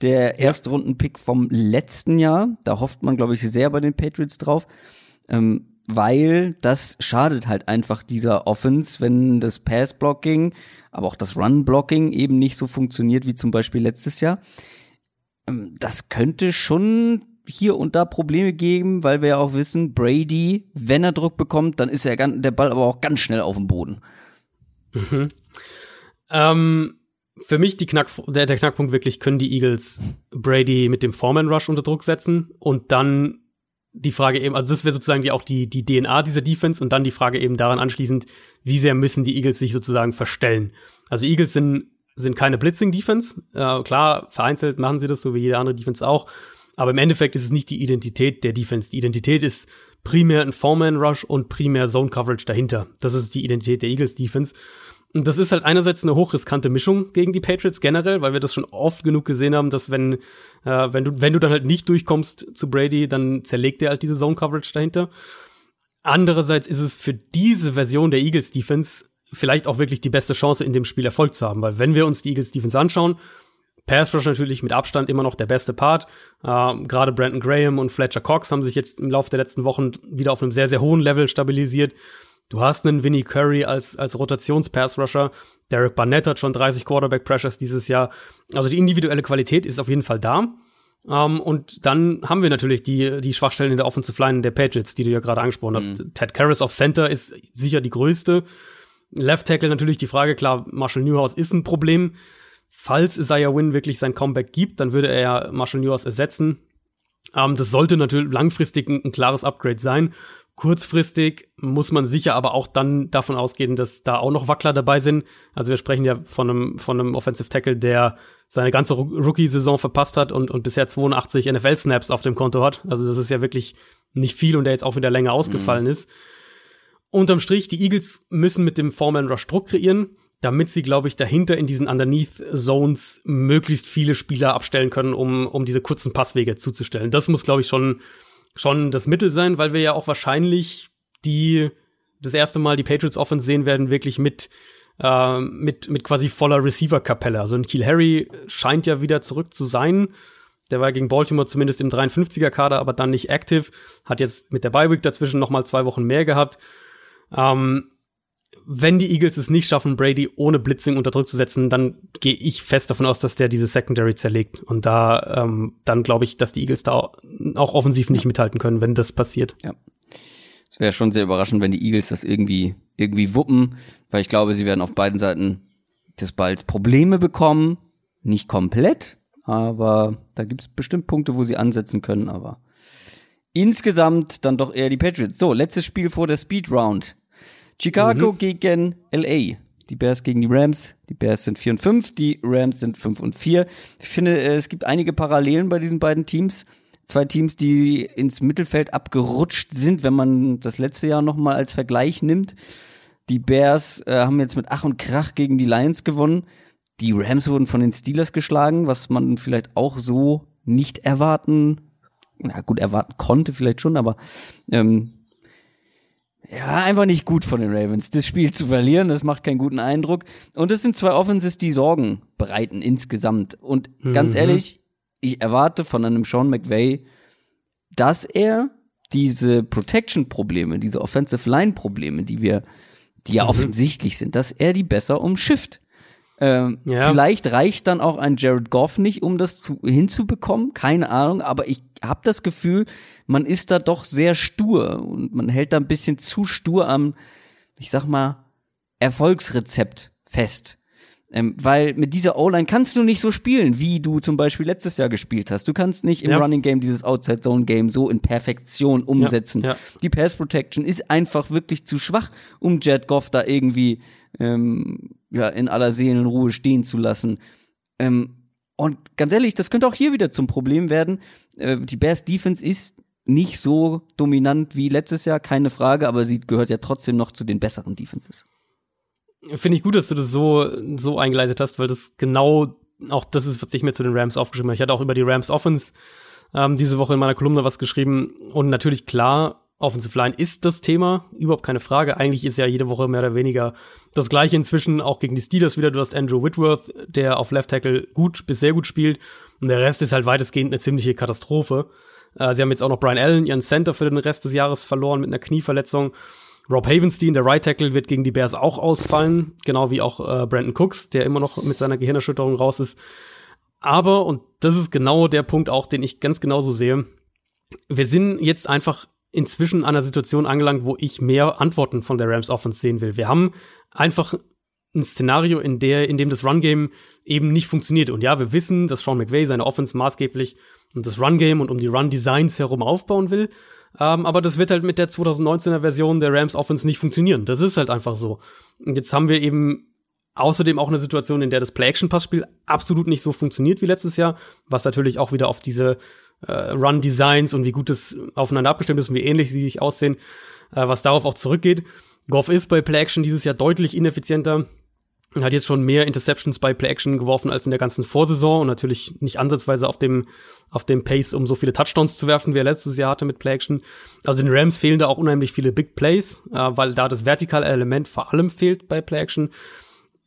Der. Erstrunden-Pick vom letzten Jahr. Da hofft man, glaube ich, sehr bei den Patriots drauf. Ähm, weil das schadet halt einfach dieser Offense, wenn das Pass-Blocking, aber auch das Run-Blocking eben nicht so funktioniert wie zum Beispiel letztes Jahr. Ähm, das könnte schon hier und da Probleme geben, weil wir ja auch wissen, Brady, wenn er Druck bekommt, dann ist er der Ball aber auch ganz schnell auf dem Boden. Mhm. Ähm, für mich Knack, der, der Knackpunkt wirklich, können die Eagles Brady mit dem Foreman Rush unter Druck setzen und dann die Frage eben, also das wäre sozusagen die, auch die, die DNA dieser Defense und dann die Frage eben daran anschließend, wie sehr müssen die Eagles sich sozusagen verstellen. Also Eagles sind, sind keine Blitzing-Defense. Äh, klar, vereinzelt machen sie das, so wie jede andere Defense auch. Aber im Endeffekt ist es nicht die Identität der Defense. Die Identität ist primär ein Foreman-Rush und primär Zone-Coverage dahinter. Das ist die Identität der Eagles-Defense. Und das ist halt einerseits eine hochriskante Mischung gegen die Patriots generell, weil wir das schon oft genug gesehen haben, dass wenn, äh, wenn du, wenn du dann halt nicht durchkommst zu Brady, dann zerlegt er halt diese Zone Coverage dahinter. Andererseits ist es für diese Version der Eagles Defense vielleicht auch wirklich die beste Chance, in dem Spiel Erfolg zu haben, weil wenn wir uns die Eagles Defense anschauen, Pass Rush natürlich mit Abstand immer noch der beste Part. Äh, Gerade Brandon Graham und Fletcher Cox haben sich jetzt im Laufe der letzten Wochen wieder auf einem sehr, sehr hohen Level stabilisiert. Du hast einen Vinnie Curry als, als Rotations-Pass-Rusher. Derek Barnett hat schon 30 Quarterback-Pressures dieses Jahr. Also die individuelle Qualität ist auf jeden Fall da. Um, ähm, und dann haben wir natürlich die, die Schwachstellen in der Offensive Line der Patriots, die du ja gerade angesprochen hast. Mhm. Ted Karras auf Center ist sicher die größte. Left Tackle natürlich die Frage, klar, Marshall Newhouse ist ein Problem. Falls Isaiah Wynn wirklich sein Comeback gibt, dann würde er ja Marshall Newhouse ersetzen. Um, ähm, das sollte natürlich langfristig ein, ein klares Upgrade sein. Kurzfristig muss man sicher aber auch dann davon ausgehen, dass da auch noch Wackler dabei sind. Also wir sprechen ja von einem, von einem Offensive Tackle, der seine ganze Rookie-Saison verpasst hat und, und bisher 82 NFL-Snaps auf dem Konto hat. Also das ist ja wirklich nicht viel und der jetzt auch wieder länger ausgefallen mhm. ist. Unterm Strich, die Eagles müssen mit dem Foreman Rush Druck kreieren, damit sie, glaube ich, dahinter in diesen Underneath Zones möglichst viele Spieler abstellen können, um, um diese kurzen Passwege zuzustellen. Das muss, glaube ich, schon schon das Mittel sein, weil wir ja auch wahrscheinlich die das erste Mal die Patriots Offense sehen werden, wirklich mit äh, mit mit quasi voller Receiver-Kapelle. Also ein Kiel Harry scheint ja wieder zurück zu sein. Der war gegen Baltimore zumindest im 53er-Kader, aber dann nicht active. Hat jetzt mit der Bye-Week dazwischen noch mal zwei Wochen mehr gehabt. Ähm, wenn die Eagles es nicht schaffen, Brady ohne Blitzing unter Druck zu setzen, dann gehe ich fest davon aus, dass der diese Secondary zerlegt. Und da, ähm, dann glaube ich, dass die Eagles da auch offensiv nicht mithalten können, wenn das passiert. Ja. Es wäre schon sehr überraschend, wenn die Eagles das irgendwie, irgendwie wuppen, weil ich glaube, sie werden auf beiden Seiten des Balls Probleme bekommen. Nicht komplett, aber da gibt es bestimmt Punkte, wo sie ansetzen können, aber insgesamt dann doch eher die Patriots. So, letztes Spiel vor der Speed Round. Chicago mhm. gegen LA. Die Bears gegen die Rams. Die Bears sind 4 und 5, die Rams sind 5 und 4. Ich finde, äh, es gibt einige Parallelen bei diesen beiden Teams. zwei Teams, die ins Mittelfeld abgerutscht sind, wenn man das letzte Jahr noch mal als Vergleich nimmt. Die Bears äh, haben jetzt mit Ach und Krach gegen die Lions gewonnen. Die Rams wurden von den Steelers geschlagen, was man vielleicht auch so nicht erwarten, na gut, erwarten konnte vielleicht schon, aber ähm, ja, einfach nicht gut von den Ravens, das Spiel zu verlieren. Das macht keinen guten Eindruck. Und es sind zwei Offenses, die Sorgen bereiten insgesamt. Und ganz Mhm. ehrlich, ich erwarte von einem Sean McVay, dass er diese Protection-Probleme, diese Offensive-Line-Probleme, die wir, die ja Mhm. offensichtlich sind, dass er die besser umschifft. Ähm, Ja. Vielleicht reicht dann auch ein Jared Goff nicht, um das zu, hinzubekommen, keine Ahnung, aber ich habe das Gefühl, man ist da doch sehr stur und man hält da ein bisschen zu stur am, ich sag mal, Erfolgsrezept fest. Ähm, weil mit dieser O-Line kannst du nicht so spielen, wie du zum Beispiel letztes Jahr gespielt hast. Du kannst nicht im Ja. Running Game dieses Outside Zone Game so in Perfektion umsetzen. ja. Die Pass Protection ist einfach wirklich zu schwach, um Jared Goff da irgendwie ähm, ja, in aller Seelenruhe stehen zu lassen. Ähm, und ganz ehrlich, das könnte auch hier wieder zum Problem werden. Äh, die Bears Defense ist nicht so dominant wie letztes Jahr, keine Frage, aber sie gehört ja trotzdem noch zu den besseren Defenses. Finde ich gut, dass du das so, so eingeleitet hast, weil das genau auch das ist, was ich mir zu den Rams aufgeschrieben habe. Ich hatte auch über die Rams Offense ähm, diese Woche in meiner Kolumne was geschrieben. Und natürlich klar, Offensive Line ist das Thema, überhaupt keine Frage. Eigentlich ist ja jede Woche mehr oder weniger das gleiche inzwischen, auch gegen die Steelers wieder. Du hast Andrew Whitworth, der auf Left Tackle gut bis sehr gut spielt. Und der Rest ist halt weitestgehend eine ziemliche Katastrophe. Äh, sie haben jetzt auch noch Brian Allen, ihren Center für den Rest des Jahres verloren mit einer Knieverletzung. Rob Havenstein, der Right Tackle, wird gegen die Bears auch ausfallen, genau wie auch äh, Brandon Cooks, der immer noch mit seiner Gehirnerschütterung raus ist. Aber, und das ist genau der Punkt auch, den ich ganz genauso sehe, wir sind jetzt einfach inzwischen an einer Situation angelangt, wo ich mehr Antworten von der Rams Offense sehen will. Wir haben einfach ein Szenario, in der, in dem das Run-Game eben nicht funktioniert. Und ja, wir wissen, dass Sean McVay seine Offense maßgeblich um das Run-Game und um die Run-Designs herum aufbauen will. Ähm, aber das wird halt mit der 2019er Version der Rams Offense nicht funktionieren. Das ist halt einfach so. Und jetzt haben wir eben außerdem auch eine Situation, in der das Play-Action-Passspiel absolut nicht so funktioniert wie letztes Jahr, was natürlich auch wieder auf diese äh, Run-Designs und wie gut es aufeinander abgestimmt ist und wie ähnlich sie sich aussehen, äh, was darauf auch zurückgeht. Goff ist bei Play-Action dieses Jahr deutlich ineffizienter. Er hat jetzt schon mehr Interceptions bei Play-Action geworfen als in der ganzen Vorsaison und natürlich nicht ansatzweise auf dem, auf dem Pace, um so viele Touchdowns zu werfen, wie er letztes Jahr hatte mit Play-Action. Also den Rams fehlen da auch unheimlich viele Big Plays, äh, weil da das vertikale Element vor allem fehlt bei Play-Action.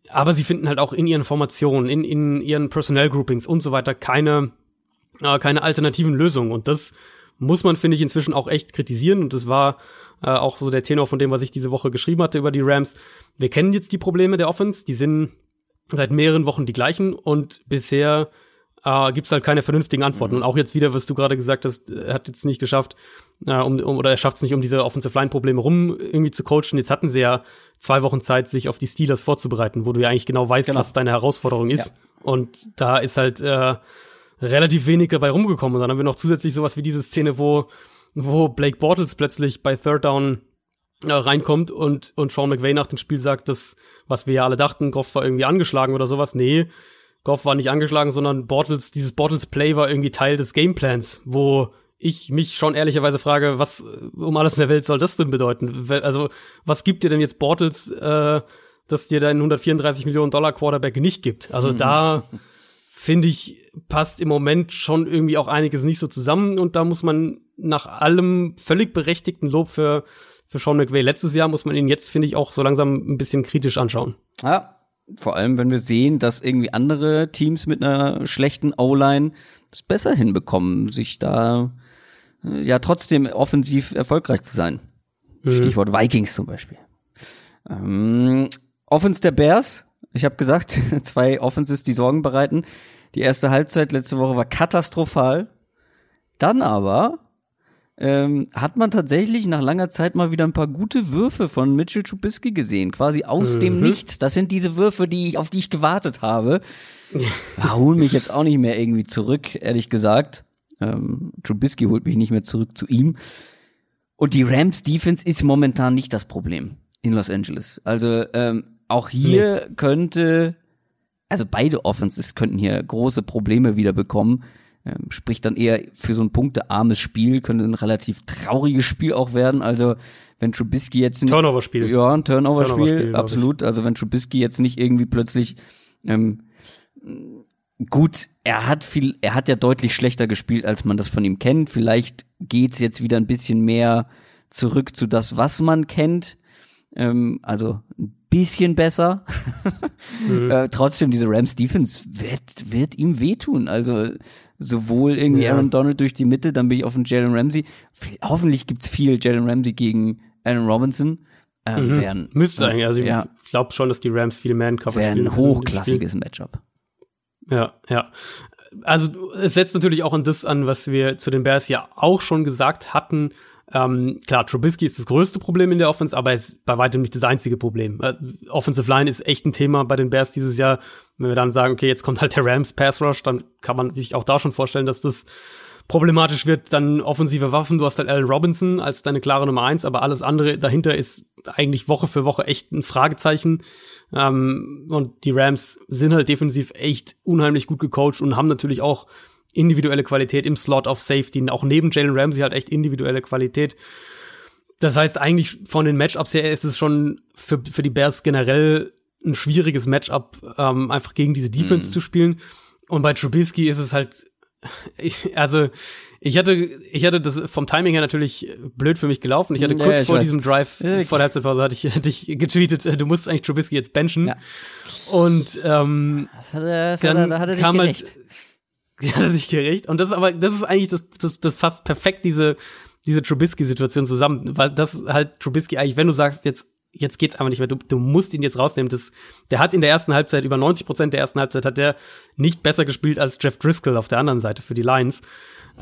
Aber sie finden halt auch in ihren Formationen, in, in ihren Personnel-Groupings und so weiter keine, äh, keine alternativen Lösungen. Und das muss man, finde ich, inzwischen auch echt kritisieren. Und das war äh, auch so der Tenor von dem, was ich diese Woche geschrieben hatte über die Rams. Wir kennen jetzt die Probleme der Offense, die sind seit mehreren Wochen die gleichen und bisher äh, gibt es halt keine vernünftigen Antworten. Und auch jetzt wieder, was du gerade gesagt hast, er hat jetzt nicht geschafft, äh, um, um, oder er schafft es nicht, um diese Offensive Line-Probleme rum irgendwie zu coachen. Jetzt hatten sie ja zwei Wochen Zeit, sich auf die Steelers vorzubereiten, wo du ja eigentlich genau weißt, Genau. was deine Herausforderung ist. Und da ist halt äh, relativ wenig dabei rumgekommen. Und dann haben wir noch zusätzlich sowas wie diese Szene, wo, wo Blake Bortles plötzlich bei Third Down äh, reinkommt und, und Sean McVay nach dem Spiel sagt, dass, was wir ja alle dachten, Goff war irgendwie angeschlagen oder sowas. Nee, Goff war nicht angeschlagen, sondern Bortles, dieses Bortles Play war irgendwie Teil des Gameplans, wo ich mich schon ehrlicherweise frage, was um alles in der Welt soll das denn bedeuten? Also, was gibt dir denn jetzt Bortles, äh, dass dir dein 134 Millionen Dollar Quarterback nicht gibt? Also da (laughs) finde ich, passt im Moment schon irgendwie auch einiges nicht so zusammen und da muss man nach allem völlig berechtigten Lob für, für Sean McVay letztes Jahr, muss man ihn jetzt, finde ich, auch so langsam ein bisschen kritisch anschauen. Ja, vor allem, wenn wir sehen, dass irgendwie andere Teams mit einer schlechten O-Line es besser hinbekommen, sich da äh, ja trotzdem offensiv erfolgreich zu sein. Stichwort Vikings zum Beispiel. Ähm, Offense der Bears, ich habe gesagt, (laughs) zwei Offenses, die Sorgen bereiten. Die erste Halbzeit letzte Woche war katastrophal. Dann aber ähm, hat man tatsächlich nach langer Zeit mal wieder ein paar gute Würfe von Mitchell Trubisky gesehen, quasi aus dem Nichts. Das sind diese Würfe, die ich, auf die ich gewartet habe. Ja, holen mich jetzt auch nicht mehr irgendwie zurück, ehrlich gesagt. Ähm, Trubisky holt mich nicht mehr zurück zu ihm. Und die Rams Defense ist momentan nicht das Problem in Los Angeles. Also ähm, auch hier könnte, also beide Offenses könnten hier große Probleme wieder bekommen. Ähm, spricht dann eher für so ein punktearmes Spiel, könnte ein relativ trauriges Spiel auch werden. Also wenn Trubisky jetzt nicht, Turnover-Spiel. Ja, ein Turnover-Spiel, glaub absolut. Also wenn Trubisky jetzt nicht irgendwie plötzlich ähm, gut, er hat viel, er hat ja deutlich schlechter gespielt, als man das von ihm kennt. Vielleicht geht's jetzt wieder ein bisschen mehr zurück zu das, was man kennt. Ähm, also ein bisschen besser. Mhm. (laughs) äh, trotzdem, diese Rams Defense wird, wird ihm wehtun. Also sowohl irgendwie Ja. Aaron Donald durch die Mitte, dann bin ich auf den Jalen Ramsey. Hoffentlich gibt's viel Jalen Ramsey gegen Aaron Robinson. Ähm, Mhm. wären, Müsste eigentlich. Also ja, ich glaube schon, dass die Rams viel Man-Cover wäre spielen. ein hochklassiges Matchup. Ja, ja. Also es setzt natürlich auch an das an, was wir zu den Bears ja auch schon gesagt hatten. Ähm, klar, Trubisky ist das größte Problem in der Offense, aber er ist bei weitem nicht das einzige Problem. Äh, Offensive Line ist echt ein Thema bei den Bears dieses Jahr. Wenn wir dann sagen, okay, jetzt kommt halt der Rams Pass Rush, dann kann man sich auch da schon vorstellen, dass das problematisch wird. Dann offensive Waffen, du hast halt Allen Robinson als deine klare Nummer eins, aber alles andere dahinter ist eigentlich Woche für Woche echt ein Fragezeichen. Ähm, und die Rams sind halt defensiv echt unheimlich gut gecoacht und haben natürlich auch individuelle Qualität im Slot auf Safety, auch neben Jalen Ramsey halt echt individuelle Qualität. Das heißt, eigentlich von den Matchups her ist es schon für, für die Bears generell ein schwieriges Matchup, ähm, einfach gegen diese Defense Mhm. zu spielen. Und bei Trubisky ist es halt, ich, also ich hatte, ich hatte das vom Timing her natürlich blöd für mich gelaufen. Ich hatte Ja, kurz ich vor weiß. diesem Drive Ja, vor der Halbzeitpause hatte ich, hatte ich getweetet, du musst eigentlich Trubisky jetzt benchen. Ja. Und ähm, Das hat er, das dann hat er, da hat er kam halt, (laughs) ja, er sich gerecht. Und das ist aber, das ist eigentlich das, das, das fasst perfekt diese, diese Trubisky-Situation zusammen, weil das halt Trubisky eigentlich, wenn du sagst, jetzt, jetzt geht's einfach nicht mehr, du, du musst ihn jetzt rausnehmen. Das, der hat in der ersten Halbzeit, über 90 Prozent der ersten Halbzeit, hat der nicht besser gespielt als Jeff Driscoll auf der anderen Seite für die Lions.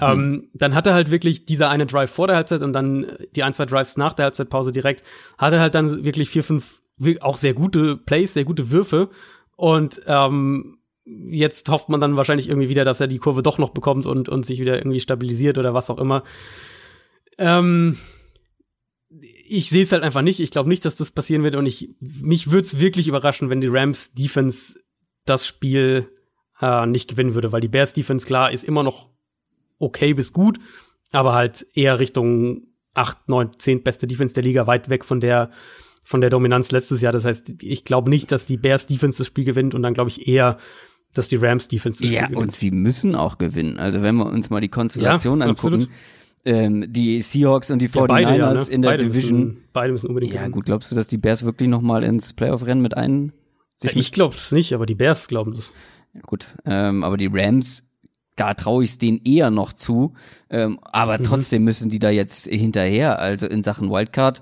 Ähm, dann hat er halt wirklich dieser eine Drive vor der Halbzeit und dann die ein, zwei Drives nach der Halbzeitpause direkt, hat er halt dann wirklich vier, fünf, auch sehr gute Plays, sehr gute Würfe. Und ähm, jetzt hofft man dann wahrscheinlich irgendwie wieder, dass er die Kurve doch noch bekommt und, und sich wieder irgendwie stabilisiert oder was auch immer. Ähm, ich sehe es halt einfach nicht. Ich glaube nicht, dass das passieren wird und ich mich würde es wirklich überraschen, wenn die Rams Defense das Spiel äh, nicht gewinnen würde, weil die Bears Defense klar ist immer noch okay bis gut, aber halt eher Richtung 8, 9, 10 beste Defense der Liga, weit weg von der von der Dominanz letztes Jahr. Das heißt, ich glaube nicht, dass die Bears Defense das Spiel gewinnt und dann glaube ich eher, dass die Rams Defense Ja, Spiel und gewinnt. sie müssen auch gewinnen. Also wenn wir uns mal die Konstellation Ja, angucken, ähm, die Seahawks und die Ja, 49ers beide, ja, ne? in der beide Division. Müssen, beide müssen unbedingt Ja, gewinnen. gut, glaubst du, dass die Bears wirklich noch mal ins Playoff-Rennen mit ein Ja, ich glaube es nicht, aber die Bears glauben das. Ja, gut, ähm, aber die Rams, da traue ich es denen eher noch zu. Ähm, aber Mhm. trotzdem müssen die da jetzt hinterher. Also in Sachen Wildcard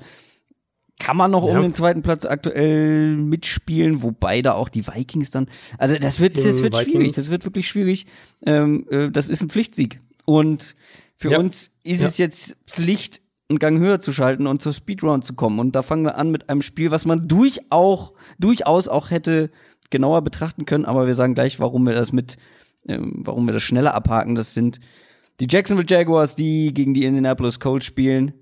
kann man noch Ja. um den zweiten Platz aktuell mitspielen, wobei da auch die Vikings dann. Also das wird, das Gegen wird Vikings. schwierig. Das wird wirklich schwierig. Ähm, äh, das ist ein Pflichtsieg. Und für Ja. uns ist Ja. es jetzt Pflicht, einen Gang höher zu schalten und zur Speedround zu kommen. Und da fangen wir an mit einem Spiel, was man durch auch, durchaus auch hätte genauer betrachten können, aber wir sagen gleich, warum wir das mit, ähm, warum wir das schneller abhaken. Das sind die Jacksonville Jaguars, die gegen die Indianapolis Colts spielen.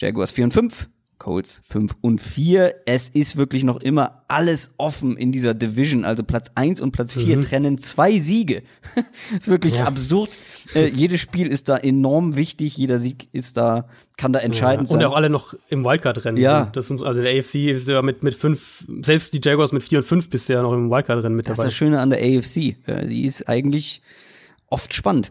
Jaguars 4 und 5, Colts 5 und 4. Es ist wirklich noch immer alles offen in dieser Division. Also Platz 1 und Platz 4 trennen zwei Siege. (laughs) ist wirklich Ja. absurd. Äh, jedes Spiel ist da enorm wichtig. Jeder Sieg ist da, kann da entscheidend ja. Und sein. auch alle noch im Wildcard-Rennen. Ja. sind. Also in der AFC ist ja mit, mit fünf, selbst die Jaguars mit vier und fünf bist du ja noch im Wildcard-Rennen mit Das ist dabei. das Schöne an der AFC. Äh, Die ist eigentlich oft spannend.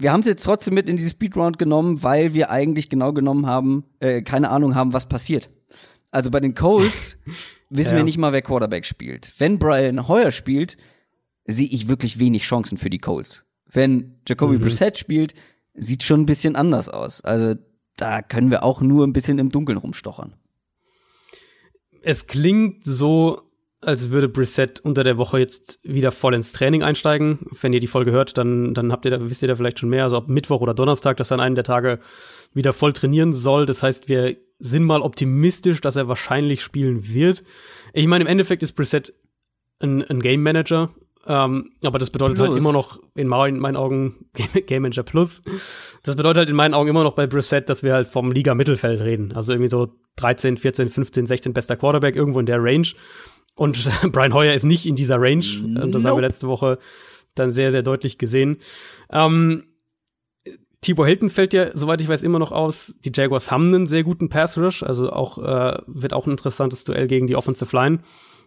Wir haben es jetzt trotzdem mit in die Speedround genommen, weil wir eigentlich genau genommen haben, äh, keine Ahnung haben, was passiert. Also bei den Colts (laughs) wissen Ja. wir nicht mal, wer Quarterback spielt. Wenn Brian Hoyer spielt, sehe ich wirklich wenig Chancen für die Colts. Wenn Jacoby Mhm. Brissett spielt, sieht schon ein bisschen anders aus. Also da können wir auch nur ein bisschen im Dunkeln rumstochern. es klingt so, als würde Brissett unter der Woche jetzt wieder voll ins Training einsteigen. Wenn ihr die Folge hört, dann, dann habt ihr da, wisst ihr da vielleicht schon mehr. Also ob Mittwoch oder Donnerstag, dass er an einem der Tage wieder voll trainieren soll. Das heißt, wir sind mal optimistisch, dass er wahrscheinlich spielen wird. Ich meine, im Endeffekt ist Brissett ein, ein Game Manager. Ähm, aber das bedeutet halt Plus. immer noch in meinen, meinen Augen (laughs) Game, Manager Plus. Das bedeutet halt in meinen Augen immer noch bei Brissett, dass wir halt vom Liga Mittelfeld reden. Also irgendwie so 13, 14, 15, 16 bester Quarterback irgendwo in der Range. Und (laughs) Brian Hoyer ist nicht in dieser Range. Und das haben Nope. wir letzte Woche dann sehr, sehr deutlich gesehen. Ähm, Tibor Hilton fällt ja, soweit ich weiß, immer noch aus. Die Jaguars haben einen sehr guten Pass Rush, also auch äh, wird auch ein interessantes Duell gegen die Offensive Line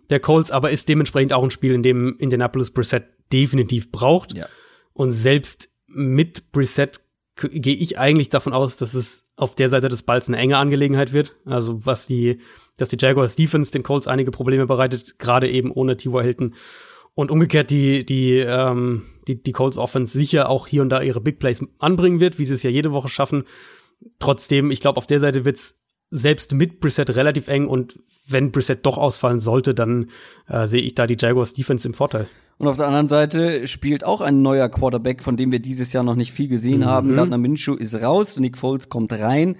der Colts, aber ist dementsprechend auch ein Spiel, in dem Indianapolis Brissett definitiv braucht. Ja. Und selbst mit Brissett gehe ich eigentlich davon aus, dass es auf der Seite des Balls eine enge Angelegenheit wird. Also was die, dass die Jaguars Defense den Colts einige Probleme bereitet, gerade eben ohne T.Y. Hilton. Und umgekehrt die, die, ähm, die, die Colts Offense sicher auch hier und da ihre Big Plays anbringen wird, wie sie es ja jede Woche schaffen. Trotzdem, ich glaube, auf der Seite wird's selbst mit Brissett relativ eng und wenn Brissett doch ausfallen sollte, dann äh, sehe ich da die Jaguars Defense im Vorteil. Und auf der anderen Seite spielt auch ein neuer Quarterback, von dem wir dieses Jahr noch nicht viel gesehen Mhm. haben. Gardner Minshew ist raus, Nick Foles kommt rein.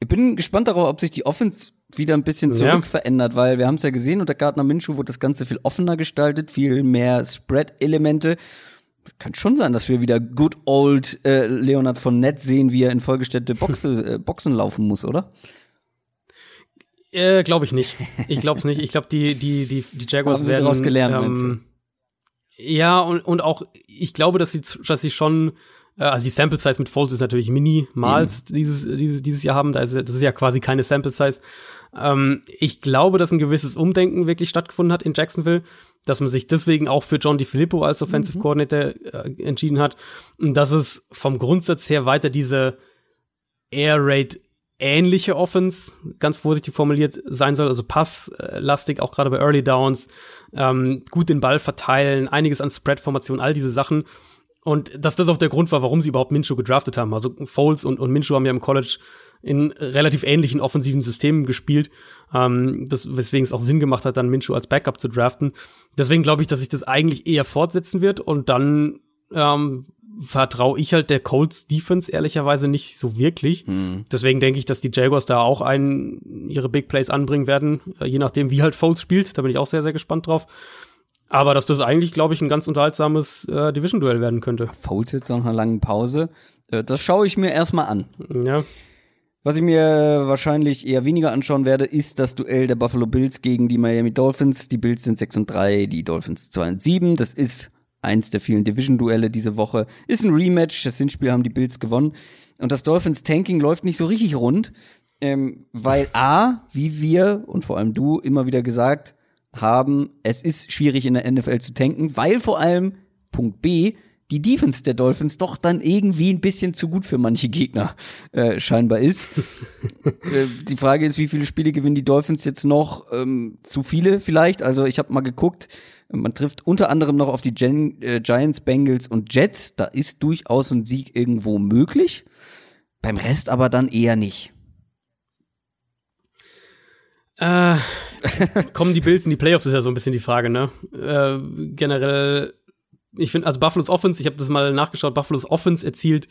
Ich bin gespannt darauf, ob sich die Offense wieder ein bisschen Ja. zurück verändert, weil wir haben es ja gesehen, unter Gardner Minshew wurde das Ganze viel offener gestaltet, viel mehr Spread-Elemente. Kann schon sein, dass wir wieder good old äh, Leonard von Nett sehen, wie er in vollgestellte (laughs) Boxe, äh, Boxen laufen muss, oder? Äh, glaube ich nicht. Ich glaube es nicht. Ich glaube, die, die, die, die Jaguars Haben werden. daraus gelernt, ähm, ja, und, und auch, ich glaube, dass sie, dass sie schon, äh, also die Sample Size mit Foles ist natürlich minimals dieses, dieses, dieses Jahr haben. Da ist, ja- das ist ja quasi keine Sample Size. Ähm, ich glaube, dass ein gewisses Umdenken wirklich stattgefunden hat in Jacksonville, dass man sich deswegen auch für John DiFilippo als Offensive Coordinator äh, entschieden hat. Und dass es vom Grundsatz her weiter diese Air Raid ähnliche Offense, ganz vorsichtig formuliert, sein soll, also passlastig, auch gerade bei Early Downs, ähm, gut den Ball verteilen, einiges an Spread-Formation, all diese Sachen. Und dass das auch der Grund war, warum sie überhaupt Minshew gedraftet haben. Also Foles und, und Minshew haben ja im College in relativ ähnlichen offensiven Systemen gespielt, ähm, das, weswegen es auch Sinn gemacht hat, dann Minshew als Backup zu draften. Deswegen glaube ich, dass sich das eigentlich eher fortsetzen wird und dann ähm, vertraue ich halt der Colts Defense ehrlicherweise nicht so wirklich. Deswegen denke ich, dass die Jaguars da auch einen, ihre Big Plays anbringen werden, äh, je nachdem, wie halt Foles spielt. Da bin ich auch sehr, sehr gespannt drauf. Aber dass das eigentlich, glaube ich, ein ganz unterhaltsames äh, Division-Duell werden könnte. Foles jetzt nach einer langen Pause. Äh, das schaue ich mir erstmal an. Ja. Was ich mir wahrscheinlich eher weniger anschauen werde, ist das Duell der Buffalo Bills gegen die Miami Dolphins. Die Bills sind 6 und 3, die Dolphins 2 und 7. Das ist eins der vielen Division-Duelle diese Woche. Ist ein Rematch, das Hinspiel haben die Bills gewonnen. Und das Dolphins-Tanking läuft nicht so richtig rund, ähm, weil A, wie wir und vor allem du immer wieder gesagt haben, es ist schwierig in der NFL zu tanken, weil vor allem, Punkt B, die Defense der Dolphins doch dann irgendwie ein bisschen zu gut für manche Gegner äh, scheinbar ist. (laughs) äh, die Frage ist, wie viele Spiele gewinnen die Dolphins jetzt noch? Ähm, zu viele vielleicht. Also ich habe mal geguckt, man trifft unter anderem noch auf die Gen äh, Giants, Bengals und Jets. Da ist durchaus ein Sieg irgendwo möglich. Beim Rest aber dann eher nicht. Äh, kommen die Bills in die Playoffs, ist ja so ein bisschen die Frage, ne? Äh, generell, ich finde, also Buffalo's Offense, ich habe das mal nachgeschaut, Buffalo's Offense erzielt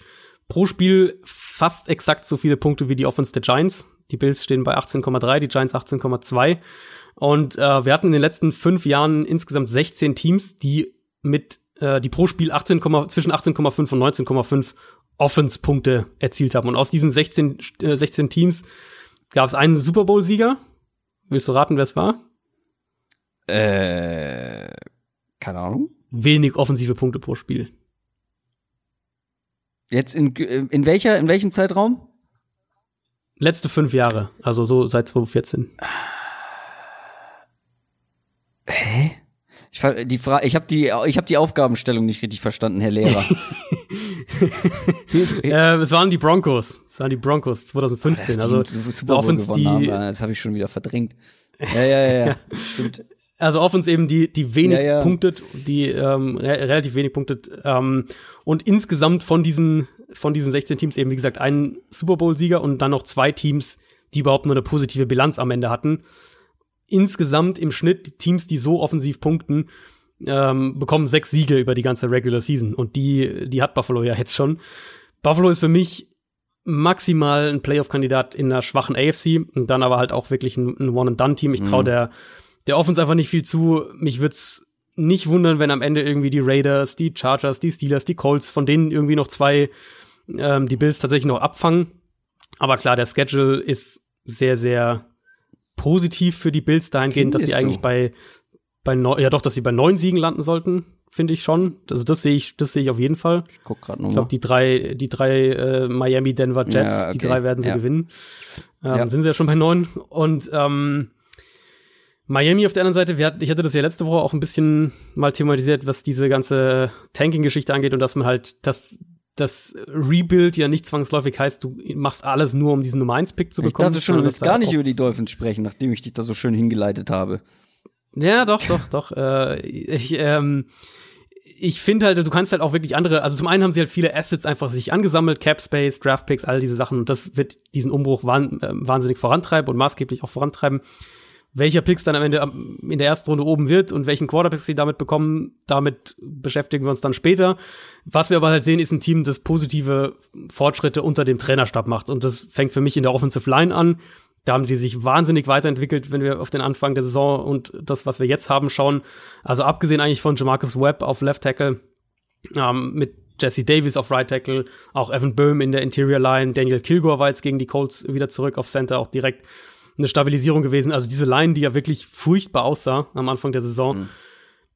pro Spiel fast exakt so viele Punkte wie die Offense der Giants. Die Bills stehen bei 18,3, die Giants 18,2. Und äh, wir hatten in den letzten fünf Jahren insgesamt 16 Teams, die mit, äh, die pro Spiel 18, zwischen 18,5 und 19,5 Offense-Punkte erzielt haben. Und aus diesen 16, äh, 16 Teams gab es einen Super Bowl-Sieger. Willst du raten, wer es war? Äh, keine Ahnung. Wenig offensive Punkte pro Spiel. Jetzt in, in welcher, in welchem Zeitraum? Letzte fünf Jahre, also so seit 2014. Hä? Ich, die Frage, ich habe die, ich habe die Aufgabenstellung nicht richtig verstanden, Herr Lehrer. (laughs) (laughs) Äh, es waren die Broncos. Es waren die Broncos 2015. also Super Bowl haben, die, das habe ich schon wieder verdrängt. Ja, ja, ja, ja. (laughs) Stimmt. also Offense eben die, die wenig Ja, ja. punktet, die ähm, re relativ wenig punktet. Ähm, und insgesamt von diesen, von diesen 16 Teams eben, wie gesagt, ein Super Bowl-Sieger und dann noch zwei Teams, die überhaupt nur eine positive Bilanz am Ende hatten. Insgesamt im Schnitt Teams, die so offensiv punkten, ähm, bekommen sechs Siege über die ganze Regular Season. Und die, die hat Buffalo ja jetzt schon. Buffalo ist für mich maximal ein Playoff-Kandidat in einer schwachen AFC und dann aber halt auch wirklich ein, ein One-and-Done-Team. Ich traue der, der Offense einfach nicht viel zu. Mich würd's nicht wundern, wenn am Ende irgendwie die Raiders, die Chargers, die Steelers, die Colts, von denen irgendwie noch zwei ähm, die Bills tatsächlich noch abfangen. Aber klar, der Schedule ist sehr, sehr positiv für die Bills dahingehend, dass sie Findest eigentlich du? bei, bei neun, ja doch, dass sie bei neun Siegen landen sollten. finde ich schon. Also das sehe ich, das sehe ich auf jeden Fall. Ich guck gerade Ich nochmal. glaube, die drei, die drei äh, Miami, Denver Jets, Ja, okay. die drei werden sie Ja. gewinnen. Ähm, Ja. Sind sie ja schon bei neun. Und ähm, Miami auf der anderen Seite, wir hatten, ich hatte das ja letzte Woche auch ein bisschen mal thematisiert, was diese ganze Tanking-Geschichte angeht und dass man halt das, das Rebuild ja nicht zwangsläufig heißt, du machst alles nur, um diesen Nummer 1-Pick zu Ich bekommen. dachte schon, du willst gar nicht über die Dolphins sprechen, nachdem ich dich da so schön hingeleitet habe. Ja, doch, doch, doch. (laughs) Äh, ich ähm, ich finde halt, du kannst halt auch wirklich andere, also zum einen haben sie halt viele Assets einfach sich angesammelt, Cap Space, Draft Picks, all diese Sachen und das wird diesen Umbruch wahn, äh, wahnsinnig vorantreiben und maßgeblich auch vorantreiben. Welcher Picks dann am Ende in der ersten Runde oben wird und welchen Quarterbacks sie damit bekommen, damit beschäftigen wir uns dann später. Was wir aber halt sehen, ist ein Team, das positive Fortschritte unter dem Trainerstab macht und das fängt für mich in der Offensive Line an. Da haben die sich wahnsinnig weiterentwickelt, wenn wir auf den Anfang der Saison und das, was wir jetzt haben, schauen. Also abgesehen eigentlich von Jamarcus Webb auf Left Tackle, ähm, mit Jesse Davis auf Right Tackle, auch Evan Böhm in der Interior Line, Daniel Kilgore war jetzt gegen die Colts wieder zurück auf Center, auch direkt eine Stabilisierung gewesen. Also diese Line, die ja wirklich furchtbar aussah am Anfang der Saison,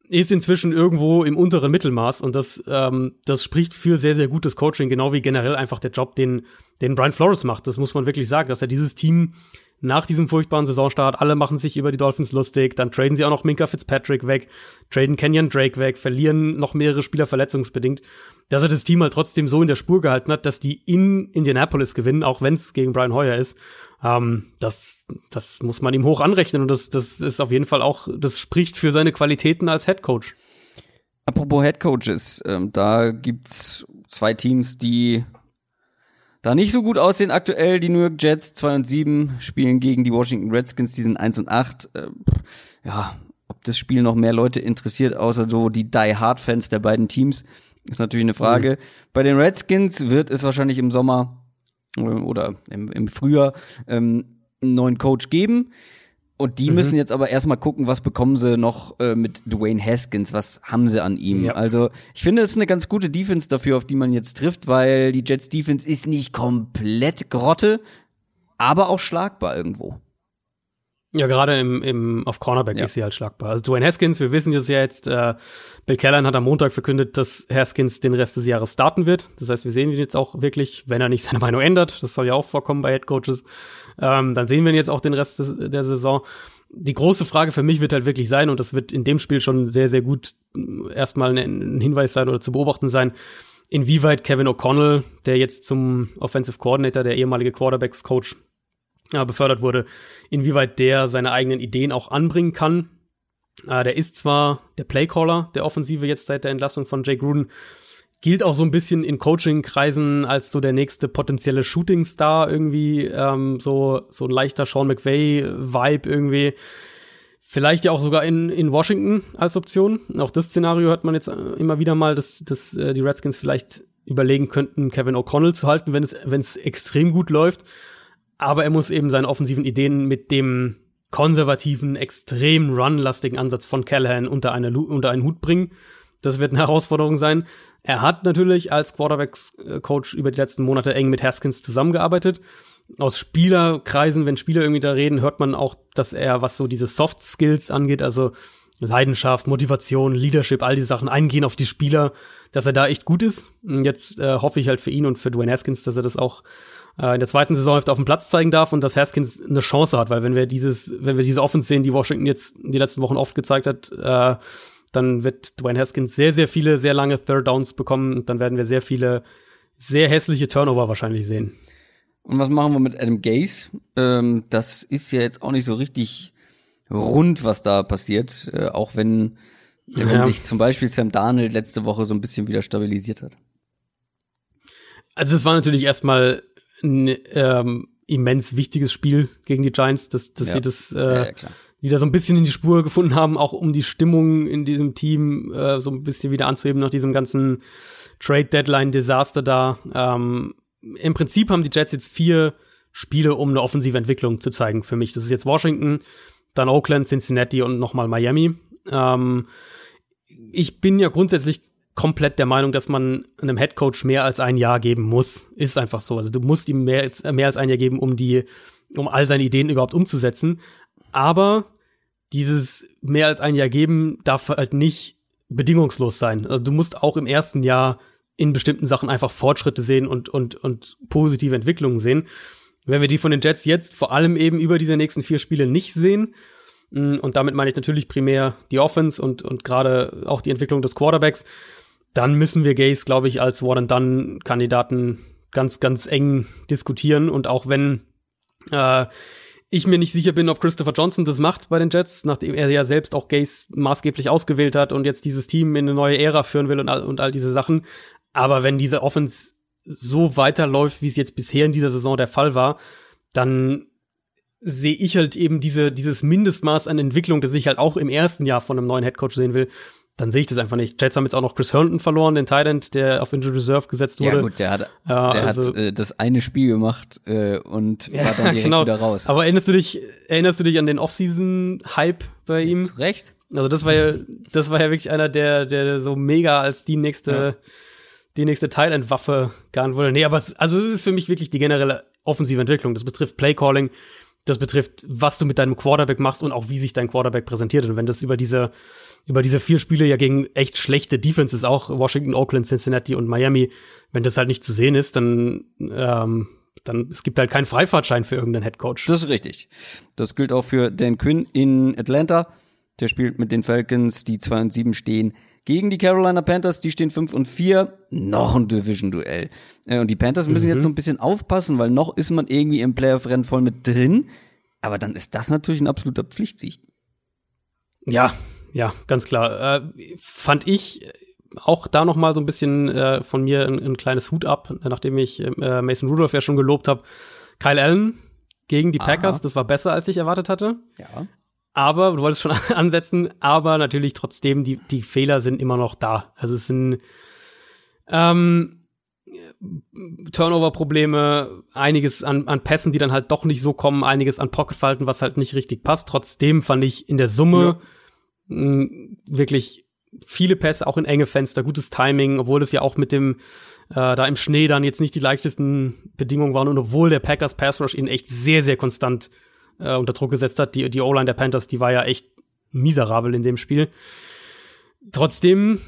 ist inzwischen irgendwo im unteren Mittelmaß und das, ähm, das spricht für sehr, sehr gutes Coaching, genau wie generell einfach der Job, den, den Brian Flores macht. Das muss man wirklich sagen, dass er dieses Team nach diesem furchtbaren Saisonstart, alle machen sich über die Dolphins lustig, dann traden sie auch noch Minka Fitzpatrick weg, traden Kenyon Drake weg, verlieren noch mehrere Spieler verletzungsbedingt, dass er das Team halt trotzdem so in der Spur gehalten hat, dass die in Indianapolis gewinnen, auch wenn es gegen Brian Hoyer ist. Ähm, das, das muss man ihm hoch anrechnen und das, das ist auf jeden Fall auch, das spricht für seine Qualitäten als Head Coach. Apropos Head Coaches, ähm, da gibt's zwei Teams, die da nicht so gut aussehen aktuell. Die New York Jets 2 und 7 spielen gegen die Washington Redskins, die sind 1 und 8. Äh, ja, ob das Spiel noch mehr Leute interessiert, außer so die Die Hard Fans der beiden Teams, ist natürlich eine Frage. Bei den Redskins wird es wahrscheinlich im Sommer äh, oder im, im Frühjahr ähm, einen neuen Coach geben. Und die müssen jetzt aber erstmal gucken, was bekommen sie noch äh, mit Dwayne Haskins, was haben sie an ihm. Ja. Also ich finde, es ist eine ganz gute Defense dafür, auf die man jetzt trifft, weil die Jets Defense ist nicht komplett Grotte, aber auch schlagbar irgendwo. Ja, gerade im, im, auf Cornerback Ja. ist sie halt schlagbar. Also Dwayne Haskins, wir wissen das ja jetzt, äh, Bill Callahan hat am Montag verkündet, dass Haskins den Rest des Jahres starten wird. Das heißt, wir sehen ihn jetzt auch wirklich, wenn er nicht seine Meinung ändert. Das soll ja auch vorkommen bei Head Coaches. Ähm, dann sehen wir ihn jetzt auch den Rest des, der Saison. Die große Frage für mich wird halt wirklich sein, und das wird in dem Spiel schon sehr, sehr gut mh, erstmal ein, ein Hinweis sein oder zu beobachten sein, inwieweit Kevin O'Connell, der jetzt zum Offensive Coordinator, der ehemalige Quarterbacks-Coach, äh, befördert wurde, inwieweit der seine eigenen Ideen auch anbringen kann. Äh, der ist zwar der Playcaller der Offensive jetzt seit der Entlassung von Jay Gruden, gilt auch so ein bisschen in Coaching-Kreisen als so der nächste potenzielle Shooting-Star irgendwie, ähm, so, so ein leichter Sean McVay-Vibe irgendwie. Vielleicht ja auch sogar in, in Washington als Option. Auch das Szenario hört man jetzt äh, immer wieder mal, dass, dass äh, die Redskins vielleicht überlegen könnten, Kevin O'Connell zu halten, wenn es, wenn es extrem gut läuft. Aber er muss eben seine offensiven Ideen mit dem konservativen, extrem runlastigen Ansatz von Callahan unter, eine, unter einen Hut bringen. Das wird eine (laughs) Herausforderung sein. Er hat natürlich als Quarterback-Coach über die letzten Monate eng mit Haskins zusammengearbeitet. Aus Spielerkreisen, wenn Spieler irgendwie da reden, hört man auch, dass er, was so diese Soft Skills angeht, also Leidenschaft, Motivation, Leadership, all diese Sachen eingehen auf die Spieler, dass er da echt gut ist. Und jetzt äh, hoffe ich halt für ihn und für Dwayne Haskins, dass er das auch äh, in der zweiten Saisonhälfte auf dem Platz zeigen darf und dass Haskins eine Chance hat, weil wenn wir dieses, wenn wir diese Offense sehen, die Washington jetzt die letzten Wochen oft gezeigt hat, äh, dann wird Dwayne Haskins sehr, sehr viele, sehr lange Third Downs bekommen und dann werden wir sehr viele, sehr hässliche Turnover wahrscheinlich sehen. Und was machen wir mit Adam Gase? Ähm, das ist ja jetzt auch nicht so richtig rund, was da passiert, äh, auch wenn, wenn Ja. sich zum Beispiel Sam Darnold letzte Woche so ein bisschen wieder stabilisiert hat. Also es war natürlich erstmal ein ähm, immens wichtiges Spiel gegen die Giants, dass, dass Ja. sie das äh, ja, wieder so ein bisschen in die Spur gefunden haben, auch um die Stimmung in diesem Team äh, so ein bisschen wieder anzuheben nach diesem ganzen Trade-Deadline-Desaster da. Ähm, Im Prinzip haben die Jets jetzt vier Spiele, um eine offensive Entwicklung zu zeigen für mich. Das ist jetzt Washington, dann Oakland, Cincinnati und nochmal Miami. Ähm, ich bin ja grundsätzlich komplett der Meinung, dass man einem Headcoach mehr als ein Jahr geben muss. Ist einfach so. Also du musst ihm mehr, als- mehr als ein Jahr geben, um die, um all seine Ideen überhaupt umzusetzen. Aber dieses mehr als ein Jahr geben darf halt nicht bedingungslos sein. Also du musst auch im ersten Jahr in bestimmten Sachen einfach Fortschritte sehen und, und, und positive Entwicklungen sehen. Wenn wir die von den Jets jetzt vor allem eben über diese nächsten vier Spiele nicht sehen, mm, und damit meine ich natürlich primär die Offense und, und gerade auch die Entwicklung des Quarterbacks, dann müssen wir Gaze, glaube ich, als One-and-Done-Kandidaten ganz, ganz eng diskutieren. Und auch wenn äh, ich mir nicht sicher bin, ob Christopher Johnson das macht bei den Jets, nachdem er ja selbst auch Gaze maßgeblich ausgewählt hat und jetzt dieses Team in eine neue Ära führen will und all, und all diese Sachen. Aber wenn diese Offense so weiterläuft, wie es jetzt bisher in dieser Saison der Fall war, dann sehe ich halt eben diese, dieses Mindestmaß an Entwicklung, das ich halt auch im ersten Jahr von einem neuen Headcoach sehen will, dann sehe ich das einfach nicht. Jets haben jetzt auch noch Chris Herndon verloren, den Titan, der auf Injured Reserve gesetzt wurde. Ja gut, der hat, der also, hat äh, das eine Spiel gemacht äh, und ja, war dann (laughs) direkt genau. wieder raus. Aber erinnerst du dich, erinnerst du dich an den Offseason-Hype bei ihm? Zu Recht. Also das war ja, das war ja wirklich einer, der, der so mega als die nächste, ja. Die nächste Thailand-Waffe geahnt wurde. Nee, aber es, also es ist für mich wirklich die generelle offensive Entwicklung. Das betrifft Playcalling, das betrifft, was du mit deinem Quarterback machst und auch wie sich dein Quarterback präsentiert. Und wenn das über diese, über diese vier Spiele ja gegen echt schlechte Defenses, auch Washington, Oakland, Cincinnati und Miami, wenn das halt nicht zu sehen ist, dann, ähm, dann es gibt halt keinen Freifahrtschein für irgendeinen Headcoach. Das ist richtig. Das gilt auch für Dan Quinn in Atlanta. Der spielt mit den Falcons, die 2 und 7 stehen, gegen die Carolina Panthers, die stehen 5 und 4. Noch ein Division-Duell. Äh, und die Panthers müssen mhm. jetzt so ein bisschen aufpassen, weil noch ist man irgendwie im Playoff-Rennen voll mit drin. Aber dann ist das natürlich ein absoluter Pflichtsieg. Ja, ja, ganz klar. Äh, fand ich auch da noch mal so ein bisschen äh, von mir ein, ein, kleines Hut ab, nachdem ich äh, Mason Rudolph ja schon gelobt habe. Kyle Allen gegen die Packers, Aha. das war besser, als ich erwartet hatte. Ja. Aber, du wolltest schon (laughs) ansetzen, aber natürlich trotzdem, die, die Fehler sind immer noch da. Also es sind ähm, Turnover-Probleme, einiges an, an Pässen, die dann halt doch nicht so kommen, einiges an Pocket-Falten, was halt nicht richtig passt. Trotzdem fand ich in der Summe ja wirklich viele Pässe, auch in enge Fenster, gutes Timing, obwohl es ja auch mit dem äh, da im Schnee dann jetzt nicht die leichtesten Bedingungen waren und obwohl der Packers Pass Rush ihn echt sehr, sehr konstant äh, unter Druck gesetzt hat. Die, die O-Line der Panthers, die war ja echt miserabel in dem Spiel. Trotzdem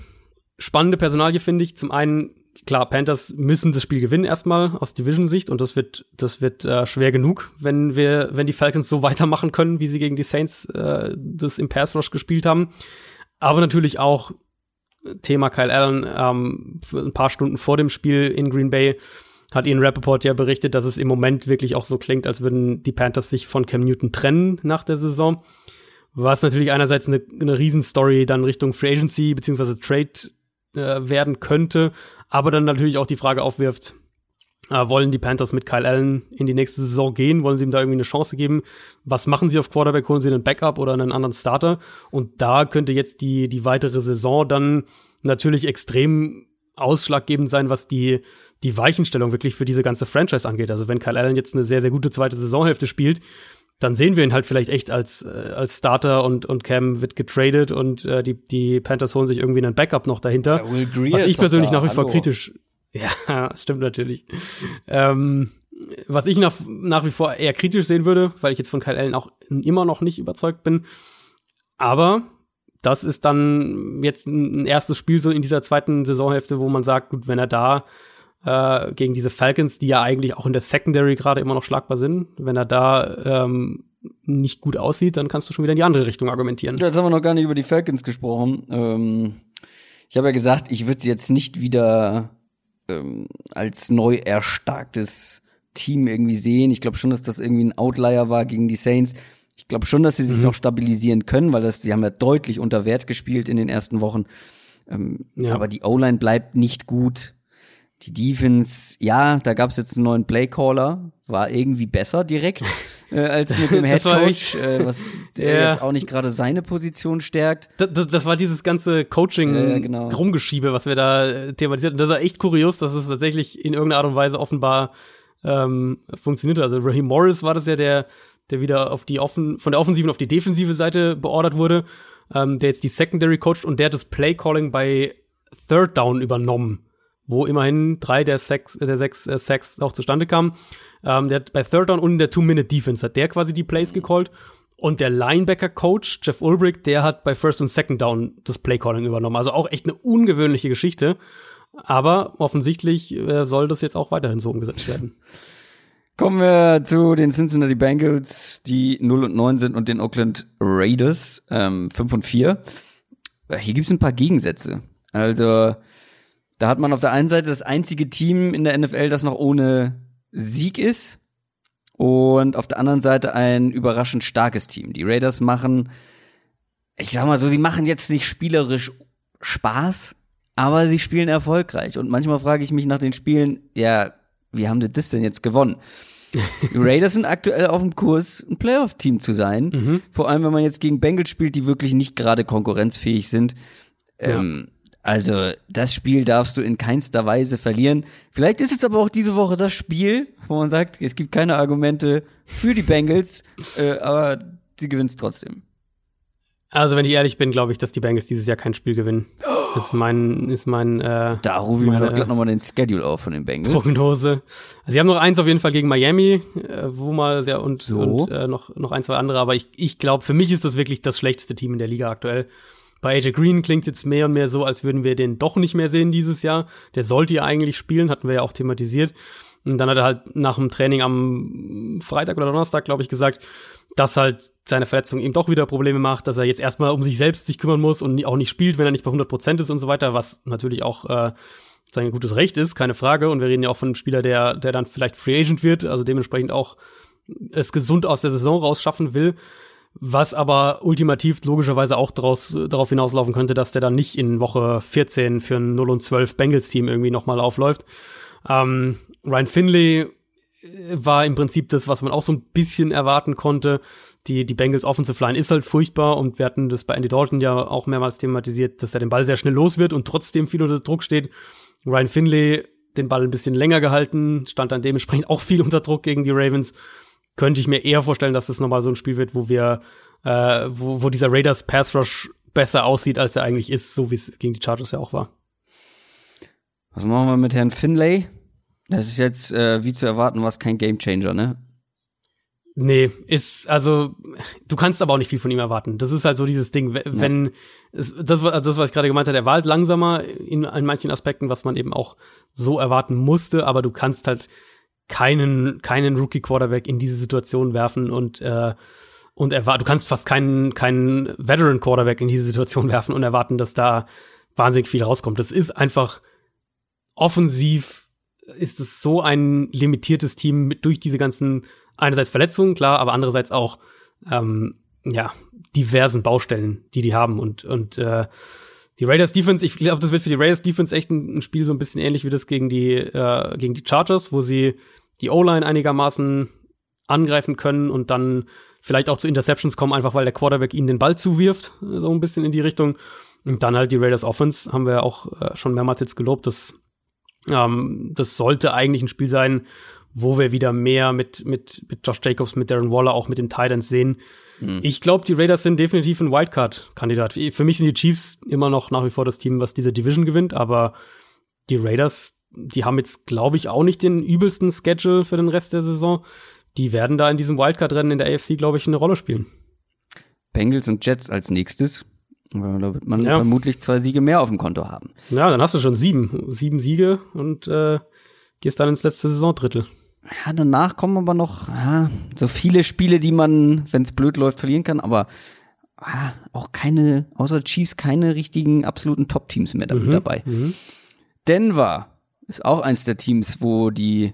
spannende Personalie finde ich. Zum einen, klar, Panthers müssen das Spiel gewinnen erstmal aus Division-Sicht und das wird, das wird äh, schwer genug, wenn wir, wenn die Falcons so (laughs) weitermachen können, wie sie gegen die Saints äh, das im Pass Rush gespielt haben. Aber natürlich auch Thema Kyle Allen, ähm, ein paar Stunden vor dem Spiel in Green Bay hat Ian Rappaport ja berichtet, dass es im Moment wirklich auch so klingt, als würden die Panthers sich von Cam Newton trennen nach der Saison. Was natürlich einerseits eine, eine Riesenstory dann Richtung Free Agency beziehungsweise Trade äh, werden könnte, aber dann natürlich auch die Frage aufwirft, äh, wollen die Panthers mit Kyle Allen in die nächste Saison gehen? Wollen sie ihm da irgendwie eine Chance geben? Was machen sie auf Quarterback? Holen sie einen Backup oder einen anderen Starter? Und da könnte jetzt die, die weitere Saison dann natürlich extrem ausschlaggebend sein, was die, die Weichenstellung wirklich für diese ganze Franchise angeht. Also wenn Kyle Allen jetzt eine sehr, sehr gute zweite Saisonhälfte spielt, dann sehen wir ihn halt vielleicht echt als, äh, als Starter und, und Cam wird getradet und äh, die, die Panthers holen sich irgendwie einen Backup noch dahinter. Ja, was ich persönlich nach wie vor kritisch. Ja, (laughs) stimmt natürlich. ähm, was ich nach, nach wie vor eher kritisch sehen würde, weil ich jetzt von Kyle Allen auch immer noch nicht überzeugt bin. Aber das ist dann jetzt ein erstes Spiel so in dieser zweiten Saisonhälfte, wo man sagt, gut, wenn er da äh, gegen diese Falcons, die ja eigentlich auch in der Secondary gerade immer noch schlagbar sind, wenn er da ähm, nicht gut aussieht, dann kannst du schon wieder in die andere Richtung argumentieren. Ja, jetzt haben wir noch gar nicht über die Falcons gesprochen. Ähm, ich habe ja gesagt, ich würde sie jetzt nicht wieder ähm, als neu erstarktes Team irgendwie sehen. Ich glaube schon, dass das irgendwie ein Outlier war gegen die Saints. Ich glaube schon, dass sie sich mhm. noch stabilisieren können, weil das, sie haben ja deutlich unter Wert gespielt in den ersten Wochen. Ähm, ja. Aber die O-Line bleibt nicht gut. Die Defense, ja, da gab es jetzt einen neuen Playcaller, war irgendwie besser direkt (laughs) äh, als mit dem Headcoach, äh, was der ja. jetzt auch nicht gerade seine Position stärkt. Das, das, das war dieses ganze Coaching ja, genau. Was wir da äh, thematisiert. Und das war echt kurios, dass es tatsächlich in irgendeiner Art und Weise offenbar ähm, funktioniert. Also Raheem Morris war das ja der der wieder auf die offen, von der offensiven auf die defensive Seite beordert wurde, ähm, der jetzt die Secondary coacht und der hat das Play Calling bei Third Down übernommen, wo immerhin drei der sechs, der sechs äh, Sacks auch zustande kamen. Ähm, der hat bei Third Down und in der Two-Minute-Defense hat der quasi die Plays gecallt Und der Linebacker-Coach, Jeff Ulbrich, der hat bei First und Second Down das Playcalling übernommen. Also auch echt eine ungewöhnliche Geschichte. Aber offensichtlich äh, soll das jetzt auch weiterhin so umgesetzt werden. (laughs) Kommen wir zu den Cincinnati Bengals, die 0 und 9 sind und den Oakland Raiders, ähm, 5 und 4. Hier gibt es ein paar Gegensätze. Also, da hat man auf der einen Seite das einzige Team in der NFL, das noch ohne Sieg ist. Und auf der anderen Seite ein überraschend starkes Team. Die Raiders machen, ich sag mal so, sie machen jetzt nicht spielerisch Spaß, aber sie spielen erfolgreich. Und manchmal frage ich mich nach den Spielen, ja, wie haben sie das denn jetzt gewonnen? Die Raiders sind aktuell auf dem Kurs, ein Playoff-Team zu sein. Mhm. Vor allem, wenn man jetzt gegen Bengals spielt, die wirklich nicht gerade konkurrenzfähig sind. Ja. Ähm, also, das Spiel darfst du in keinster Weise verlieren. Vielleicht ist es aber auch diese Woche das Spiel, wo man sagt, es gibt keine Argumente für die Bengals, äh, aber sie gewinnen es trotzdem. Also, wenn ich ehrlich bin, glaube ich, dass die Bengals dieses Jahr kein Spiel gewinnen. Das ist mein, ist mein, äh, Da rufe ich mir doch gleich nochmal den Schedule auf von den Bengals. Prognose. Also, sie haben noch eins auf jeden Fall gegen Miami, äh, wo mal sehr und, so. und äh, noch, noch ein, zwei andere, aber ich, ich glaube, für mich ist das wirklich das schlechteste Team in der Liga aktuell. Bei AJ Green klingt jetzt mehr und mehr so, als würden wir den doch nicht mehr sehen dieses Jahr. Der sollte ja eigentlich spielen, hatten wir ja auch thematisiert. Und dann hat er halt nach dem Training am Freitag oder Donnerstag, glaube ich, gesagt, dass halt seine Verletzung ihm doch wieder Probleme macht, dass er jetzt erstmal um sich selbst sich kümmern muss und auch nicht spielt, wenn er nicht bei 100 Prozent ist und so weiter, was natürlich auch äh, sein gutes Recht ist, keine Frage. Und wir reden ja auch von einem Spieler, der, der dann vielleicht Free Agent wird, also dementsprechend auch es gesund aus der Saison rausschaffen will. Was aber ultimativ logischerweise auch daraus, darauf hinauslaufen könnte, dass der dann nicht in Woche 14 für ein 0 und 12 Bengals-Team irgendwie nochmal aufläuft. Ähm, Ryan Finley äh, war im Prinzip das, was man auch so ein bisschen erwarten konnte. Die, die Bengals Offensive Line ist halt furchtbar und wir hatten das bei Andy Dalton ja auch mehrmals thematisiert, dass er den Ball sehr schnell los wird und trotzdem viel unter Druck steht. Ryan Finley den Ball ein bisschen länger gehalten, stand dann dementsprechend auch viel unter Druck gegen die Ravens. Könnte ich mir eher vorstellen, dass das nochmal so ein Spiel wird, wo wir, äh, wo, wo dieser Raiders Pass Rush besser aussieht, als er eigentlich ist, so wie es gegen die Chargers ja auch war. Was machen wir mit Herrn Finlay? Das ist jetzt äh, wie zu erwarten, was kein Gamechanger, ne? Nee, ist, also, du kannst aber auch nicht viel von ihm erwarten. Das ist halt so dieses Ding, wenn, ja. es, das, also das, was ich gerade gemeint habe, er war halt langsamer in, in manchen Aspekten, was man eben auch so erwarten musste, aber du kannst halt keinen, keinen Rookie-Quarterback in diese Situation werfen und, äh, und erwarten, du kannst fast keinen, keinen Veteran-Quarterback in diese Situation (laughs) werfen und erwarten, dass da wahnsinnig viel rauskommt. Das ist einfach offensiv ist es so ein limitiertes Team mit durch diese ganzen einerseits Verletzungen, klar, aber andererseits auch ähm, ja diversen Baustellen, die die haben und und äh, die Raiders Defense, ich glaube, das wird für die Raiders Defense echt ein, ein, Spiel so ein bisschen ähnlich wie das gegen die äh, gegen die Chargers, wo sie die O-Line einigermaßen angreifen können und dann vielleicht auch zu Interceptions kommen, einfach weil der Quarterback ihnen den Ball zuwirft, so ein bisschen in die Richtung. Und dann halt die Raiders Offense, haben wir auch äh, schon mehrmals jetzt gelobt, dass ähm, das sollte eigentlich ein Spiel sein, wo wir wieder mehr mit, mit, mit Josh Jacobs, mit Darren Waller, auch mit den Titans sehen. Mhm. Ich glaube, die Raiders sind definitiv ein Wildcard-Kandidat. Für mich sind die Chiefs immer noch nach wie vor das Team, was diese Division gewinnt, aber die Raiders, die haben jetzt, glaube ich, auch nicht den übelsten Schedule für den Rest der Saison. Die werden da in diesem Wildcard-Rennen in der AFC, glaube ich, eine Rolle spielen. Bengals und Jets als nächstes. Da wird man ja. vermutlich zwei Siege mehr auf dem Konto haben. Ja, dann hast du schon sieben. Sieben Siege und äh, gehst dann ins letzte Saisondrittel. Ja, danach kommen aber noch ja, so viele Spiele, die man, wenn es blöd läuft, verlieren kann, aber ja, auch keine, außer Chiefs, keine richtigen absoluten Top-Teams mehr mhm, dabei. Mhm. Denver ist auch eins der Teams, wo die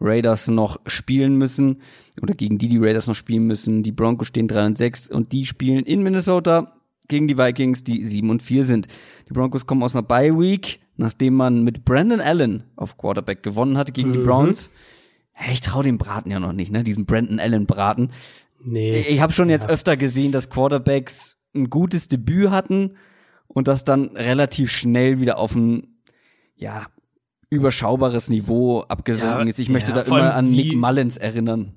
Raiders noch spielen müssen oder gegen die die Raiders noch spielen müssen. Die Broncos stehen 3 und 6 und die spielen in Minnesota gegen die Vikings, die 7 und 4 sind. Die Broncos kommen aus einer Bye Week, nachdem man mit Brandon Allen auf Quarterback gewonnen hatte gegen mhm. die Browns. Hey, ich traue dem Braten ja noch nicht, ne? Diesen Brandon Allen Braten. Nee. Ich habe schon jetzt ja. öfter gesehen, dass Quarterbacks ein gutes Debüt hatten und das dann relativ schnell wieder auf ein ja überschaubares Niveau abgesunken ja, ist. Ich möchte ja, da immer an Nick Mullins erinnern.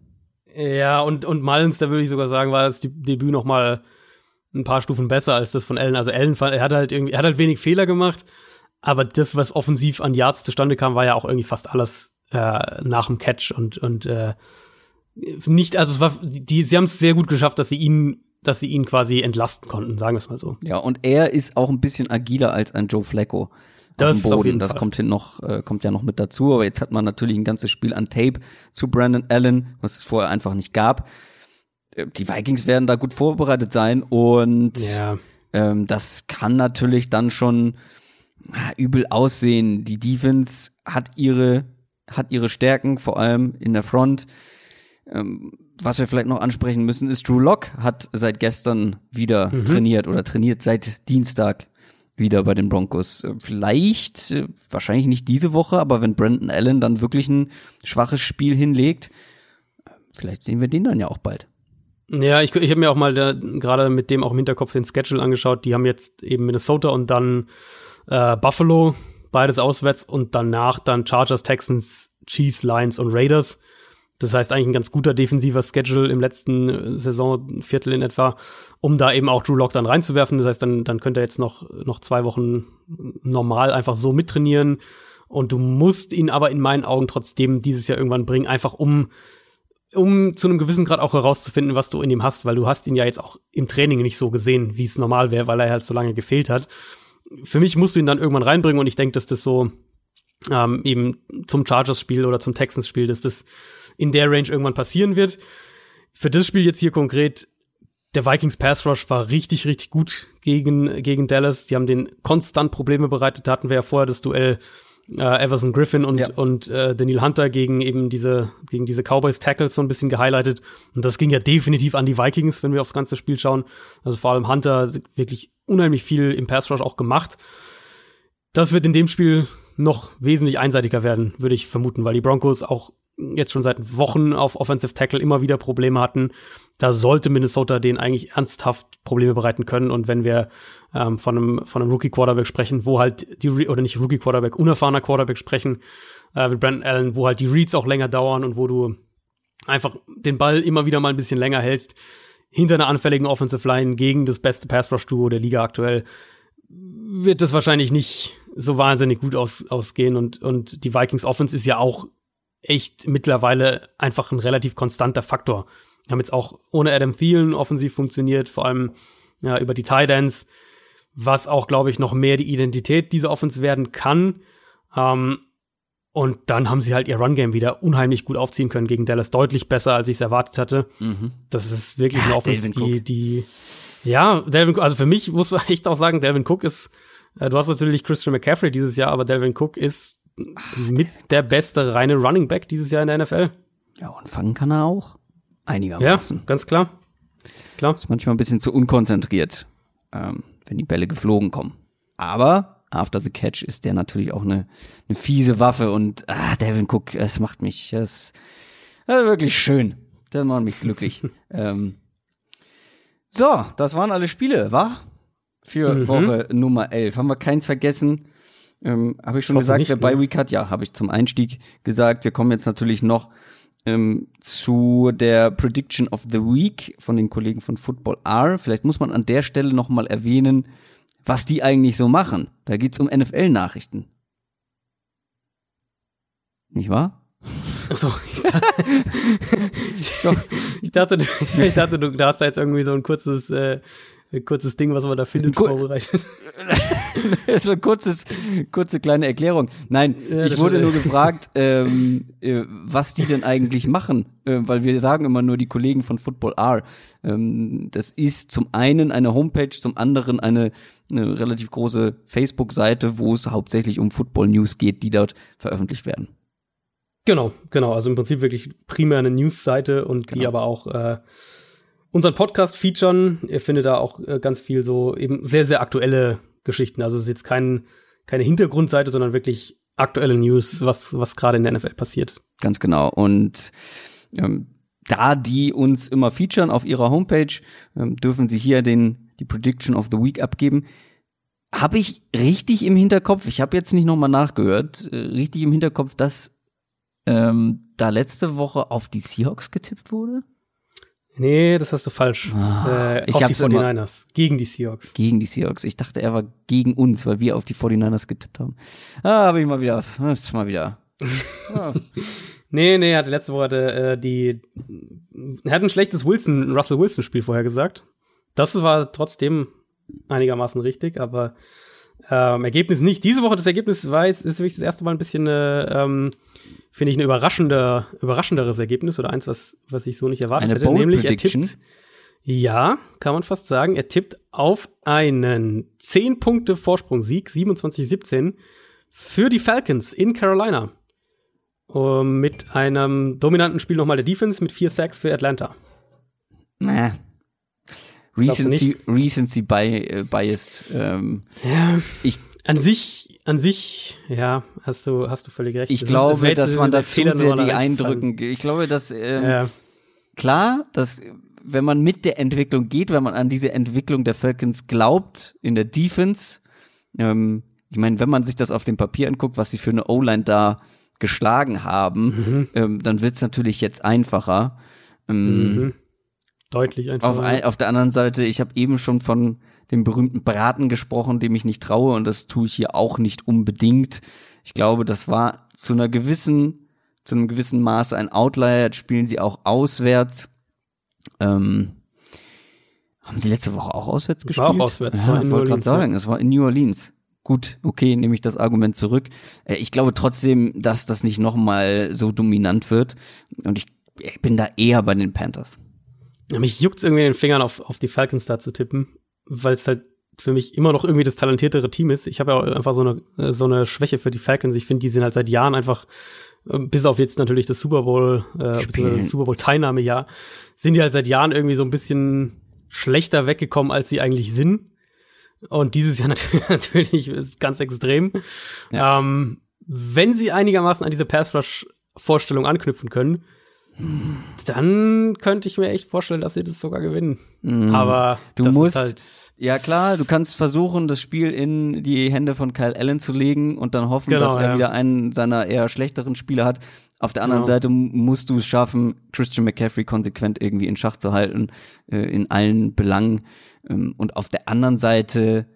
Ja, und, und Mullins, da würde ich sogar sagen, war das Debüt noch mal ein paar Stufen besser als das von Allen. Also Allen er hat halt irgendwie, er hat halt wenig Fehler gemacht, aber das, was offensiv an Yards zustande kam, war ja auch irgendwie fast alles äh, nach dem Catch und und äh, nicht, also es war, die, sie haben es sehr gut geschafft, dass sie ihn, dass sie ihn quasi entlasten konnten, sagen wir es mal so. Ja, und er ist auch ein bisschen agiler als ein Joe Flacco. Das auf dem auf Boden. jeden das Fall. kommt hin noch, äh, kommt ja noch mit dazu. Aber jetzt hat man natürlich ein ganzes Spiel an Tape zu Brandon Allen, was es vorher einfach nicht gab. Äh, Die Vikings werden da gut vorbereitet sein und Ja. ähm, das kann natürlich dann schon ah, übel aussehen. Die Defense hat ihre, hat ihre Stärken, vor allem in der Front. Ähm, was wir vielleicht noch ansprechen müssen, ist Drew Lock hat seit gestern wieder trainiert oder trainiert seit Dienstag wieder bei den Broncos. Äh, Vielleicht, äh, wahrscheinlich nicht diese Woche, aber wenn Brandon Allen dann wirklich ein schwaches Spiel hinlegt, äh, vielleicht sehen wir den dann ja auch bald. Ja, ich, ich habe mir auch mal gerade mit dem auch im Hinterkopf den Schedule angeschaut. Die haben jetzt eben Minnesota und dann äh, Buffalo, beides auswärts und danach dann Chargers, Texans, Chiefs, Lions und Raiders. Das heißt eigentlich ein ganz guter defensiver Schedule im letzten äh, Saisonviertel in etwa, um da eben auch Drew Lock dann reinzuwerfen. Das heißt, dann, dann könnte er jetzt noch, noch zwei Wochen normal einfach so mittrainieren. Und du musst ihn aber in meinen Augen trotzdem dieses Jahr irgendwann bringen, einfach um um zu einem gewissen Grad auch herauszufinden, was du in ihm hast, weil du hast ihn ja jetzt auch im Training nicht so gesehen, wie es normal wäre, weil er halt so lange gefehlt hat. Für mich musst du ihn dann irgendwann reinbringen und ich denke, dass das so ähm, eben zum Chargers-Spiel oder zum Texans-Spiel, dass das in der Range irgendwann passieren wird. Für das Spiel jetzt hier konkret, der Vikings Pass Rush war richtig, richtig gut gegen, gegen Dallas. Die haben den konstant Probleme bereitet. Da hatten wir ja vorher das Duell äh, Everson Griffin und, Ja. und äh, Daniel Hunter gegen eben diese, gegen diese Cowboys Tackles so ein bisschen gehighlightet. Und das ging ja definitiv an die Vikings, wenn wir aufs ganze Spiel schauen. Also vor allem Hunter wirklich unheimlich viel im Pass Rush auch gemacht. Das wird in dem Spiel noch wesentlich einseitiger werden, würde ich vermuten, weil die Broncos auch jetzt schon seit Wochen auf Offensive Tackle immer wieder Probleme hatten. Da sollte Minnesota denen eigentlich ernsthaft Probleme bereiten können. Und wenn wir ähm, von einem, von einem Rookie Quarterback sprechen, wo halt die, oder nicht Rookie Quarterback, unerfahrener Quarterback sprechen, äh, mit Brandon Allen, wo halt die Reads auch länger dauern und wo du einfach den Ball immer wieder mal ein bisschen länger hältst, hinter einer anfälligen Offensive Line gegen das beste Pass Rush Duo der Liga aktuell, wird das wahrscheinlich nicht so wahnsinnig gut aus, ausgehen. Und, und die Vikings Offense ist ja auch echt mittlerweile einfach ein relativ konstanter Faktor. Haben jetzt auch ohne Adam Thielen offensiv funktioniert, vor allem ja, über die Ends, was auch, glaube ich, noch mehr die Identität dieser Offense werden kann. Ähm, und dann haben sie halt ihr Run-Game wieder unheimlich gut aufziehen können gegen Dallas. Deutlich besser, als ich es erwartet hatte. Das ist wirklich Ja, eine Offense, Dalvin die, die, ja, Delvin, also für mich muss man (laughs) echt auch sagen, Delvin Cook ist, äh, du hast natürlich Christian McCaffrey dieses Jahr, aber Delvin Cook ist mit der beste reine Running Back dieses Jahr in der NFL. Ja, und fangen kann er auch. Ja, Einigermaßen. ganz klar. Klar. Ist manchmal ein bisschen zu unkonzentriert, ähm, wenn die Bälle geflogen kommen. Aber after the catch ist der natürlich auch eine, eine fiese Waffe und ah, Devin Cook, es macht mich, das, das ist wirklich schön. Das macht mich glücklich. (laughs) ähm, so, das waren alle Spiele, wa? Für Mhm. Woche Nummer 11. Haben wir keins vergessen? Ähm, habe ich schon hoffe gesagt, nicht, wer ne? bei Week hat? Ja, habe ich zum Einstieg gesagt. Wir kommen jetzt natürlich noch ähm, zu der Prediction of the Week von den Kollegen von Football R. Vielleicht muss man an der Stelle noch mal erwähnen, was die eigentlich so machen. Da geht's um NFL-Nachrichten. Nicht wahr? Achso, ich dachte, (laughs) (laughs) ich, dachte, du, ich dachte, du hast da jetzt irgendwie so ein kurzes, äh, ein kurzes Ding, was man da findet, Kur- vorbereitet. (laughs) so ein kurzes, kurze kleine Erklärung. Nein, Ja, ich wurde nur gefragt, ähm, äh, was die denn eigentlich machen, äh, weil wir sagen immer nur die Kollegen von Football R. Ähm, das ist zum einen eine Homepage, zum anderen eine, eine relativ große Facebook-Seite, wo es hauptsächlich um Football News geht, die dort veröffentlicht werden. Genau, genau. Also im Prinzip wirklich primär eine News-Seite und die Genau. aber auch äh, unseren Podcast featuren. Ihr findet da auch äh, ganz viel so eben sehr, sehr aktuelle Geschichten. Also es ist jetzt kein, keine Hintergrundseite, sondern wirklich aktuelle News, was, was gerade in der NFL passiert. Ganz genau. Und ähm, da die uns immer featuren auf ihrer Homepage, ähm, dürfen sie hier den, die Prediction of the Week abgeben. Habe ich richtig im Hinterkopf, ich habe jetzt nicht nochmal nachgehört, äh, richtig im Hinterkopf, dass ähm, da letzte Woche auf die Seahawks getippt wurde? Nee, das hast du falsch. Ah, äh, ich auf die hab's immer- 49ers. Gegen die Seahawks. Gegen die Seahawks. Ich dachte, er war gegen uns, weil wir auf die 49ers getippt haben. Ah, habe ich mal wieder, ist mal wieder. (laughs) Ah, Nee, nee, er hatte letzte Woche äh, die. Er hat ein schlechtes Wilson, Russell Wilson-Spiel vorher gesagt. Das war trotzdem einigermaßen richtig, aber ähm, Ergebnis nicht. Diese Woche das Ergebnis war ist wirklich das erste Mal ein bisschen, äh, ähm, finde ich, ein überraschender, überraschenderes Ergebnis oder eins, was, was ich so nicht erwartet Eine hätte. Bold Nämlich er tippt, ja, kann man fast sagen, er tippt auf einen 10 Punkte Vorsprungsieg, 27-17, für die Falcons in Carolina. Um, mit einem dominanten Spiel nochmal der Defense mit vier Sacks für Atlanta. Nah. Recency, Recency bi äh, biased. Ähm, Ja. ich An sich, an sich, ja, hast du, hast du völlig recht. ich Das ist- glaube, das wäre jetzt dass man da zu sehr die. Eindrücken. Ich glaube, dass ähm, Ja. klar, dass wenn man mit der Entwicklung geht, wenn man an diese Entwicklung der Falcons glaubt in der Defense, ähm, ich meine, wenn man sich das auf dem Papier anguckt, was sie für eine O-Line da geschlagen haben, Mhm. ähm, dann wird's natürlich jetzt einfacher. Ähm, Mhm. Deutlich einfach. Auf, auf der anderen Seite, ich habe eben schon von dem berühmten Braten gesprochen, dem ich nicht traue, und das tue ich hier auch nicht unbedingt. Ich glaube, das war zu einer gewissen, zu einem gewissen Maße ein Outlier. Jetzt spielen sie auch auswärts. Ähm, haben sie letzte Woche auch auswärts gespielt? War auch auswärts, Ja, ich New wollte gerade sagen, es war in New Orleans. Gut, okay, nehme ich das Argument zurück. Äh, Ich glaube trotzdem, dass das nicht nochmal so dominant wird. Und ich, ich bin da eher bei den Panthers. Ja, mich juckt's irgendwie in den Fingern auf, auf die Falcons da zu tippen, weil es halt für mich immer noch irgendwie das talentiertere Team ist. Ich habe ja auch einfach so eine, äh, so eine Schwäche für die Falcons. Ich finde, die sind halt seit Jahren einfach, äh, bis auf jetzt natürlich das Super Bowl, äh, Super Bowl Teilnahmejahr, sind die halt seit Jahren irgendwie so ein bisschen schlechter weggekommen, als sie eigentlich sind. Und dieses Jahr (laughs) natürlich, natürlich ist ganz extrem. Ja. Ähm, wenn sie einigermaßen an diese Pass Rush Vorstellung anknüpfen können, dann könnte ich mir echt vorstellen, dass sie das sogar gewinnen. Aber Mhm. Du das musst- halt Ja klar, du kannst versuchen, das Spiel in die Hände von Kyle Allen zu legen und dann hoffen, Genau, dass er ja. wieder einen seiner eher schlechteren Spiele hat. Auf der anderen Genau. Seite musst du es schaffen, Christian McCaffrey konsequent irgendwie in Schach zu halten, äh, in allen Belangen. Ähm, und auf der anderen Seite,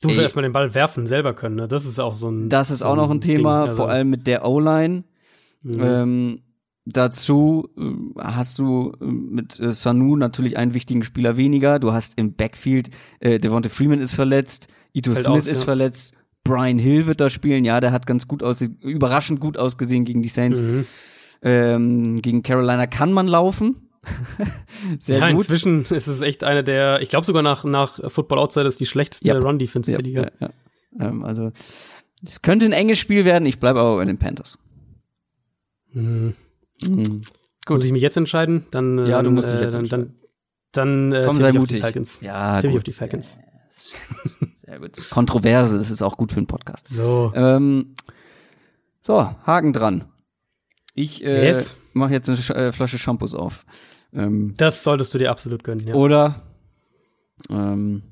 du musst erstmal den Ball werfen, selber können. Ne? Das ist auch so ein. das ist so auch noch ein Thema, Ding. Also, vor allem mit der O-Line. mhm. Ähm, dazu äh, hast du äh, mit äh, Sanu natürlich einen wichtigen Spieler weniger. Du hast im Backfield, äh, Devonta Freeman ist verletzt, Ito Fällt Smith aus, ist ja. verletzt, Brian Hill wird da spielen. Ja, der hat ganz gut aus, überraschend gut ausgesehen gegen die Saints. Mhm. Ähm, gegen Carolina kann man laufen. (laughs) Sehr ja, gut. inzwischen ist es echt eine der, ich glaube sogar nach, nach Football Outsiders die schlechteste Ja. Run-Defense Ja, der Liga. ja, ja. Ähm, also es könnte ein enges Spiel werden. Ich bleibe aber bei den Panthers. Mhm. Mhm. Muss ich mich jetzt entscheiden? Dann, Ja, du musst dich äh, jetzt dann, entscheiden. dann, dann äh, Komm, sei ich mutig. Ja, Tippe ich gut. auf die Falcons. Sehr gut. Kontroverse, das ist auch gut für einen Podcast. So. Ähm, so, Haken dran. Ich äh, Yes. mache jetzt eine Sch äh, Flasche Shampoos auf. Ähm, Das solltest du dir absolut gönnen, ja. Oder ähm,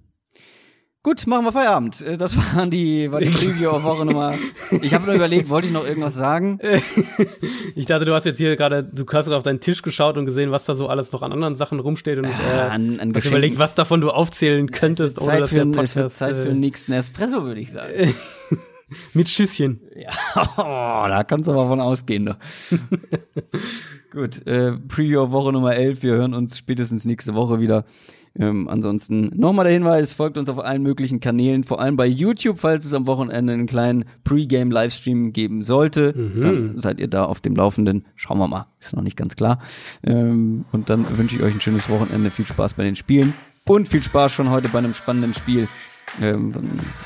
gut, machen wir Feierabend. Äh, Das waren die, war die Preview auf Woche Nummer. Ich habe nur überlegt, wollte ich noch irgendwas sagen? (laughs) Ich dachte, du hast jetzt hier gerade, du hast gerade auf deinen Tisch geschaut und gesehen, was da so alles noch an anderen Sachen rumsteht und Ah, äh, an, an hast überlegt, was davon du aufzählen könntest, ohne Zeit dass für, ein- es wird Podcast Zeit für den nächsten Espresso, würde ich sagen. (laughs) mit Schüsschen. Ja, oh, da kannst du aber von ausgehen. Doch. (laughs) Gut, äh, Preview auf Woche Nummer 11. Wir hören uns spätestens nächste Woche wieder. Ähm, ansonsten nochmal der Hinweis, folgt uns auf allen möglichen Kanälen, vor allem bei YouTube, falls es am Wochenende einen kleinen Pre-Game-Livestream geben sollte. Mhm. Dann seid ihr da auf dem Laufenden. Schauen wir mal, ist noch nicht ganz klar. Ähm, und dann wünsche ich euch ein schönes Wochenende, viel Spaß bei den Spielen und viel Spaß schon heute bei einem spannenden Spiel ähm,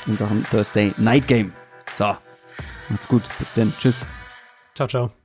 in Sachen Thursday Night Game. So, macht's gut, bis dann, tschüss. Ciao, ciao.